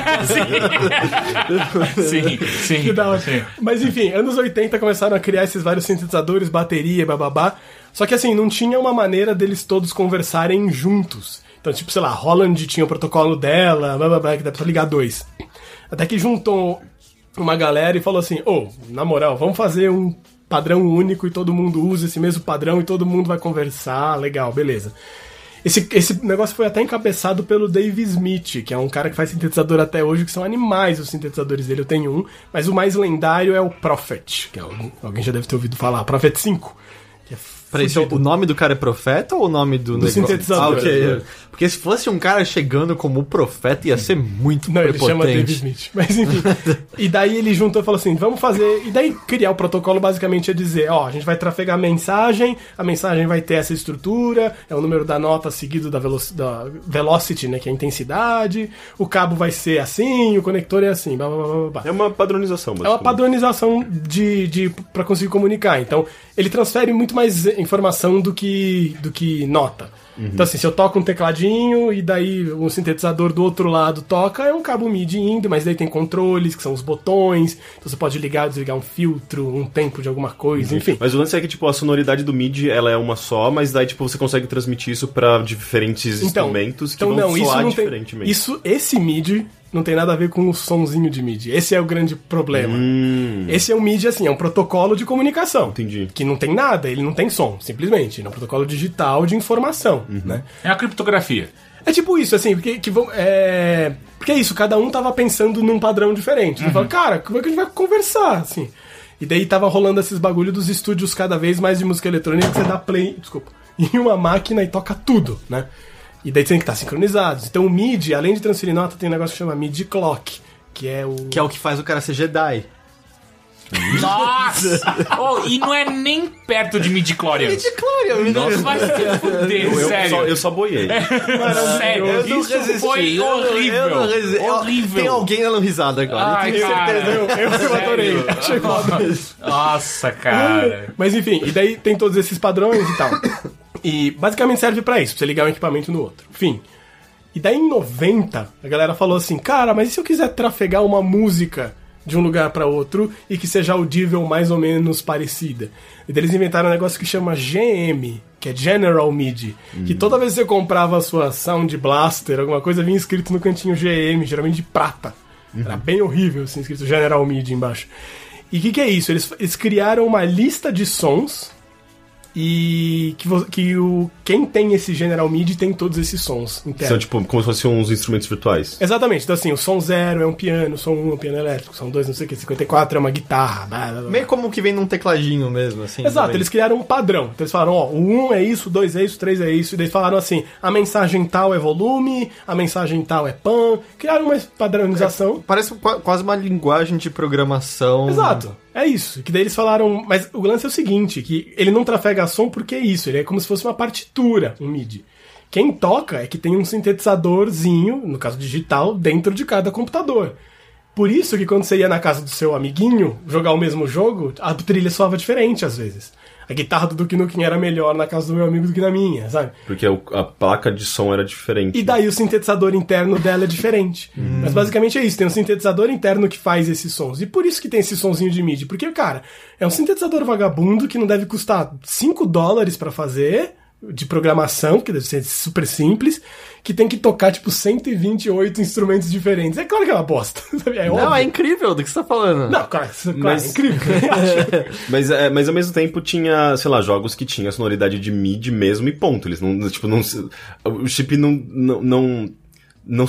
D: Sim, sim.
C: Que da hora.
D: sim.
C: Mas enfim, anos 80 começaram a criar esses vários sintetizadores, bateria, bababá. Só que assim, não tinha uma maneira deles todos conversarem juntos. Então, tipo, sei lá, Holland tinha o protocolo dela, bababá, que dá pra ligar dois. Até que juntou uma galera e falou assim: ô, na moral, vamos fazer um padrão único e todo mundo usa esse mesmo padrão e todo mundo vai conversar, legal, beleza. Esse, esse negócio foi até encabeçado pelo Dave Smith, que é um cara que faz sintetizador até hoje, que são animais os sintetizadores dele. Eu tenho um, mas o mais lendário é o Prophet, que é algum- alguém já deve ter ouvido falar, Prophet 5. Que é
A: Peraí, o nome do cara é profeta ou o nome do, negócio?
C: sintetizador.
A: Ah, ok. Porque se fosse um cara chegando como o profeta, ia ser muito
C: Não, ele chama
A: prepotente.
C: Smith. Mas enfim. e daí ele juntou e falou assim: vamos fazer. E daí criar o protocolo basicamente é dizer: ó, a gente vai trafegar a mensagem, a mensagem vai ter essa estrutura, é o número da nota seguido da, velo da velocity, né, que é a intensidade, o cabo vai ser assim, o conector é assim, blá blá blá blá.
B: É uma padronização,
C: É uma padronização de, de para conseguir comunicar. Então, ele transfere muito mais informação do que do que nota. Então, assim, se eu toco um tecladinho e daí um sintetizador do outro lado toca, é um cabo MIDI indo, mas daí tem controles, que são os botões. Então você pode ligar, desligar um filtro, um tempo de alguma coisa, enfim.
B: Mas o lance é que, tipo, a sonoridade do MIDI, ela é uma só, mas daí, tipo, você consegue transmitir isso pra diferentes instrumentos que
C: então
B: vão
C: não, isso
B: soar
C: não tem,
B: diferentemente.
C: isso esse MIDI não tem nada a ver com o sonzinho de MIDI. Esse é o grande problema.
B: Hum,
C: Esse é um MIDI assim, é um protocolo de comunicação.
B: Entendi.
C: Que não tem nada, ele não tem som, simplesmente. É um protocolo digital de informação,
B: Uhum.
C: né?
D: É a criptografia.
C: É tipo isso, assim, porque, que vão, é... porque é isso, cada um tava pensando num padrão diferente. Você fala, cara, como é que a gente vai conversar, assim? E daí tava rolando esses bagulho dos estúdios cada vez mais de música eletrônica que você dá play, desculpa, em uma máquina e toca tudo, né? E daí tem que estar sincronizados. Então o MIDI, além de transferir nota, tem um negócio que chama MIDI Clock, que é o...
A: Que é o que faz o cara ser Jedi.
D: Nossa! Oh, e não é nem perto de midi-chlorian. Nossa, vai se fuder,
B: eu,
D: sério.
B: Só, eu só boiei.
D: Sério,
A: Eu não
D: isso
A: resisti.
D: foi
A: eu não-
D: horrível.
A: eu não resisti. Eu-
D: horrível.
A: Tem alguém dando risada agora.
D: Ai,
A: Tenho
D: cara.
A: certeza.
C: Eu, eu, eu adorei.
D: Sério?
C: Achei foda.
D: Nossa, cara.
C: Mas enfim, e daí tem todos esses padrões e tal. E basicamente serve pra isso, pra você ligar um equipamento no outro. Enfim. E daí em 90, a galera falou assim: "Cara, mas e se eu quiser trafegar uma música de um lugar pra outro e que seja audível mais ou menos parecida?" E daí eles inventaram um negócio que chama GM, que é General MIDI, que toda vez que você comprava a sua Sound Blaster, alguma coisa vinha escrito no cantinho GM, geralmente de prata. Era bem horrível, assim, escrito General MIDI embaixo. E o que, que é isso? Eles, eles criaram uma lista de sons e que, que o, quem tem esse General MIDI tem todos esses sons internos.
B: São, tipo, como se fossem uns instrumentos virtuais.
C: Exatamente, então assim, o som 0 é um piano, o som 1 um é um piano elétrico, o som 2 não sei o que, 54 é uma guitarra, blá, blá, blá.
A: Meio como que vem num tecladinho mesmo, assim.
C: Exato,
A: também.
C: eles criaram um padrão. Então eles falaram, ó, o 1 um é isso, o 2 é isso, o 3 é isso. E daí falaram assim, a mensagem tal é volume, a mensagem tal é pan. Criaram uma padronização.
A: Parece qua- quase uma linguagem de programação.
C: Exato. É isso. Que daí eles falaram. Mas o lance é o seguinte: que ele não trafega som porque é isso. Ele é como se fosse uma partitura, um MIDI. Quem toca é que tem um sintetizadorzinho, no caso digital, dentro de cada computador. Por isso que quando você ia na casa do seu amiguinho jogar o mesmo jogo, a trilha soava diferente às vezes. A guitarra do Duke Nukem era melhor na casa do meu amigo do que na minha, sabe?
B: Porque o- a placa de som era diferente.
C: E daí o sintetizador interno dela é diferente. Mas basicamente é isso, tem um sintetizador interno que faz esses sons. E por isso que tem esse sonzinho de MIDI. Porque, cara, é um sintetizador vagabundo que não deve custar 5 dólares pra fazer, de programação, que deve ser super simples, que tem que tocar, tipo, 128 instrumentos diferentes. É claro que é uma bosta. sabe? É
A: Não,
C: óbvio.
A: é incrível do que você tá falando.
C: Não, claro, claro
B: Mas-
C: é incrível.
B: Mas, é, mas ao mesmo tempo tinha, sei lá, jogos que tinha sonoridade de MIDI mesmo e ponto. Eles não, tipo, não. O chip não. não, não não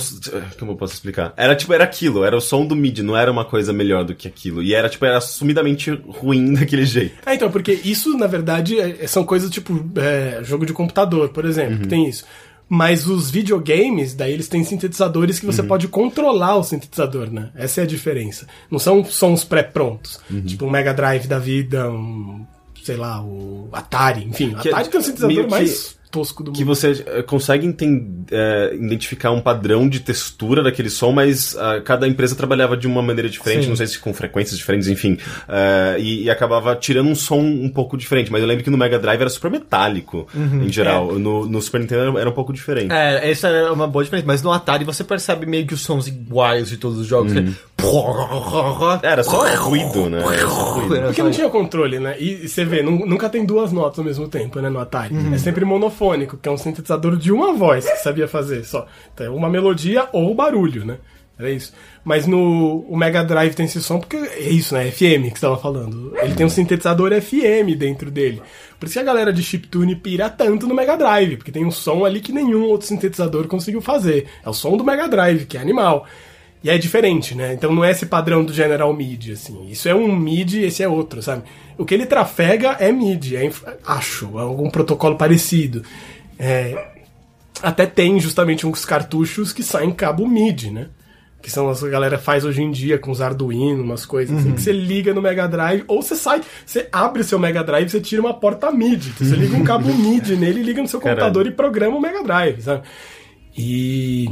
B: como eu posso explicar? Era tipo, era aquilo, era o som do MIDI, não era uma coisa melhor do que aquilo. E era tipo, era sumidamente ruim daquele jeito.
C: É, então, porque isso, na verdade, é- são coisas tipo é, jogo de computador, por exemplo, que tem isso. Mas os videogames, daí eles têm sintetizadores que você pode controlar o sintetizador, né? Essa é a diferença. Não são sons pré-prontos. Tipo um Mega Drive da vida, um. sei lá, o Atari, enfim.
B: Que-
C: Atari tem o sintetizador
B: meio que-
C: mais tosco do
B: Que
C: mundo.
B: você eh, consegue enten- eh, identificar um padrão de textura daquele som, mas ah, cada empresa trabalhava de uma maneira diferente,
A: Sim.
B: não sei se com frequências diferentes, enfim. Eh, e, e acabava tirando um som um pouco diferente. Mas eu lembro que no Mega Drive era super metálico, em geral. No, no Super Nintendo era, era um pouco diferente.
A: É, essa é uma boa diferença. Mas no Atari você percebe meio que os sons iguais de todos os jogos.
B: Era só ruído, né? Era só ruído.
C: Porque não tinha controle, né? E, você vê, nu- nunca tem duas notas ao mesmo tempo, né, no Atari. É sempre monofônico, que é um sintetizador de uma voz que sabia fazer só. Então, é uma melodia ou barulho, né? Era isso. Mas no o Mega Drive tem esse som porque é isso, né? FM que você tava falando. Ele tem um sintetizador FM dentro dele. Por isso que a galera de chiptune pira tanto no Mega Drive, porque tem um som ali que nenhum outro sintetizador conseguiu fazer. É o som do Mega Drive, que é animal. E é diferente, né? Então não é esse padrão do General MIDI, assim. Isso é um MIDI, esse é outro, sabe? O que ele trafega é MIDI, é, acho, é algum protocolo parecido. É, até tem justamente uns cartuchos que saem cabo MIDI, né? Que são as que a galera faz hoje em dia com os Arduino, umas coisas assim, que você liga no Mega Drive, ou você sai, você abre seu Mega Drive e você tira uma porta MIDI. Então você liga um cabo MIDI nele, liga no seu
B: Caralho.
C: computador e programa o Mega Drive, sabe? E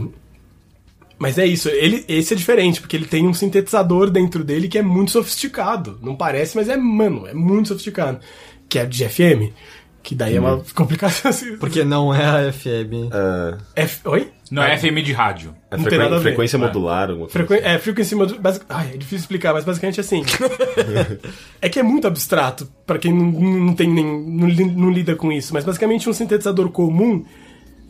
C: mas é isso, ele, esse é diferente, porque ele tem um sintetizador dentro dele que é muito sofisticado. Não parece, mas é, mano, é muito sofisticado. Que é de FM. Que daí é uma complicação. assim.
A: Porque não é a FM.
B: Ah,
C: F... Oi?
D: Não é FM de rádio.
B: é
C: Não tem
B: frequen-
C: nada a ver.
B: frequência modular. alguma coisa
C: Frequ... É, frequency modu... basic... Ai, é difícil explicar, mas basicamente é assim. é que é muito abstrato pra quem não, não tem nem. Não, não lida com isso. Mas basicamente um sintetizador comum,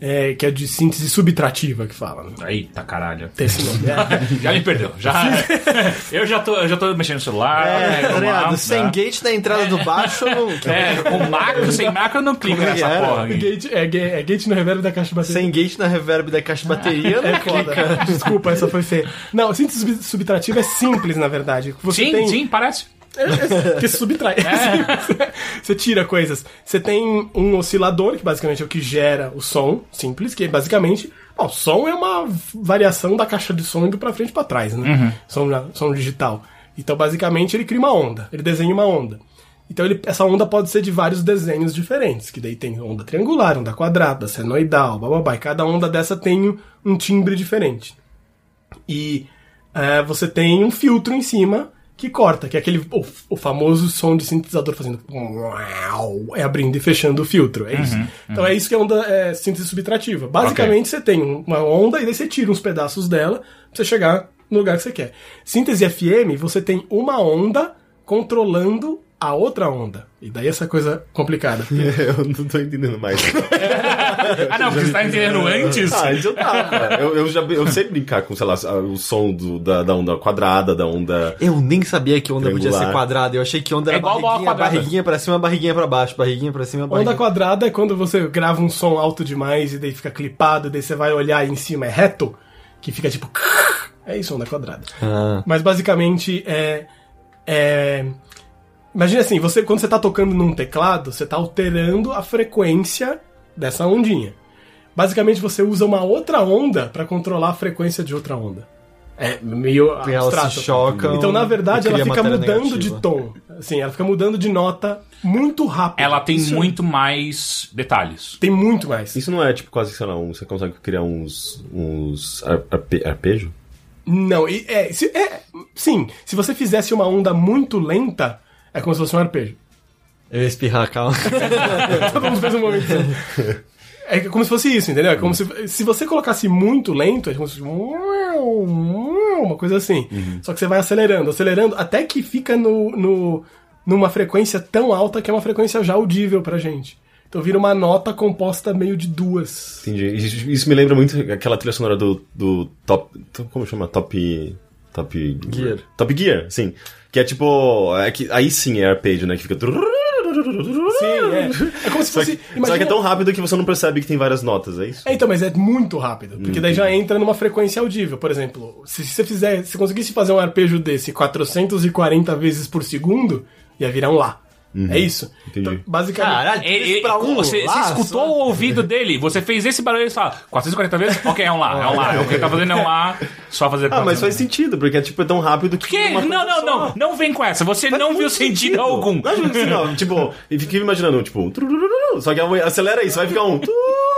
C: é, que é de síntese subtrativa que fala. Né?
D: Eita caralho.
C: Tem esse nome. É.
D: Já me perdeu. Já, eu já tô, eu já tô mexendo no celular.
A: É,
D: né,
A: ligado? Sem gate na entrada do baixo, não.
D: É, com macro, sem macro eu não clico
A: é
D: nessa
A: era?
D: porra.
C: Gate, é, ga- é gate no reverb da caixa de bateria.
A: Sem gate na reverb da caixa de bateria, não
C: É foda. Desculpa, essa foi feia. Não, síntese sub- subtrativa é simples, na verdade. Você
D: Sim,
C: tem...
D: sim, parece.
C: É, é, que se subtrai. Você tira coisas. Você tem um oscilador, que basicamente é o que gera o som, simples, que basicamente. Bom, som é uma variação da caixa de som indo pra frente e pra trás, né? Som, na- som digital. Então, basicamente, ele cria uma onda. Ele desenha uma onda. Então, ele- essa onda pode ser de vários desenhos diferentes. Que daí tem onda triangular, onda quadrada, senoidal, bababá. E cada onda dessa tem um timbre diferente. E é, você tem um filtro em cima que corta, que é aquele o, o famoso som de sintetizador fazendo é abrindo e fechando o filtro, é isso. Então é isso que é onda é, síntese subtrativa. Basicamente você tem uma onda e daí você tira uns pedaços dela pra você chegar no lugar que você quer. Síntese FM, você tem uma onda controlando a outra onda. E daí essa coisa complicada.
B: Eu não tô entendendo mais.
D: Ah, não, porque você tá entendendo antes?
B: Ah, isso eu tava. Eu, eu, já, eu sei brincar com, sei lá, o som do- da, da onda quadrada, da onda.
A: Eu nem sabia que onda podia ser quadrada. Eu achei que onda
D: É
A: era
D: igual bola
A: barriguinha, barriguinha pra cima, barriguinha pra baixo, barriguinha pra cima,
C: Onda
A: barriguinha...
C: quadrada é quando você grava um som alto demais e daí fica clipado, daí você vai olhar e em cima é reto, que fica tipo. É isso, onda quadrada.
A: Ah.
C: Mas basicamente é. é... Imagina assim, você quando você tá tocando num teclado, você tá alterando a frequência dessa ondinha. Basicamente você usa uma outra onda pra controlar a frequência de outra onda. É meio
A: Porque elas
C: abstrato.
A: se chocam
C: Então, na verdade, ela fica mudando
A: negativa.
C: de tom. Assim, ela fica mudando de nota muito rápido.
D: Ela tem
C: Isso
D: muito mais detalhes.
C: Tem muito mais.
B: Isso não é tipo quase, sei lá, um, você consegue criar uns. uns ar- arpe, arpejo?
C: Não, é, se- é, sim. Se você fizesse uma onda muito lenta, é como se fosse um arpejo.
A: Eu ia espirrar, calma.
C: Todo mundo fez um momento. É como se fosse isso, entendeu? É como se, se você colocasse muito lento, é como se fosse uma coisa assim. Só que você vai acelerando, acelerando, até que fica no, no, numa frequência tão alta que é uma frequência já audível pra gente. Então vira uma nota composta meio de duas.
B: Entendi. Isso, isso me lembra muito aquela trilha sonora do, do Top. Como chama? Top. Top.
A: Gear.
B: Top Gear, sim. Que é tipo. É que, aí sim é arpejo, né? Que fica.
C: Sim, é. É como se
B: Só
C: fosse.
B: que, só
C: imagina-
B: que é tão rápido que você não percebe que tem várias notas, é isso?
C: É, então, mas é muito rápido. Porque daí já entra numa frequência audível. Por exemplo, se você fizer. Se conseguisse fazer um arpejo desse 440 vezes por segundo, ia virar um Lá. É isso.
B: Entendi.
C: Então, basicamente.
A: Caralho,
D: Ele-
A: isso pra um
D: você,
A: lá,
D: você escutou
A: só.
D: o ouvido dele, você fez esse barulho e ele fala 440 vezes? Ok, é um lá, é um lá. O que ele tá fazendo é um lá, só fazer
B: Ah, mas faz
D: 440.
B: sentido, porque é tipo é tão rápido que.
D: Que? Não, não,
B: só.
D: não, não vem com essa. Você
B: Faz
D: não viu
B: muito
D: sentido algum.
B: Não, sim, não. Tipo, e fiquei me imaginando, tipo, só que acelera isso, vai ficar um.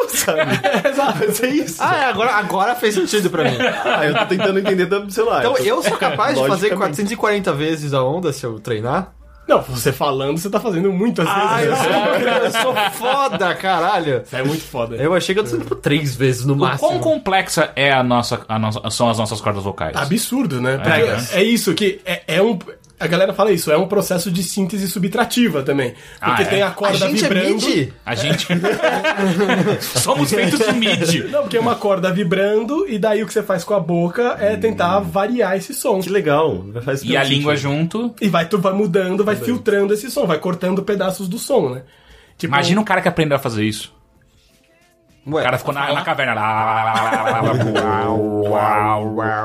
B: Sabe?
C: Exato.
B: Vai ser isso.
A: Ah, é, agora, agora fez sentido pra mim.
B: Ah, eu tô tentando entender da, sei lá.
A: Então
B: tô-
A: eu sou capaz de fazer
B: Logicamente.
A: 440 vezes a onda se eu treinar?
C: Não, você falando, você tá fazendo muitas
A: eu
C: vezes.
A: sou, eu sou foda, caralho.
C: Isso é muito foda.
A: Eu achei que eu tô tipo três vezes no
D: O quão
A: máximo.
D: complexa é a nossa, a nossa- são as nossas cordas vocais?
C: Absurdo, né? Porque
D: É,
C: é, isso, que é, é um. A galera fala isso, é um processo de síntese subtrativa também. Porque
D: Ah, é?
C: tem a
A: A
C: corda
A: gente é
C: vibrando.
A: midi?
D: A gente. Somos feitos de mid.
C: Não, porque é uma corda vibrando e daí o que você faz com a boca é tentar variar esse som.
B: Que legal. Faz
D: E a língua junto.
C: E vai, tu vai mudando, vai filtrando esse som, vai cortando pedaços do som, né? Tipo,
D: Imagina um cara que aprendeu a fazer isso.
A: Ué,
D: O cara ficou na, na caverna.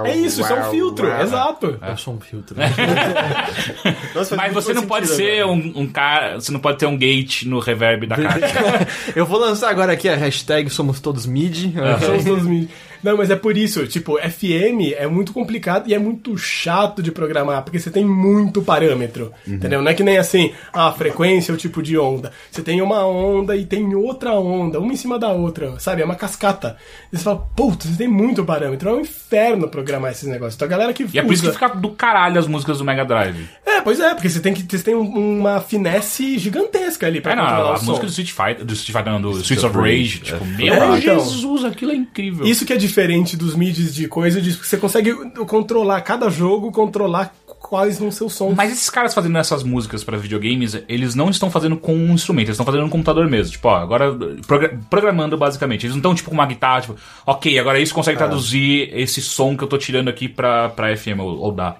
C: É isso, isso é um filtro, exato.
A: eu sou um filtro.
B: Nossa,
D: Mas você não pode ser
B: agora.
D: um, um cara. Você não pode ter um gate no reverb da caixa.
A: eu vou lançar agora aqui a hashtag somos todos mid.
C: São os dois mid. Não, mas é por isso, tipo, FM é muito complicado e é muito chato de programar, porque você tem muito parâmetro, entendeu? Não é que nem assim, a frequência é o tipo de onda. Você tem uma onda e tem outra onda, uma em cima da outra, sabe? É uma cascata. E você fala, putz, você tem muito parâmetro, é um inferno programar esses negócios. Então a galera que
D: E é por isso que fica do caralho as músicas do Mega Drive.
C: É, pois é, porque você tem que você tem um- uma finesse gigantesca ali pra
D: É, não,
C: controlar
D: a
C: o som.
D: música do Street Fighter, do Street Fighter, não, do Streets
B: of
D: Rage, tipo,
B: é
D: meu
C: foda.
D: Jesus, aquilo é incrível.
C: Isso que é diferente dos midis de coisa, de que você consegue controlar cada jogo, controlar quais vão ser os sons.
D: Mas esses caras fazendo essas músicas para videogames, eles não estão fazendo com um instrumento, eles estão fazendo no computador mesmo. Tipo, ó, agora progra- programando basicamente. Eles não estão tipo com uma guitarra, tipo, ok, agora isso consegue traduzir esse som que eu tô tirando aqui pra, pra FM ou, ou dá.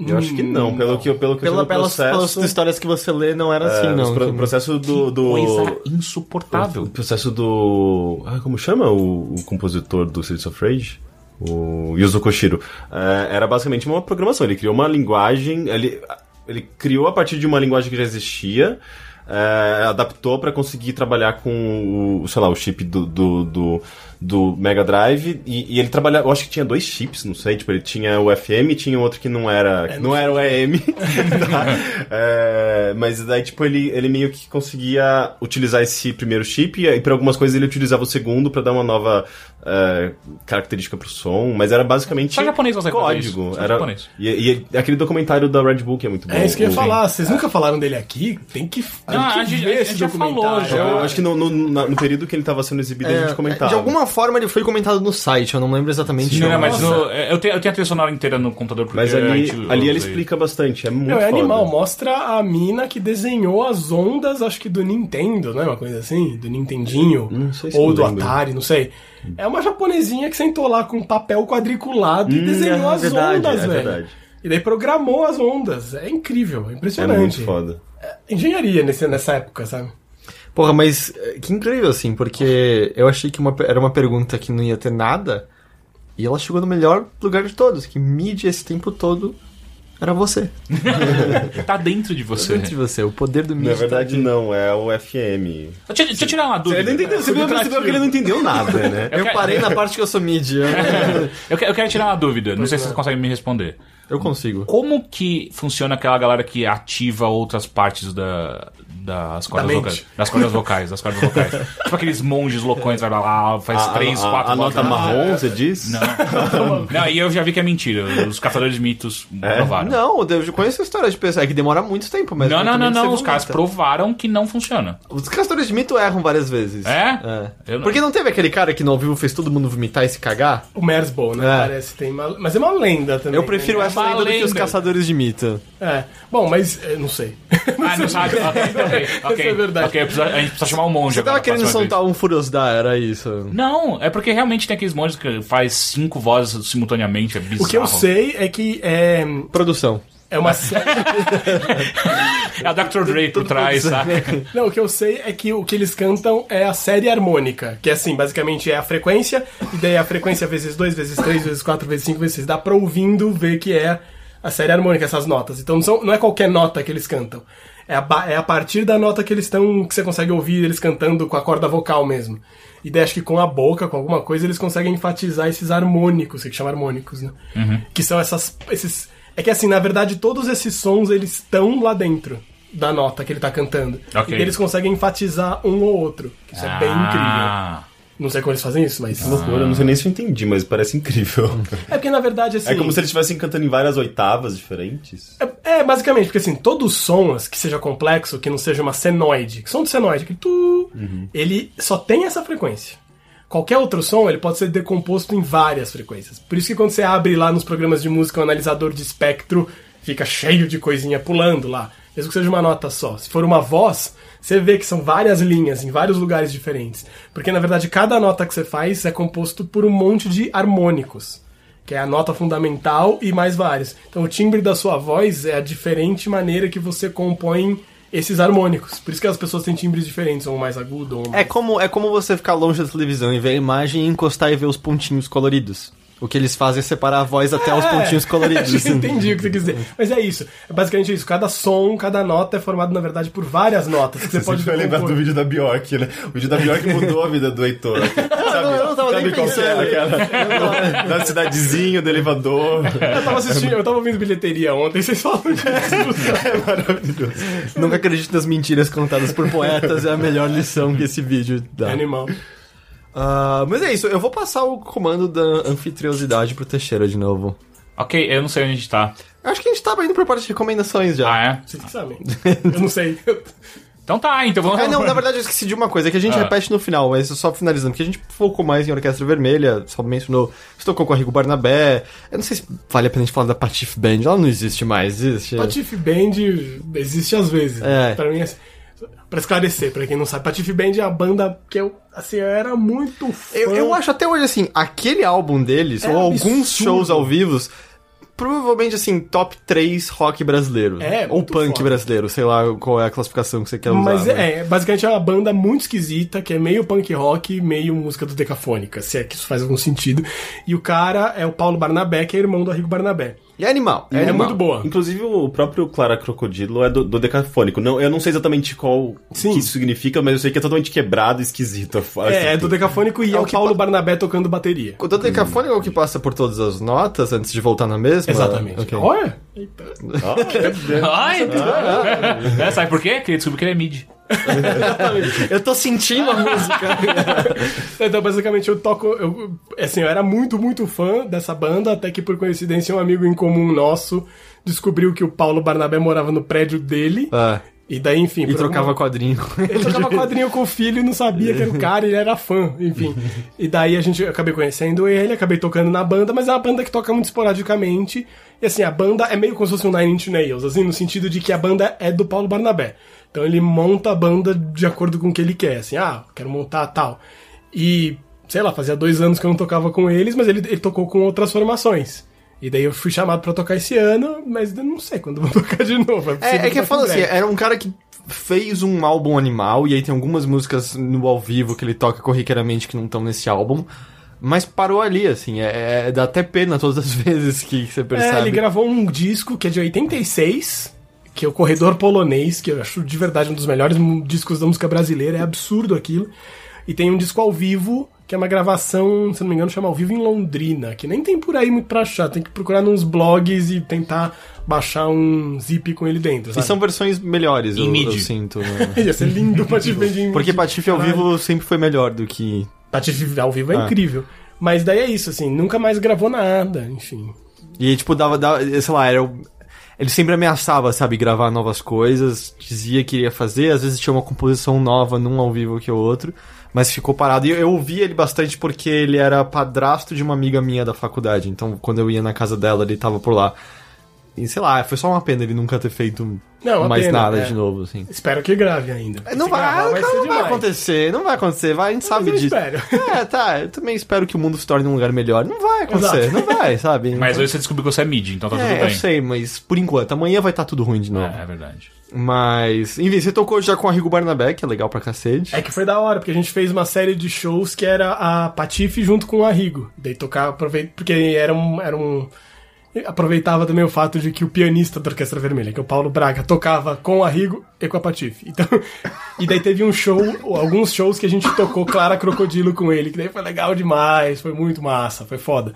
B: Eu acho que não, pelo que, eu- pelo que eu
A: Pela, pelas, pelas
B: processo...
A: histórias que você lê, não era assim,
B: é,
A: não.
B: os pro- O processo do... do...
D: Coisa
B: O
D: insuportável.
B: processo do. Ah, como chama o, o compositor do Streets of Rage? O Yuzo Koshiro. É, era basicamente uma programação. Ele criou uma linguagem. Ele, ele criou a partir de uma linguagem que já existia. é, adaptou para conseguir trabalhar com o, sei lá, o chip do, do, do, do Mega Drive e, e ele trabalhava, eu acho que tinha dois chips, não sei, tipo, ele tinha o FM e tinha outro que não era, que não era o AM, tá? É, mas daí, tipo, ele, ele meio que conseguia utilizar esse primeiro chip e, para algumas coisas ele utilizava o segundo para dar uma nova é, característica pro som, mas era basicamente
D: Só japonês fazer
B: código.
D: isso, só
B: Era,
D: japonês.
B: e, e aquele documentário da Red Bull que é muito bom.
C: É isso que eu ia falar. Vocês nunca falaram dele aqui? Tem que, tem
D: Ah,
C: que
D: a gente-
C: ver
D: a
C: esse
D: gente já falou,
C: documentário.
D: já.
B: Eu acho que no, no, no período que ele tava sendo exibido a gente comentava.
A: É, de alguma forma ele foi comentado no site, eu não lembro exatamente. Onde.
D: não, mas no- eu, tenho, eu tenho a trilha sonora inteira no computador porque
B: Mas ali,
D: gente
B: ali ele explica bastante, é muito
C: Não, é
B: foda.
C: animal. Mostra a mina que desenhou as ondas, acho que do Nintendo, não é uma coisa assim? Do Nintendinho.
B: Não sei se
C: ou do
B: lembro.
C: Atari, não sei. É uma japonesinha que sentou lá com papel quadriculado e
B: Hum,
C: desenhou
B: é
C: as
B: verdade,
C: ondas,
B: é
C: velho.
B: verdade.
C: E daí programou as ondas. É incrível, é
B: É
C: impressionante.
B: muito foda.
C: Engenharia nesse, nessa época, sabe?
A: Porra, mas eh, que incrível, assim, porque eu achei que uma, era uma pergunta que não ia ter nada, e ela chegou no melhor lugar de todos, que mídia esse tempo todo era você.
D: Tá dentro de você.
A: Dentro de você, o poder do mídia.
B: Na verdade,
A: tá de-
B: não, é o FM.
D: Deixa, deixa eu tirar uma dúvida.
B: Ele não entendeu, você viu, percebeu que ele não entendeu nada, né?
A: Eu parei na parte que eu sou mídia.
D: Eu, que- eu quero tirar uma dúvida, não sei se vocês conseguem me responder.
A: eu consigo.
D: Como que funciona aquela galera que ativa outras partes da, das cordas
C: mente.
D: vocais? Das cordas vocais, das cordas vocais. tipo aqueles monges loucões, vai lá, faz
B: A-
D: três,
B: a,
D: quatro
B: a, nota
D: votos.
B: marrom, você diz?
D: Não. não, e eu já vi que é mentira. Os caçadores de mitos provaram.
A: Não, eu conheço a história de pessoa, é que demora muito tempo, mas.
D: Não, não, não, não. Os caras provaram que não funciona.
A: Os castores de mito erram várias vezes.
D: É?
A: É.
D: Não-
A: Porque não teve aquele cara que no ao vivo fez todo mundo vomitar e se cagar?
C: O Mersbow, né?
A: É.
C: Parece tem uma... Mas é uma lenda também.
A: Eu prefiro
C: né?
A: essa
D: uma
A: lenda do que os
D: lenda.
A: caçadores de mito.
C: É. Bom, mas eu não sei.
D: Ah, não sabe? ok, ok.
C: Isso é verdade.
D: ok, precisa- a gente precisa chamar um monge
A: Você tava
D: agora,
A: querendo soltar um Furosda, era isso.
D: vez. Não, é porque realmente tem aqueles monges que faz cinco vozes simultaneamente, é bizarro.
C: O que eu sei é que é,
A: Produção.
C: é uma série.
D: É a Dr. Dre por trás, sabe?
C: Não, o que eu sei é que o que eles cantam é a série harmônica, que é assim, basicamente é a frequência, e daí a frequência vezes 2, vezes 3, vezes 4, vezes 5, vezes 6. Dá pra ouvindo ver que é a série harmônica, essas notas. Então não, são, não é qualquer nota que eles cantam. É a, é a partir da nota que eles estão, que você consegue ouvir eles cantando com a corda vocal mesmo. E daí acho que com a boca, com alguma coisa, eles conseguem enfatizar esses harmônicos, que chama harmônicos, né? Que são essas, esses... É que assim, na verdade, todos esses sons, eles estão lá dentro da nota que ele tá cantando.
D: Ok.
C: E eles conseguem enfatizar um ou outro. Isso é bem incrível. Não sei como eles fazem isso, mas...
B: Loucura, eu não sei nem se eu entendi, mas parece incrível.
C: É porque, na verdade, assim...
B: É como se eles estivessem cantando em várias oitavas diferentes.
C: É, é, basicamente, porque assim, todo som que seja complexo, que não seja uma senoide, que som de senoide, que tu, ele só tem essa frequência. Qualquer outro som, ele pode ser decomposto em várias frequências. Por isso que quando você abre lá nos programas de música o analisador de espectro, fica cheio de coisinha pulando lá. Mesmo que seja uma nota só. Se for uma voz, você vê que são várias linhas em vários lugares diferentes. Porque na verdade cada nota que você faz é composto por um monte de harmônicos que é a nota fundamental e mais vários. Então o timbre da sua voz é a diferente maneira que você compõe esses harmônicos. Por isso que as pessoas têm timbres diferentes, um mais agudo, um
A: É
C: mais...
A: como, é como você ficar longe da televisão e ver a imagem e encostar e ver os pontinhos coloridos. O que eles fazem é separar a voz até os pontinhos coloridos. assim.
C: Entendi o que você quis dizer. Mas é isso. É basicamente isso. Cada som, cada nota é formado, na verdade, por várias notas. Que você, pode
B: vai lembrar do vídeo da Bjork, né? O vídeo da Bjork mudou a vida do Heitor. Sabe,
A: não, eu não tava
B: sabe
A: nem
B: qual é?
A: pensando.
B: Aquela da cidadezinha, do elevador.
C: Eu tava assistindo, eu tava ouvindo bilheteria ontem, vocês falam disso.
B: É maravilhoso.
A: Nunca acredite nas mentiras contadas por poetas, é a melhor lição que esse vídeo dá.
C: Animal.
A: Ah, mas é isso, eu vou passar o comando da anfitriosidade pro Teixeira de novo.
D: Ok, eu não sei onde a gente tá.
A: Acho que a gente tava indo pra parte de recomendações já.
D: Ah, é?
C: Vocês que sabem. Eu não sei.
D: Então tá, então vamos...
A: Ah, não, na verdade eu esqueci de uma coisa, que a gente
D: Ah.
A: repete no final, mas só finalizando, porque a gente focou mais em Orquestra Vermelha, só mencionou, você tocou com a Rigo Barnabé, eu não sei se vale a pena a gente falar da Patife Band, ela não existe mais, existe?
C: Patife Band existe às vezes.
A: É.
C: Pra mim, assim, pra esclarecer, pra quem não sabe, Patife Band é a banda que eu, assim, eu era muito fã.
A: Eu, eu acho até hoje, assim, aquele álbum deles,
C: É
A: ou alguns
C: absurdo.
A: shows ao vivo, provavelmente, assim, top 3 rock brasileiro.
C: É,
A: ou punk
C: foda.
A: brasileiro, sei lá qual é a classificação que você quer usar.
C: Mas
A: né?
C: é, basicamente é uma banda muito esquisita, que é meio punk rock, meio música do Decafônica, se é que isso faz algum sentido. E o cara é o Paulo Barnabé, que é irmão do Arrigo Barnabé.
A: E é animal, é,
C: É
A: animal.
C: muito boa.
B: Inclusive, o próprio Clara Crocodilo é do, do decafônico. Não, eu não sei exatamente qual
C: Sim.
B: que isso significa, mas eu sei que é totalmente quebrado e esquisito.
C: É, é do. Decafônico e é,
A: É o
C: Paulo
A: pa-
C: Barnabé tocando bateria.
A: O Dodecafônico é o que passa por todas as notas antes de voltar na mesma?
C: Exatamente.
A: Ok.
C: Olha! Eita.
B: Ah, meu Deus.
D: Ai, é, sabe por quê? Queria descobrir que ele é mid.
A: Eu tô sentindo a música.
C: Então, basicamente, eu toco. Eu, assim, eu era muito, muito fã dessa banda, até que por coincidência um amigo em comum nosso descobriu que o Paulo Barnabé morava no prédio dele.
A: Ah,
C: E daí, enfim.
A: e trocava
C: alguma-
A: quadrinho.
C: Ele trocava quadrinho com o filho e não sabia que era o cara, ele era fã, enfim. E daí a gente acabei conhecendo ele, acabei tocando na banda, mas é uma banda que toca muito esporadicamente. E assim, a banda é meio como se fosse um Nine Inch Nails, assim, no sentido de que a banda é do Paulo Barnabé. Então ele monta a banda de acordo com o que ele quer, assim, ah, quero montar tal. E, sei lá, fazia dois anos que eu não tocava com eles, mas ele, ele tocou com outras formações. E daí eu fui chamado pra tocar esse ano, mas eu não sei quando eu vou tocar de novo. possível
A: É, é que eu
C: toque
A: falo assim, era um cara que fez um álbum animal, e aí tem algumas músicas no ao vivo que ele toca corriqueiramente que não estão nesse álbum. Mas parou ali, assim, é, é- dá até pena todas as vezes que você percebe.
C: É, ele gravou um disco que é de 86, que é o Corredor Polonês, que eu acho de verdade um dos melhores discos da música brasileira, é absurdo aquilo. E tem um disco ao vivo, que é uma gravação, se não me engano, chama Ao Vivo em Londrina, que nem tem por aí muito pra achar, tem que procurar nos blogs e tentar baixar um zip com ele dentro,
A: E
C: sabe?
A: são versões melhores,
D: Em
A: eu, eu sinto. né?
C: Ia ser lindo te ver em
A: Porque Patife ao vivo sempre foi melhor do que.
C: Patife ao vivo é
A: Ah.
C: incrível. Mas daí é isso, assim, nunca mais gravou nada, enfim.
A: E aí, tipo, dava, dava sei lá, era. Ele sempre ameaçava, sabe, gravar novas coisas, dizia que iria fazer, às vezes tinha uma composição nova num ao vivo que o outro, mas ficou parado. E eu, eu ouvi ele bastante porque ele era padrasto de uma amiga minha da faculdade, então quando eu ia na casa dela, ele tava por lá. E sei lá, foi só uma pena ele nunca ter feito
C: Não,
A: mais
C: pena,
A: nada
C: é.
A: de novo, assim.
C: Espero que grave ainda.
A: Não
C: Se
A: vai,
C: gravar,
A: cara,
C: ser
A: não vai acontecer, não vai acontecer, vai, a gente sabe
C: eu
A: disso.
C: espero.
A: É, tá, eu também espero que o mundo se torne um lugar melhor. Não vai acontecer,
C: Exato.
A: não vai, sabe?
D: Mas hoje você descobriu que você é mid, então tá
A: é,
D: tudo
A: eu
D: bem.
A: sei, mas por enquanto, amanhã vai estar tudo ruim de novo.
D: É, é verdade.
A: Mas, enfim, você tocou já com a Rigo Barnabé, que é legal pra cacete.
C: É que foi da hora, porque a gente fez uma série de shows que era a Patife junto com o Arrigo. Daí tocar, porque era um, era um. Aproveitava também o fato de que o pianista da Orquestra Vermelha, que é o Paulo Braga, tocava com o Arrigo e com a Patife. Então, e daí teve um show, alguns shows que a gente tocou Clara Crocodilo com ele, que daí foi legal demais, foi muito massa, foi foda.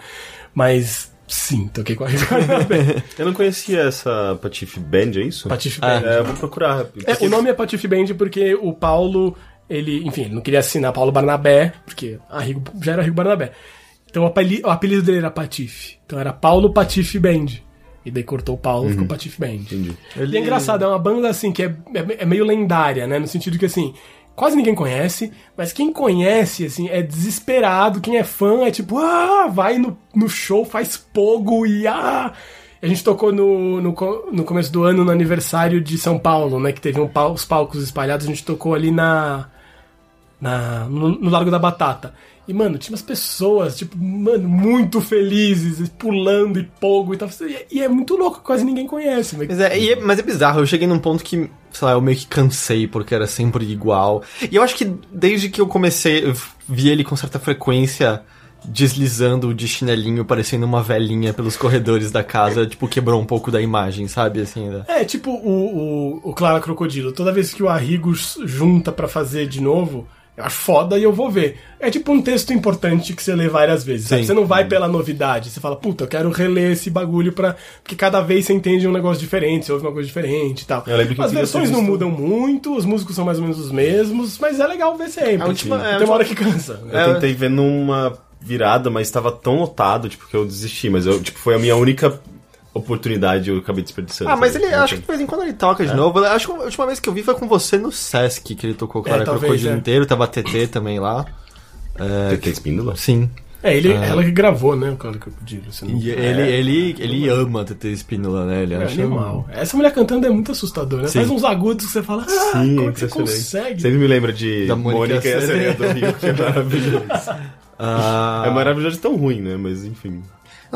C: Mas sim, toquei com a Arrigo.
B: Eu não conhecia essa Patife Band, é isso?
C: Patife Band.
B: É, eu vou procurar.
C: É, o nome é Patife Band porque o Paulo, ele, enfim, ele não queria assinar Paulo Barnabé, porque Arrigo, já era Arrigo Barnabé. Então o apeli- o apelido dele era Patife. Então era Paulo Patife Band. E daí cortou o Paulo, ficou Patife Band.
B: Entendi.
C: E é engraçado, é uma banda assim que é, é, é meio lendária, né? No sentido que assim, quase ninguém conhece, mas quem conhece, assim, é desesperado. Quem é fã é tipo, ah, vai no, no show, faz pogo e ah. A gente tocou no, no, no começo do ano, no aniversário de São Paulo, né? Que teve um pal- os palcos espalhados, a gente tocou ali na. na no, no Largo da Batata. E, mano, tinha umas pessoas, tipo, mano, muito felizes, pulando e pogo e tal. E, é muito louco, quase ninguém conhece. Mas
A: Mas é, é- mas é bizarro, eu cheguei num ponto que, sei lá, eu meio que cansei porque era sempre igual. E eu acho que desde que eu comecei, eu vi ele com certa frequência deslizando de chinelinho, parecendo uma velhinha pelos corredores da casa, tipo, quebrou um pouco da imagem, sabe? Assim, da...
C: É, tipo o, o, o Clara Crocodilo. Toda vez que o Arrigo junta pra fazer de novo, eu acho foda e eu vou ver. É tipo um texto importante que você lê várias vezes.
A: Sim.
C: Você não vai pela novidade. Você fala, puta, eu quero reler esse bagulho pra. Porque cada vez você entende um negócio diferente, você ouve uma coisa diferente e tal.
B: Eu lembro que
C: As versões não mudam muito, os músicos são mais ou menos os mesmos, mas é legal ver sempre.
A: A última- é, a
C: Tem uma hora que cansa. né?
B: Eu tentei ver numa virada, mas estava tão lotado, tipo, que eu desisti. Mas eu, tipo, foi a minha única oportunidade eu acabei desperdiçando.
A: Ah, mas ele, acho que de vez em quando ele toca de novo. Eu Acho que a última vez que eu vi foi com você no Sesc, que ele tocou Clara
C: talvez,
A: Crocodilo
C: é.
A: inteiro, tava a TT também lá.
B: TT Espíndola?
A: Sim.
C: É, ele, ela que gravou, né, o Clara Crocodilo. se não-
A: E ele, ele, ele ama a TT Espínola, né? Ele
C: É
A: acha
C: animal. Essa mulher cantando é muito assustadora, né?
A: Sim.
C: Faz uns agudos que você fala, ah,
B: Sim,
C: como é que você consegue?
B: Sempre me lembra de
A: Da
B: Mônica,
A: Mônica
B: e a Sereia
A: Sereia.
B: do Rio, que é maravilhoso.
A: Ah,
B: É maravilhoso de tão ruim, né? Mas enfim.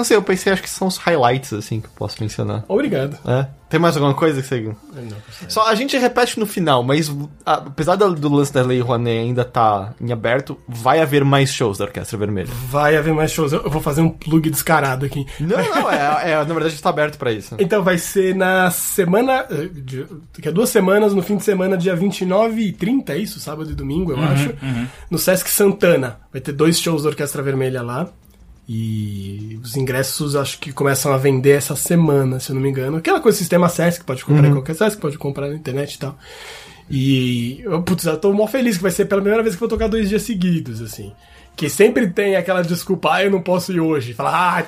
A: Não sei, eu pensei, acho que são os highlights, assim, que eu posso mencionar.
C: Obrigado.
A: É. Tem mais alguma coisa que você...
C: Não,
A: Só a gente repete no final, mas a- apesar do, do lance da Lei Rouanet ainda tá em aberto, vai haver mais shows da Orquestra Vermelha.
C: Vai haver mais shows. Eu vou fazer um plug descarado aqui.
A: Não, não, é, é, na verdade está aberto pra isso.
C: Então vai ser na semana. eh, Daqui a duas semanas, no fim de semana, dia 29 e 30, é isso? Sábado e domingo, eu acho. No Sesc Santana. Vai ter dois shows da Orquestra Vermelha lá. E os ingressos acho que começam a vender essa semana, se eu não me engano. Aquela coisa, sistema Sesc, pode comprar em qualquer Sesc, pode comprar na internet e tal. E, eu, putz, eu tô mó feliz que vai ser pela primeira vez que eu vou tocar dois dias seguidos, assim. Que sempre tem aquela desculpa, ah, eu não posso ir hoje. Fala, ah,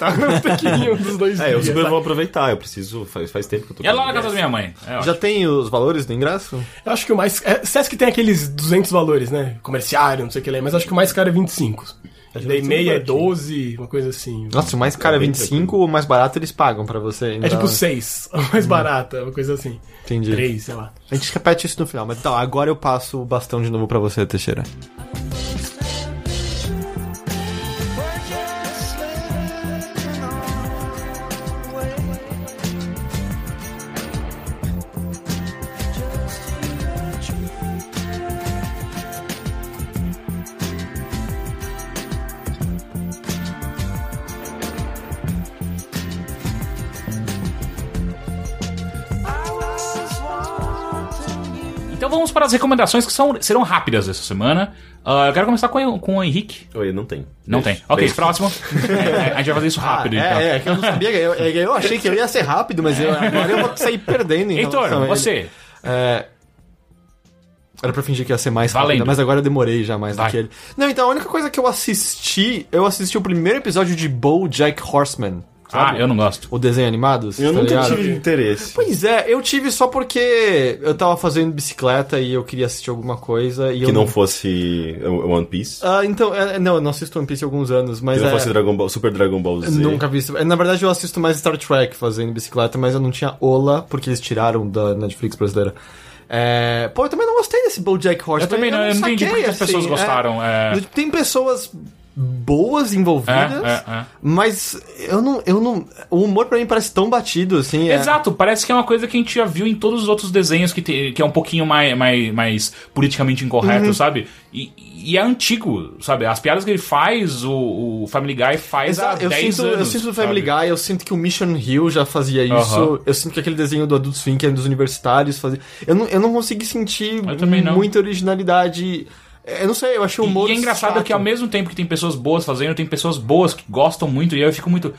C: que ir um dos dois
B: É, eu
C: dias.
B: super
C: sabe?
B: vou aproveitar. Eu preciso. Faz, faz tempo que eu tô
D: E é lá na casa da minha mãe. É.
A: Já tem os valores do ingresso?
C: Eu acho que o mais. É, Sesc tem aqueles 200 valores, né? Comerciário, não sei o que lá, mas acho que o mais caro é 25. Daí meia é
B: baratinho.
C: 12, uma coisa assim.
A: Nossa, o mais caro é
B: É bem
A: 25, o mais barato eles pagam pra você.
C: É tipo
A: então-
C: 6, o mais barato, é uma coisa assim.
A: Entendi.
C: 3, sei lá.
A: A gente repete isso no final, mas então, agora eu passo o bastão de novo pra você, Teixeira.
D: Vamos para as recomendações que são, serão rápidas essa semana. Ah, eu quero começar com, com o Henrique.
B: Oi, não tem.
D: Não
B: Beijo.
D: tem. Ok,
B: Beijo.
D: próximo. É, a gente vai fazer isso rápido, então.
A: é, é, que eu não sabia, eu, eu- achei que eu ia ser rápido, mas eu, agora eu vou sair perdendo. em
D: Heitor, você.
A: É, Era pra fingir que ia ser mais
D: Valendo.
A: rápido, mas agora eu demorei já mais
D: Vai.
A: do que ele. Não, então a única coisa que eu assisti, eu assisti o primeiro episódio de BoJack Horseman,
D: Ah, eu não gosto.
A: O desenho animado?
B: Eu
A: tá
B: nunca
A: ligado?
B: tive interesse.
A: Pois é, eu tive só porque eu tava fazendo bicicleta e eu queria assistir alguma coisa e
B: Que
A: eu
B: não fosse One Piece.
A: Ah, então, é, não, eu não assisto One Piece há alguns anos, mas
B: que não
A: é,
B: fosse Dragon Ball, Super Dragon Ball Z.
A: nunca vi isso. Na verdade, eu assisto mais Star Trek fazendo bicicleta, mas eu não tinha Ola, porque eles tiraram da Netflix brasileira. É, Pô, eu também não gostei desse BoJack Horseman.
D: Eu também não, eu não entendi
A: saquei,
D: porque as pessoas
A: assim,
D: gostaram. É,
A: Tem pessoas boas envolvidas,
D: É, é, é.
A: mas eu não, eu não... O humor pra mim parece tão batido, assim. é-
D: Exato, parece que é uma coisa que a gente já viu em todos os outros desenhos que, te- que é um pouquinho mais, mais, mais politicamente incorreto,
A: Uhum.
D: sabe? E, e é antigo, sabe? As piadas que ele faz, o, o Family Guy faz há
A: Exato, eu
D: 10
A: sinto,
D: anos.
A: eu sinto o Family
D: sabe?
A: Guy, eu sinto que o Mission Hill já fazia isso,
D: Aham.
A: eu sinto que aquele desenho do Adult Swim, que é dos universitários, fazia... Eu não, eu não consegui sentir
D: não.
A: muita originalidade... Eu não sei, eu achei o humor
D: E é engraçado
A: chato.
D: que ao mesmo tempo que tem pessoas boas fazendo, tem pessoas boas que gostam muito, e aí eu fico muito.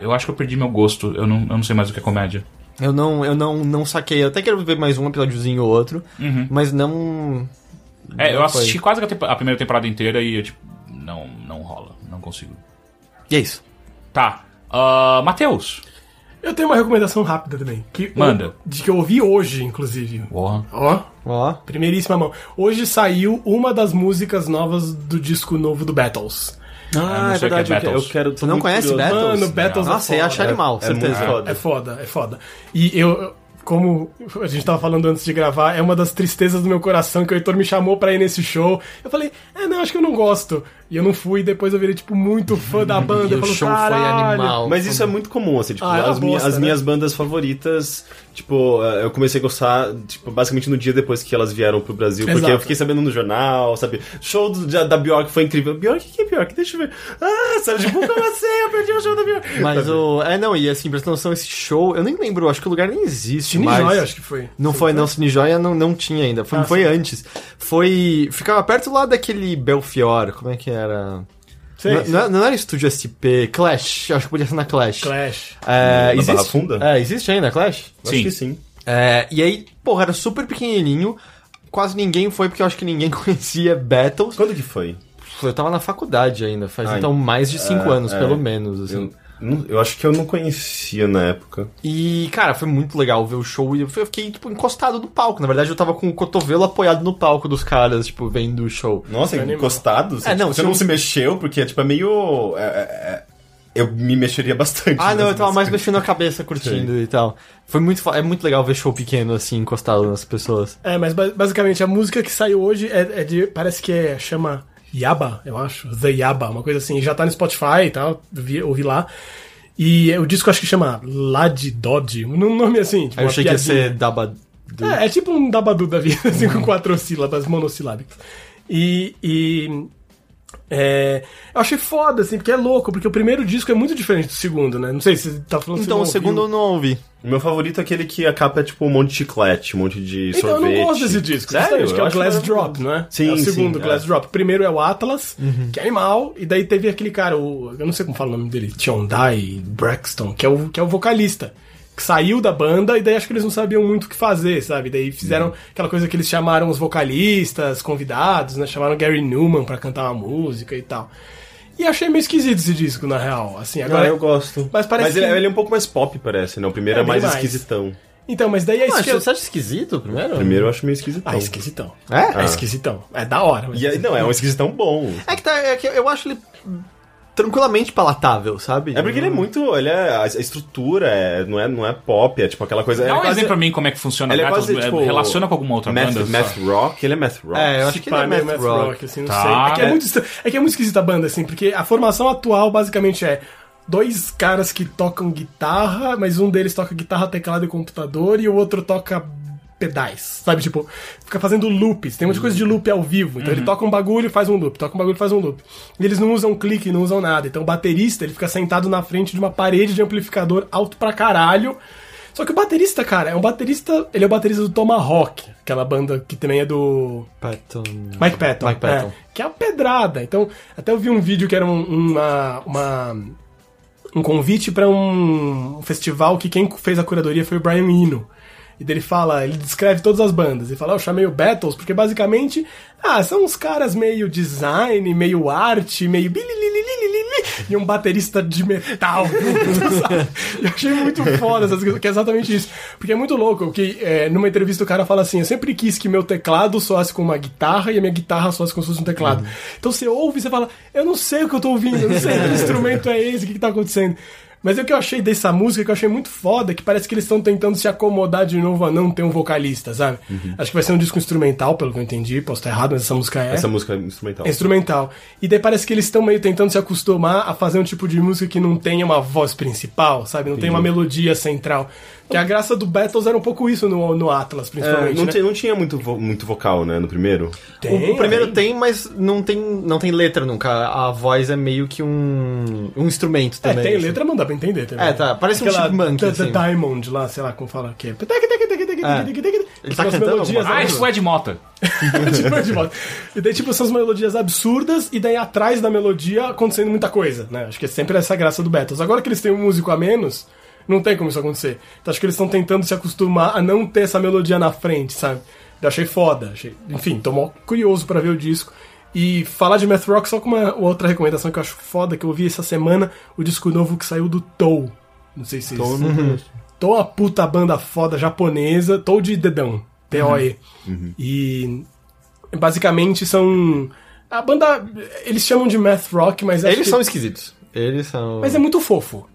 D: Eu acho que eu perdi meu gosto, eu não, eu não sei mais o que é comédia.
A: Eu não, eu não, não saquei, eu até quero ver mais um episódiozinho ou outro, mas não...
D: É, eu
A: não foi.
D: assisti quase a, a primeira temporada inteira e eu, tipo, não, não rola, não consigo.
A: E é isso.
D: Tá. Uh, Matheus.
C: Eu tenho uma recomendação rápida também. Que
D: Manda.
C: De que eu ouvi hoje, inclusive.
D: Porra.
C: Ó,
A: Ó,
C: primeiríssima mão. Hoje saiu uma das músicas novas do disco novo do Battles.
D: não
B: Ah, é
D: sei o que é
B: verdade. eu, quero.
A: Você não conhece Battles?
C: Mano, Battles é
A: Nossa, ia achar animal,
B: É
A: certeza.
B: muito foda.
C: É foda, é foda. E eu, eu- como a gente tava falando antes de gravar, é uma das tristezas do meu coração que o Heitor me chamou pra ir nesse show. Eu falei, é, não, acho que eu não gosto. E eu não fui, depois eu virei, tipo, muito fã da banda.
A: E
C: eu
A: o show foi animal.
B: Mas isso é muito comum, assim, tipo,
C: Ah, é
B: as, minha-
C: bosta,
B: as
C: né?
B: minhas bandas favoritas, tipo, eh, eu comecei a gostar, tipo, basicamente no dia depois que elas vieram pro Brasil, porque
C: Exato.
B: eu fiquei sabendo no jornal, sabe? Show do- da, da Bjork foi incrível. Bjork, que é Bjork? Deixa eu ver. Ah, sabe, tipo, como assim? Eu perdi o show da Bjork.
A: Mas
B: Sabe?
A: o... É, não, e assim, você noção, esse show, eu nem lembro, acho que o lugar nem existe
C: Cine
A: mais.
C: Joia, acho que foi.
A: Não foi, não, Cine Joia não, não tinha ainda, foi,
C: Ah,
A: foi
C: sim.
A: antes. Foi... Ficava perto lá daquele Belfior, como é que era...
C: Sei,
A: Não, não, não era Estúdio SP, Clash, acho que podia ser na Clash.
C: Clash.
A: É,
B: Na
A: existe,
B: Barra Funda?
A: É, existe ainda, Clash?
B: Acho
D: Sim.
B: que sim.
A: É, e aí, porra, era super pequenininho, quase ninguém foi porque eu acho que ninguém conhecia Battles.
B: Quando que foi?
A: Eu tava na faculdade ainda, faz
B: Ai,
A: então mais de cinco
B: é,
A: anos,
B: é.
A: pelo menos, assim.
B: Eu, não- eu acho que eu não conhecia na época.
A: E, cara, foi muito legal ver o show e eu fiquei, tipo, encostado no palco. Na verdade, eu tava com o cotovelo apoiado no palco dos caras, tipo, vendo o show.
B: Nossa,
C: Animal.
B: encostado? Você,
A: É, não,
B: tipo, você
A: se
B: não
A: eu-
B: se mexeu, porque, tipo, é meio... é- é- é- eu me mexeria bastante.
A: Ah, não, eu tava mais mexendo a cabeça, curtindo e tal. Foi muito, é muito legal ver show pequeno, assim, encostado nas pessoas.
C: É, mas ba- basicamente a música que saiu hoje é, é de. Parece que é. chama Yaba, eu acho. The Yaba, uma coisa assim. Já tá no Spotify e tal. Vi, ouvi lá. E o disco acho que chama Lad Dodge. Um nome assim. Tipo,
A: eu achei que ia
C: piadinha.
A: ser Daba...
C: É, é tipo um dabadu da vida, assim, com quatro sílabas monossilábicas. E. e é, eu achei foda, assim, porque é louco, porque o primeiro disco é muito diferente do segundo, né? Não sei se você tá falando
A: Então, o segundo eu não ouvi.
B: O meu favorito é aquele que a capa é tipo um monte de chiclete, um monte de
C: Então,
B: sorvete.
C: eu não gosto desse disco.
B: Sério?
C: que é o Glass. Drop, não é?
B: Sim,
C: é o
B: sim,
C: segundo
B: é.
C: Glass Drop. O primeiro é o Atlas, que é animal, e daí teve aquele cara, o, eu não sei como fala o nome dele, Tiondai Braxton, que é o, que é o vocalista. Que saiu da banda e daí acho que eles não sabiam muito o que fazer, sabe? Daí fizeram aquela coisa que eles chamaram os vocalistas, convidados, né? Chamaram Gary Newman pra cantar uma música e tal. E achei meio esquisito esse disco, na real. Assim, agora.
B: Agora eu gosto.
C: Mas parece
B: ele,
C: que-
B: ele é um pouco mais pop, parece, né? O primeiro
C: É,
B: é, mais
C: mais.
B: esquisitão.
C: Então, mas daí é isso
A: Ah, você acha esquisito o primeiro?
B: Primeiro eu acho meio esquisitão.
C: Ah, esquisitão.
A: É?
C: É esquisitão. É da hora. mas-
B: E aí, não, é um esquisitão bom.
A: É que, tá, é que eu acho ele tranquilamente palatável, sabe?
B: É porque ele é muito. Ele é. A estrutura é, não, é, não é pop, é tipo aquela coisa.
D: Dá
B: é
D: um
B: quase-
D: exemplo pra mim como é que funciona
B: Ele é quase,
D: é,
B: tipo,
D: relaciona com alguma outra
B: math,
D: banda?
B: math rock, ele é math rock.
A: É, eu acho que ele é
C: meio
A: math rock.
C: assim, não
D: Tá.
C: sei. É que é,
B: É.
C: muito, é que é muito esquisita a banda, assim, porque a formação atual basicamente é dois caras que tocam guitarra, mas um deles toca guitarra, teclado e computador, e o outro toca pedais, sabe? Tipo, fica fazendo loops. Tem muita coisa de loop ao vivo. Então ele toca um bagulho e faz um loop, toca um bagulho e faz um loop. E eles não usam clique, não usam nada. Então o baterista, ele fica sentado na frente de uma parede de amplificador alto pra caralho. Só que o baterista, cara, é um baterista. Ele é o baterista do Tomahawk, aquela banda que também é do.
A: Patton.
C: Mike Patton.
A: Mike Patton.
C: é, que é a pedrada. Então, até eu vi um vídeo que era um, uma, uma- um convite pra um festival que quem fez a curadoria foi o Brian Eno. E dele fala, ele descreve todas as bandas. Ele fala, "Ah, eu chamei o Battles porque basicamente, ah, são uns caras meio design, meio arte, meio e um baterista de metal. eu achei muito foda essas coisas, que é exatamente isso. Porque é muito louco que é, numa entrevista o cara fala assim: eu sempre quis que meu teclado soasse com uma guitarra e a minha guitarra soasse como se fosse um teclado. Então você ouve e você fala: eu não sei o que eu tô ouvindo, eu não sei que instrumento é esse, o que, que tá acontecendo. Mas o que eu achei dessa música, que eu achei muito foda, é que parece que eles estão tentando se acomodar de novo a não ter um vocalista, sabe? Acho que vai ser um disco instrumental, pelo que eu entendi. Posso estar errado, mas essa música é.
B: Essa música é instrumental.
C: É instrumental. E daí parece que eles estão meio tentando se acostumar a fazer um tipo de música que não tenha uma voz principal, sabe? Não tem uma melodia central. Que a graça do Battles era um pouco isso no, no Atlas,
B: É,
C: principalmente.
B: não,
C: né?
B: tinha, não tinha muito, vo- muito vocal, né, no primeiro.
C: Tem,
A: o, o primeiro
C: tem.
A: tem, mas não tem, não tem letra nunca. A voz é meio que um, um instrumento
C: É,
A: também.
C: tem
A: assim.
C: letra, mas não dá pra entender também.
A: É, tá, parece um
C: Aquela
A: chipmunk,
C: The, the
A: assim.
C: Diamond lá, sei lá como fala que é.
A: Ele tá cantando
D: Ah, isso é de Mota.
C: tipo, de volta. E daí, tipo, são as melodias absurdas, e daí atrás da melodia acontecendo muita coisa, né? Acho que é sempre essa graça do Battles. Agora que eles têm um músico a menos, não tem como isso acontecer. Então acho que eles estão tentando se acostumar a não ter essa melodia na frente, sabe? Eu achei foda. Achei... Enfim, tô mó curioso pra ver o disco. E falar de math rock só com uma outra recomendação que eu acho foda, que eu ouvi essa semana, o disco novo que saiu do Tou. Não sei se. Tou é uma puta banda foda japonesa, Tou de dedão, T-O-E. E basicamente são. A banda. Eles chamam de math rock, mas
A: Eles
C: que-
A: são esquisitos. Eles são.
C: Mas é muito fofo.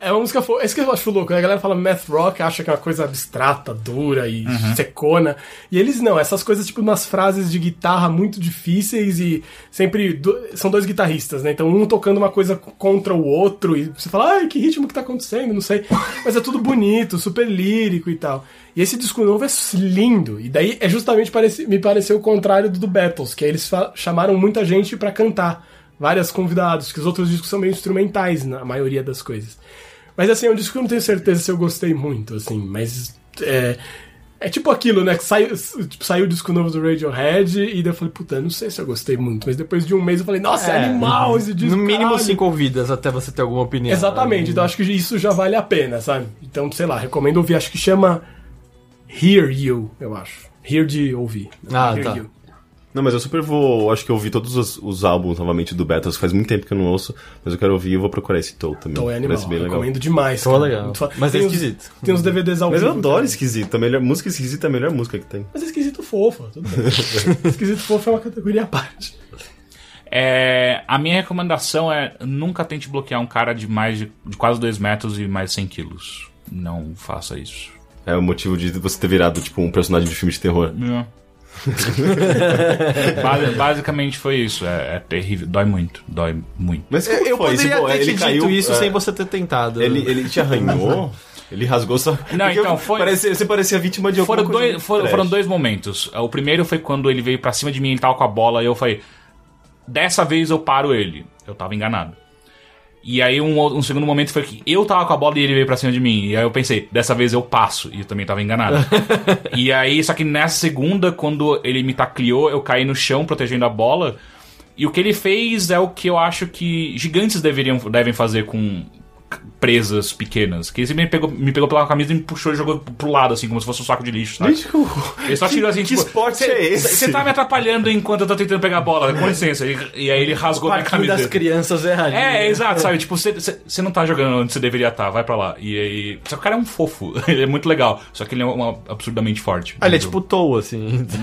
C: É uma música fofa. É isso que eu acho louco. né? A galera fala math rock, acha que é uma coisa abstrata, dura e secona. E eles não. Essas coisas, tipo, umas frases de guitarra muito difíceis e sempre. do- São dois guitarristas, né? Então um tocando uma coisa contra o outro e você fala, ai, que ritmo que tá acontecendo? Não sei. Mas é tudo bonito, super lírico e tal. E esse disco novo é lindo. E daí é justamente parece, me pareceu o contrário do do Battles, que aí eles fa- chamaram muita gente pra cantar. Vários convidados, que os outros discos são meio instrumentais na maioria das coisas. Mas assim, é um disco que eu não tenho certeza se eu gostei muito, assim, mas. É, é tipo aquilo, né? Que sai, tipo, saiu o disco novo do Radiohead e daí eu falei, puta, não sei se eu gostei muito. Mas depois de um mês eu falei, nossa, é,
A: É,
C: animal esse disco.
A: No mínimo
C: caralho.
A: cinco ouvidas até você ter alguma opinião.
C: Exatamente, então acho que isso já vale a pena, sabe? Então, sei lá, recomendo ouvir, acho que chama Hear You, eu acho. Hear de ouvir.
A: Ah,
C: Hear
A: tá.
C: You.
B: Não, mas eu super vou. Acho que eu ouvi todos os, os álbuns novamente do Battles. Faz muito tempo que eu não ouço, mas eu quero ouvir e eu vou procurar esse Toe também.
C: Então é animal,
B: Parece bem legal.
C: recomendo demais. Cara.
A: legal. Mas
C: tem
A: é
C: uns-
A: esquisito.
C: Tem uns DVDs ao
B: Mas eu adoro
C: cara.
B: esquisito. A melhor, música esquisita é a melhor música que tem.
C: Mas é esquisito fofo, tudo bem. esquisito fofo é uma categoria à parte.
D: É, a minha recomendação é nunca tente bloquear um cara de mais de, de quase 2 metros e mais 100 quilos. Não faça isso.
B: É o motivo de você ter virado, tipo, um personagem de filme de terror.
D: Basi- basicamente foi isso. É, é terrível. Dói muito. Dói muito.
B: Mas como
A: Eu
B: foi?
A: poderia
B: Tipo,
A: ter
B: ele
A: te
B: caiu,
A: dito isso
B: é,
A: sem você ter tentado.
B: Ele, ele te arranhou? Ele rasgou sua.
D: Não,
B: Porque
D: então, foi-
B: Parecia, você parecia vítima de alguma
D: Foram
B: coisa
D: dois, foram, foram dois momentos. O primeiro foi quando ele veio pra cima de mim e tava com a bola e eu falei: Dessa vez eu paro ele. Eu tava enganado. E aí um, um segundo momento foi que eu tava com a bola e ele veio pra cima de mim. E aí eu pensei, dessa vez eu passo. E eu também tava enganado. e aí, só que nessa segunda, quando ele me tacleou, eu caí no chão protegendo a bola. E o que ele fez é o que eu acho que gigantes deveriam, devem fazer com presas pequenas. Que ele me pegou, me pegou pela camisa e me puxou e jogou pro lado, assim, como se fosse um saco de lixo, sabe? Ele só tirou assim,
B: que
D: tipo,
B: esporte
D: "Cê-
B: é esse?"
D: Você tá me atrapalhando enquanto eu tô tentando pegar a bola, com licença. E, e aí ele rasgou minha
A: Parquinho das crianças é ali.
D: É, exato, sabe? Tipo, você não tá jogando onde você deveria estar, vai pra lá. E aí. Só que o cara é um fofo, ele é muito legal. Só que ele é uma, absurdamente forte.
A: Ah, ele é tipo Toa, assim.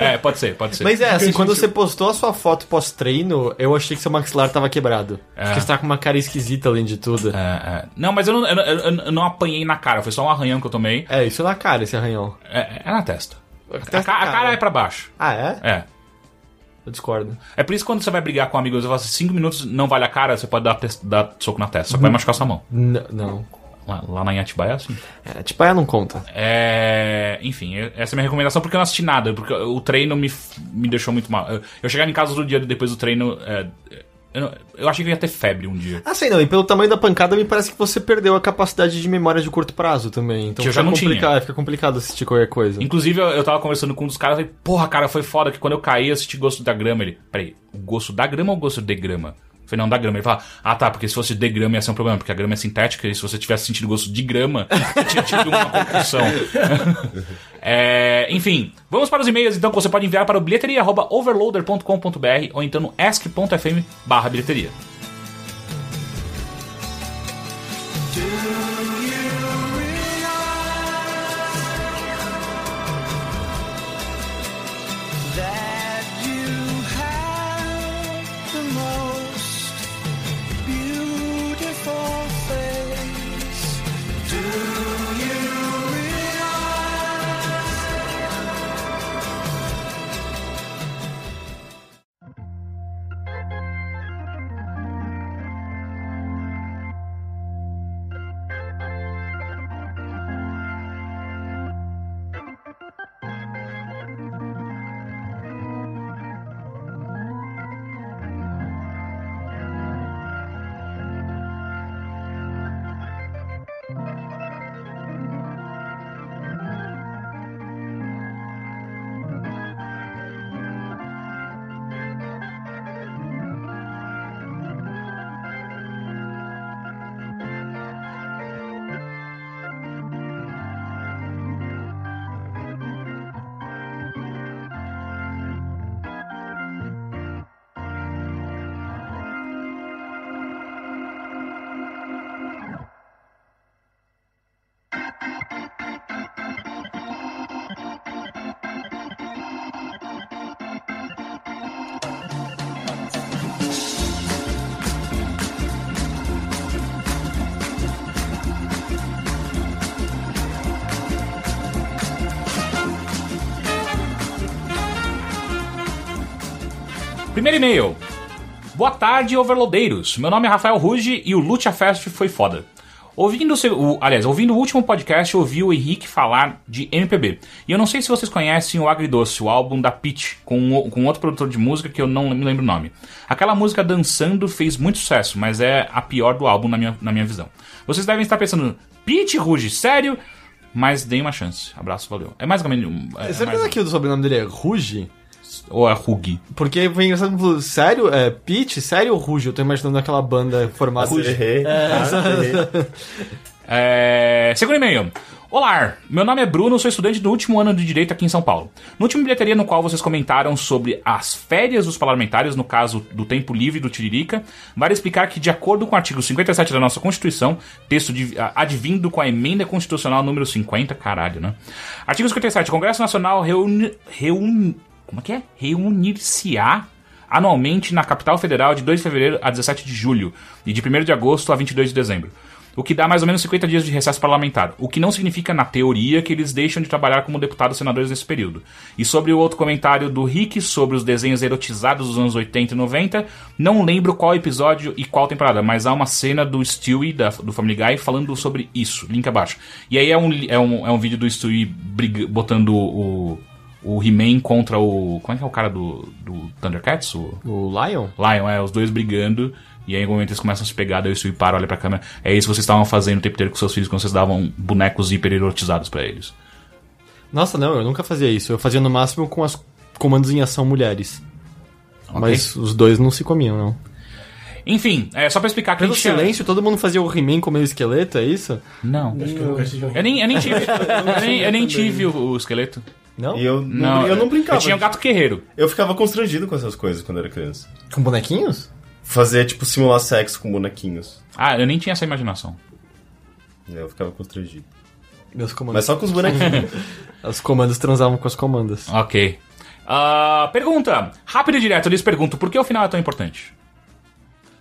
D: É, é, pode ser, pode ser.
A: Mas é, assim, quando você postou a sua foto pós-treino, eu achei que seu maxilar tava quebrado.
D: É.
A: Porque você tá com uma cara esquisita além de tudo.
D: É, é. Não, mas eu não, eu, eu- eu não apanhei na cara, foi só um arranhão que eu tomei.
A: É, isso na cara, esse arranhão.
D: É, é na testa. A,
A: Testa,
D: ca- a cara é pra baixo.
A: Ah, é?
D: É.
A: Eu discordo.
D: É por isso que quando você vai brigar com um amigo, você fala assim, 5 minutos não vale a cara, você pode dar, dar soco na testa, só que vai machucar sua mão.
A: N não.
D: Lá, lá na Yatibaia é assim.
A: É, aí não conta.
D: É, enfim, essa é a minha recomendação porque eu não assisti nada, porque o treino me, me deixou muito mal. Eu, eu chegava em casa do dia depois do treino, é, eu, não- eu achei que eu ia ter febre um dia.
A: Ah, sei não, e pelo tamanho da pancada, me parece que você perdeu a capacidade de memória de curto prazo também. Então
D: Que eu já
A: fica
D: não tinha.
A: complicado, fica complicado assistir qualquer coisa.
D: Inclusive, eu, eu tava conversando com um dos caras e falei, porra, cara, foi foda que quando eu caí, eu senti gosto da grama. Ele, peraí, o gosto da grama ou o gosto de grama? Não, da grama. Ele fala, ah tá, porque se fosse de grama ia ser um problema, porque a grama é sintética e se você tivesse sentido gosto de grama, tinha tido uma concussão. É, enfim, vamos para os e-mails então que você pode enviar para o bilheteria.overloader.com.br ou então no ask.fm barra bilheteria. Primeiro e-mail. Boa tarde, overloadeiros. Meu nome é Rafael Ruge e o Lucha Fest foi foda. Ouvindo o, aliás, ouvindo o último podcast, eu ouvi o Henrique falar de MPB. E eu não sei se vocês conhecem o Agridoce, o álbum da Pitch, com, com outro produtor de música que eu não me lembro o nome. Aquela música Dançando fez muito sucesso, mas é a pior do álbum na minha, na minha visão. Vocês devem estar pensando, Pitch, Ruge, sério? Mas deem uma chance. Abraço, valeu. É mais ou menos... É, é
A: Certeza
D: mais-
A: que o sobrenome dele é Ruge?
D: Ou é Rug?
A: Porque foi engraçado, falou, sério? É Pete? Sério ou Ruge? Eu tô imaginando aquela banda formada.
B: Ah, errei.
D: É... Segundo e-mail. Olá, meu nome é Bruno, sou estudante do último ano de Direito aqui em São Paulo. No último bilheteria no qual vocês comentaram sobre as férias dos parlamentares, no caso do tempo livre do Tiririca, vale explicar que, de acordo com o artigo 57 da nossa Constituição, texto de, advindo com a emenda constitucional número 50, caralho, né? Artigo 57, o Congresso Nacional reúne... reúne como é que é? Reunir-se-á anualmente na capital federal de 2 de fevereiro a 17 de julho e de 1 de agosto a 22 de dezembro. O que dá mais ou menos 50 dias de recesso parlamentar. O que não significa, na teoria, que eles deixam de trabalhar como deputados e senadores nesse período. E sobre o outro comentário do Rick sobre os desenhos erotizados dos anos 80 e 90, não lembro qual episódio e qual temporada, mas há uma cena do Stewie, da- do Family Guy, falando sobre isso. Link abaixo. E aí é um, é um, é um vídeo do Stewie botando o, o He-Man contra o. Como é que é o cara do, do Thundercats? O
A: O Lion?
D: Lion, é, os dois brigando. E aí, em algum momento, eles começam a se pegar, daí o Stewie para, olha pra câmera. É isso que vocês estavam fazendo o tempo inteiro com seus filhos quando vocês davam bonecos hiper erotizados pra eles.
A: Nossa, não, eu nunca fazia isso. Eu fazia no máximo com as comandos em ação mulheres. Mas os dois não se comiam, não.
D: Enfim, é só pra explicar que a
A: Pelo
D: tinha-
A: silêncio, todo mundo fazia o He-Man comer o esqueleto, é isso?
D: Não.
C: Acho que eu nunca tive
D: Eu nem, eu nem tive. eu nem, eu nem tive o, o esqueleto.
A: Não?
B: E eu
D: Não,
B: não, eu não brincava.
D: Eu tinha um gato guerreiro.
B: Eu ficava constrangido com essas coisas quando era criança.
A: Com bonequinhos?
B: Fazer, tipo, simular sexo com bonequinhos.
D: Ah, eu nem tinha essa imaginação.
B: Eu ficava constrangido.
A: Meus comandos.
B: Mas só com os bonequinhos.
A: Os comandos transavam com as comandas.
D: Ok. Ah, pergunta. Rápido e direto, eu lhes pergunto, por que o final é tão importante?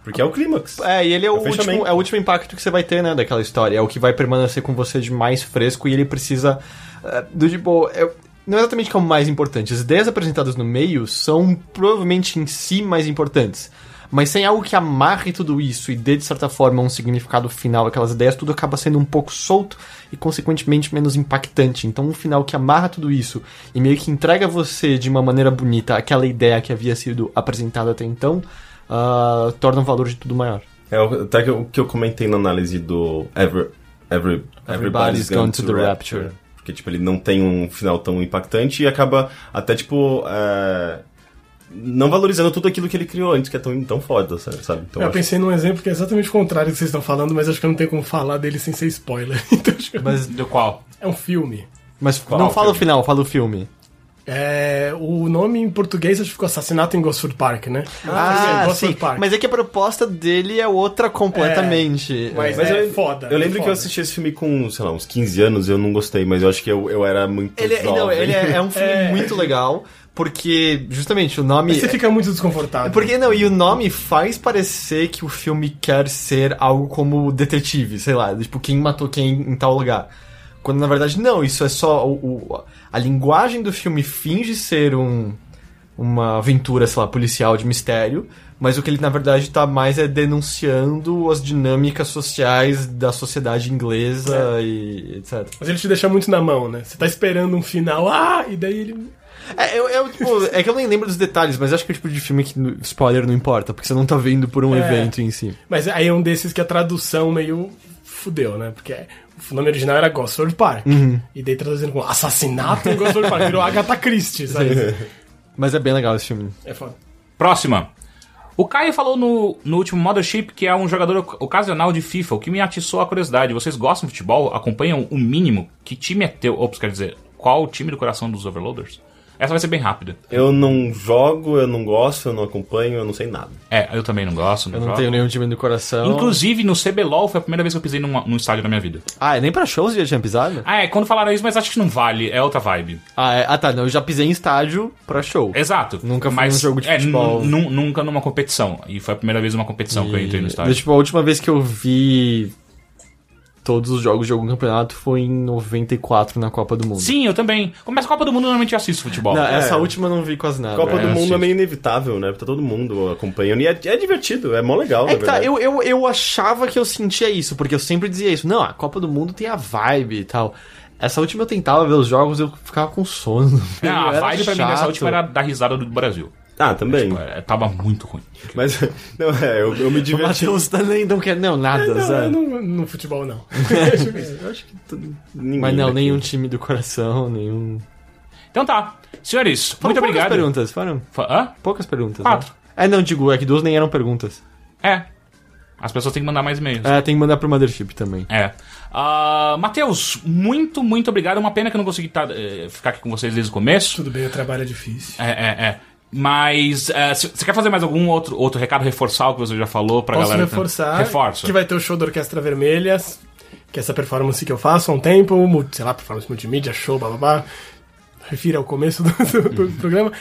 B: Porque é o clímax.
A: É, e ele é o,
B: É o
A: último, é o último impacto que você vai ter, né, daquela história. É o que vai permanecer com você de mais fresco e ele precisa. é, do tipo. é- não é exatamente que é o mais importante. As ideias apresentadas no meio são provavelmente em si mais importantes. Mas sem algo que amarre tudo isso e dê, de certa forma, um significado final, aquelas ideias, tudo acaba sendo um pouco solto e, consequentemente, menos impactante. Então, um final que amarra tudo isso e meio que entrega a você de uma maneira bonita aquela ideia que havia sido apresentada até então, ah, torna o valor de tudo maior.
B: É o- até que o que eu comentei na análise do Ever, Every,
A: Everybody's Gone to the Rapture.
B: Porque, tipo, ele não tem um final tão impactante e acaba até, tipo, é, não valorizando tudo aquilo que ele criou antes, que é tão, tão foda, sabe? Então,
C: Eu
B: acho-
C: pensei num exemplo que é exatamente o contrário do que vocês estão falando, mas acho que eu não tenho como falar dele sem ser spoiler. Então
A: Mas
D: Do qual?
C: é um filme.
A: Mas
B: Qual
A: não fala o
B: filme?
A: final, fala o filme.
C: É, o nome em português acho que ficou Assassinato em Gosford Park, né?
A: Ah,
C: Gosford
A: sim.
C: Park.
A: Mas é que a proposta dele é outra completamente.
C: Mas,
B: Mas
C: é
B: eu-
C: foda.
B: Eu lembro
C: é
B: que eu
C: foda.
B: assisti esse filme com, sei lá, uns 15 anos e eu não gostei, mas eu acho que eu, eu era muito
A: Ele,
B: jovem.
A: não, ele é, é um filme
C: É.
A: muito legal, porque justamente o nome.
C: Você fica muito desconfortável.
A: Porque não, e o nome faz parecer que o filme quer ser algo como detetive, sei lá, tipo, quem matou quem em tal lugar. Quando na verdade não, isso é só o, o- a linguagem do filme finge ser um uma aventura, sei lá, policial de mistério, mas o que ele na verdade tá mais é denunciando as dinâmicas sociais da sociedade inglesa e etc.
C: Mas ele te deixa muito na mão, né? Você tá esperando um final, ah, e daí ele.
A: É, eu, eu, tipo, é que eu nem lembro dos detalhes, mas acho que é o tipo de filme que spoiler não importa, porque você não tá vendo por um
C: É.
A: evento em si.
C: Mas aí é um desses que a tradução meio fudeu, né? Porque o nome original era Gosford Park.
A: Uhum.
C: E daí traduzindo com assassinato em Gosford Park. Virou Agatha Christie, sabe?
A: Mas é bem legal esse filme.
C: É foda.
D: Próxima. O Caio falou no, no último Mothership que é um jogador oc- ocasional de FIFA, o que me atiçou a curiosidade. Vocês gostam de futebol? Acompanham o mínimo? Que time é teu? Ops, quer dizer, qual o time do coração dos Overloaders? Essa vai ser bem rápida.
B: Eu não jogo, eu não gosto, eu não acompanho, eu não sei nada.
D: É, eu também não gosto, não,
A: Eu não
D: jogo.
A: tenho nenhum time do coração.
D: Inclusive, no CBLOL foi a primeira vez que eu pisei num, num estádio da minha vida.
A: Ah, é nem pra shows já tinha pisado?
D: Ah, é, quando falaram isso, mas acho que não vale, é outra vibe.
A: Ah, é- ah, tá, não, eu já pisei em estádio pra show.
D: Exato.
A: Nunca fui
D: mas,
A: num jogo de
D: é,
A: futebol.
D: nu- nu- nunca numa competição. E foi a primeira vez numa competição que eu entrei no
A: E,
D: estádio.
A: tipo, a última vez que eu vi todos os jogos de algum campeonato foi em 94 na Copa do Mundo.
D: Sim, eu também. Mas a Copa do Mundo normalmente eu assisto futebol.
A: Não, essa
B: É.
A: última eu não vi quase nada.
B: Copa
D: é,
B: do Mundo
D: assisto.
B: é meio inevitável, né? Tá todo mundo acompanhando. E é, é divertido, é mó legal,
A: É
B: na
A: que tá,
B: verdade.
A: eu, eu, eu achava que eu sentia isso, porque eu sempre dizia isso. Não, a Copa do Mundo tem a vibe e tal. Essa última eu tentava ver os jogos eu ficava com sono.
D: É, a vibe pra mim dessa última era dar risada do Brasil.
B: Ah, também.
D: É, tava muito ruim.
B: Mas, não, é, eu, eu me
A: O
B: diverti.
A: Matheus também não quer, não, nada,
C: Não,
A: sabe?
C: não, no futebol não.
B: Eu acho que
A: Mas não,
B: daqui.
A: nenhum time do coração, nenhum.
D: Então tá. Senhores,
A: Foram
D: muito
A: poucas
D: obrigado.
A: perguntas, foram
D: Hã?
A: poucas perguntas.
D: Quatro.
A: Né? É, não, digo, é que duas nem eram perguntas.
D: É. As pessoas têm que mandar mais e-mails.
A: É, tem que mandar pro Mothership também.
D: É. Ah, Matheus, muito, muito obrigado. Uma pena que eu não consegui tá, eh, ficar aqui com vocês desde o começo.
C: Tudo bem, o trabalho é difícil.
D: É, é, é. Mas se- você quer fazer mais algum outro, outro recado, reforçar o que você já falou pra
C: Posso
D: galera?
C: reforçar
D: Reforça.
C: que vai ter o show da Orquestra Vermelha, que é essa performance que eu faço há um tempo, sei lá, performance multimídia, show, blá blá blá. Refira ao começo do, do- do programa.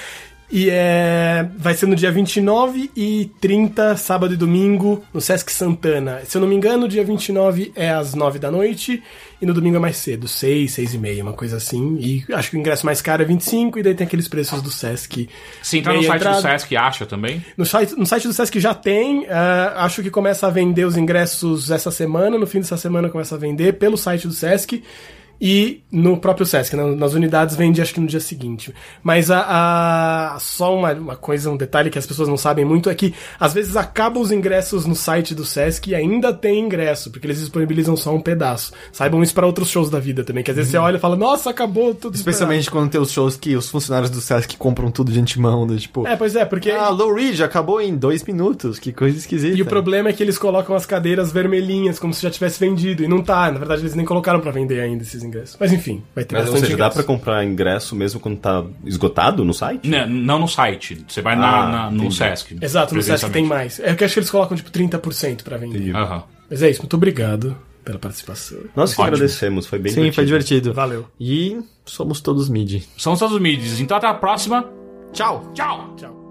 C: E é, vai ser no dia 29 e 30, sábado e domingo, no Sesc Santana. Se eu não me engano, dia 29 é às 9 da noite e no domingo é mais cedo, 6, 6 e meia, uma coisa assim. E acho que o ingresso mais caro é 25 e daí tem aqueles preços do Sesc.
D: Se entrar no site do. Sesc, acha também.
C: No site, no site do Sesc já tem, ah, acho que começa a vender os ingressos essa semana, no fim dessa semana começa a vender pelo site do Sesc e no próprio Sesc, na- nas unidades vende acho que no dia seguinte. Mas a, a- só uma, uma coisa, um detalhe que as pessoas não sabem muito é que às vezes acabam os ingressos no site do Sesc e ainda tem ingresso, porque eles disponibilizam só um pedaço. Saibam isso para outros shows da vida também, que às vezes você olha e fala, nossa, acabou tudo
A: Especialmente quando tem os shows que os funcionários do Sesc compram tudo de antemão, né? Tipo,
C: É, pois é, porque
A: ah, Low Ridge acabou em dois minutos, que coisa esquisita.
C: E o problema é que eles colocam as cadeiras vermelhinhas, como se já tivesse vendido. E não tá, na verdade eles nem colocaram pra vender ainda esses ingressos. Mas enfim, vai ter
B: Mas, ou
C: bastante
B: seja, dá
C: ingresso.
B: pra comprar ingresso mesmo quando tá esgotado no site?
D: Não, não no site. Você vai
B: Ah,
D: na, na- no
B: entendi.
D: Sesc.
C: Exato, no Sesc tem mais. É que eu acho que eles colocam tipo 30% pra vender.
B: Entendi.
D: Aham.
C: Mas é isso, muito obrigado pela participação.
B: Nós que agradecemos, foi bem
A: Sim, foi divertido.
C: Valeu.
A: E somos todos mid.
D: São os Estados Unidos. Então até a próxima.
A: Tchau!
D: Tchau!
C: Tchau.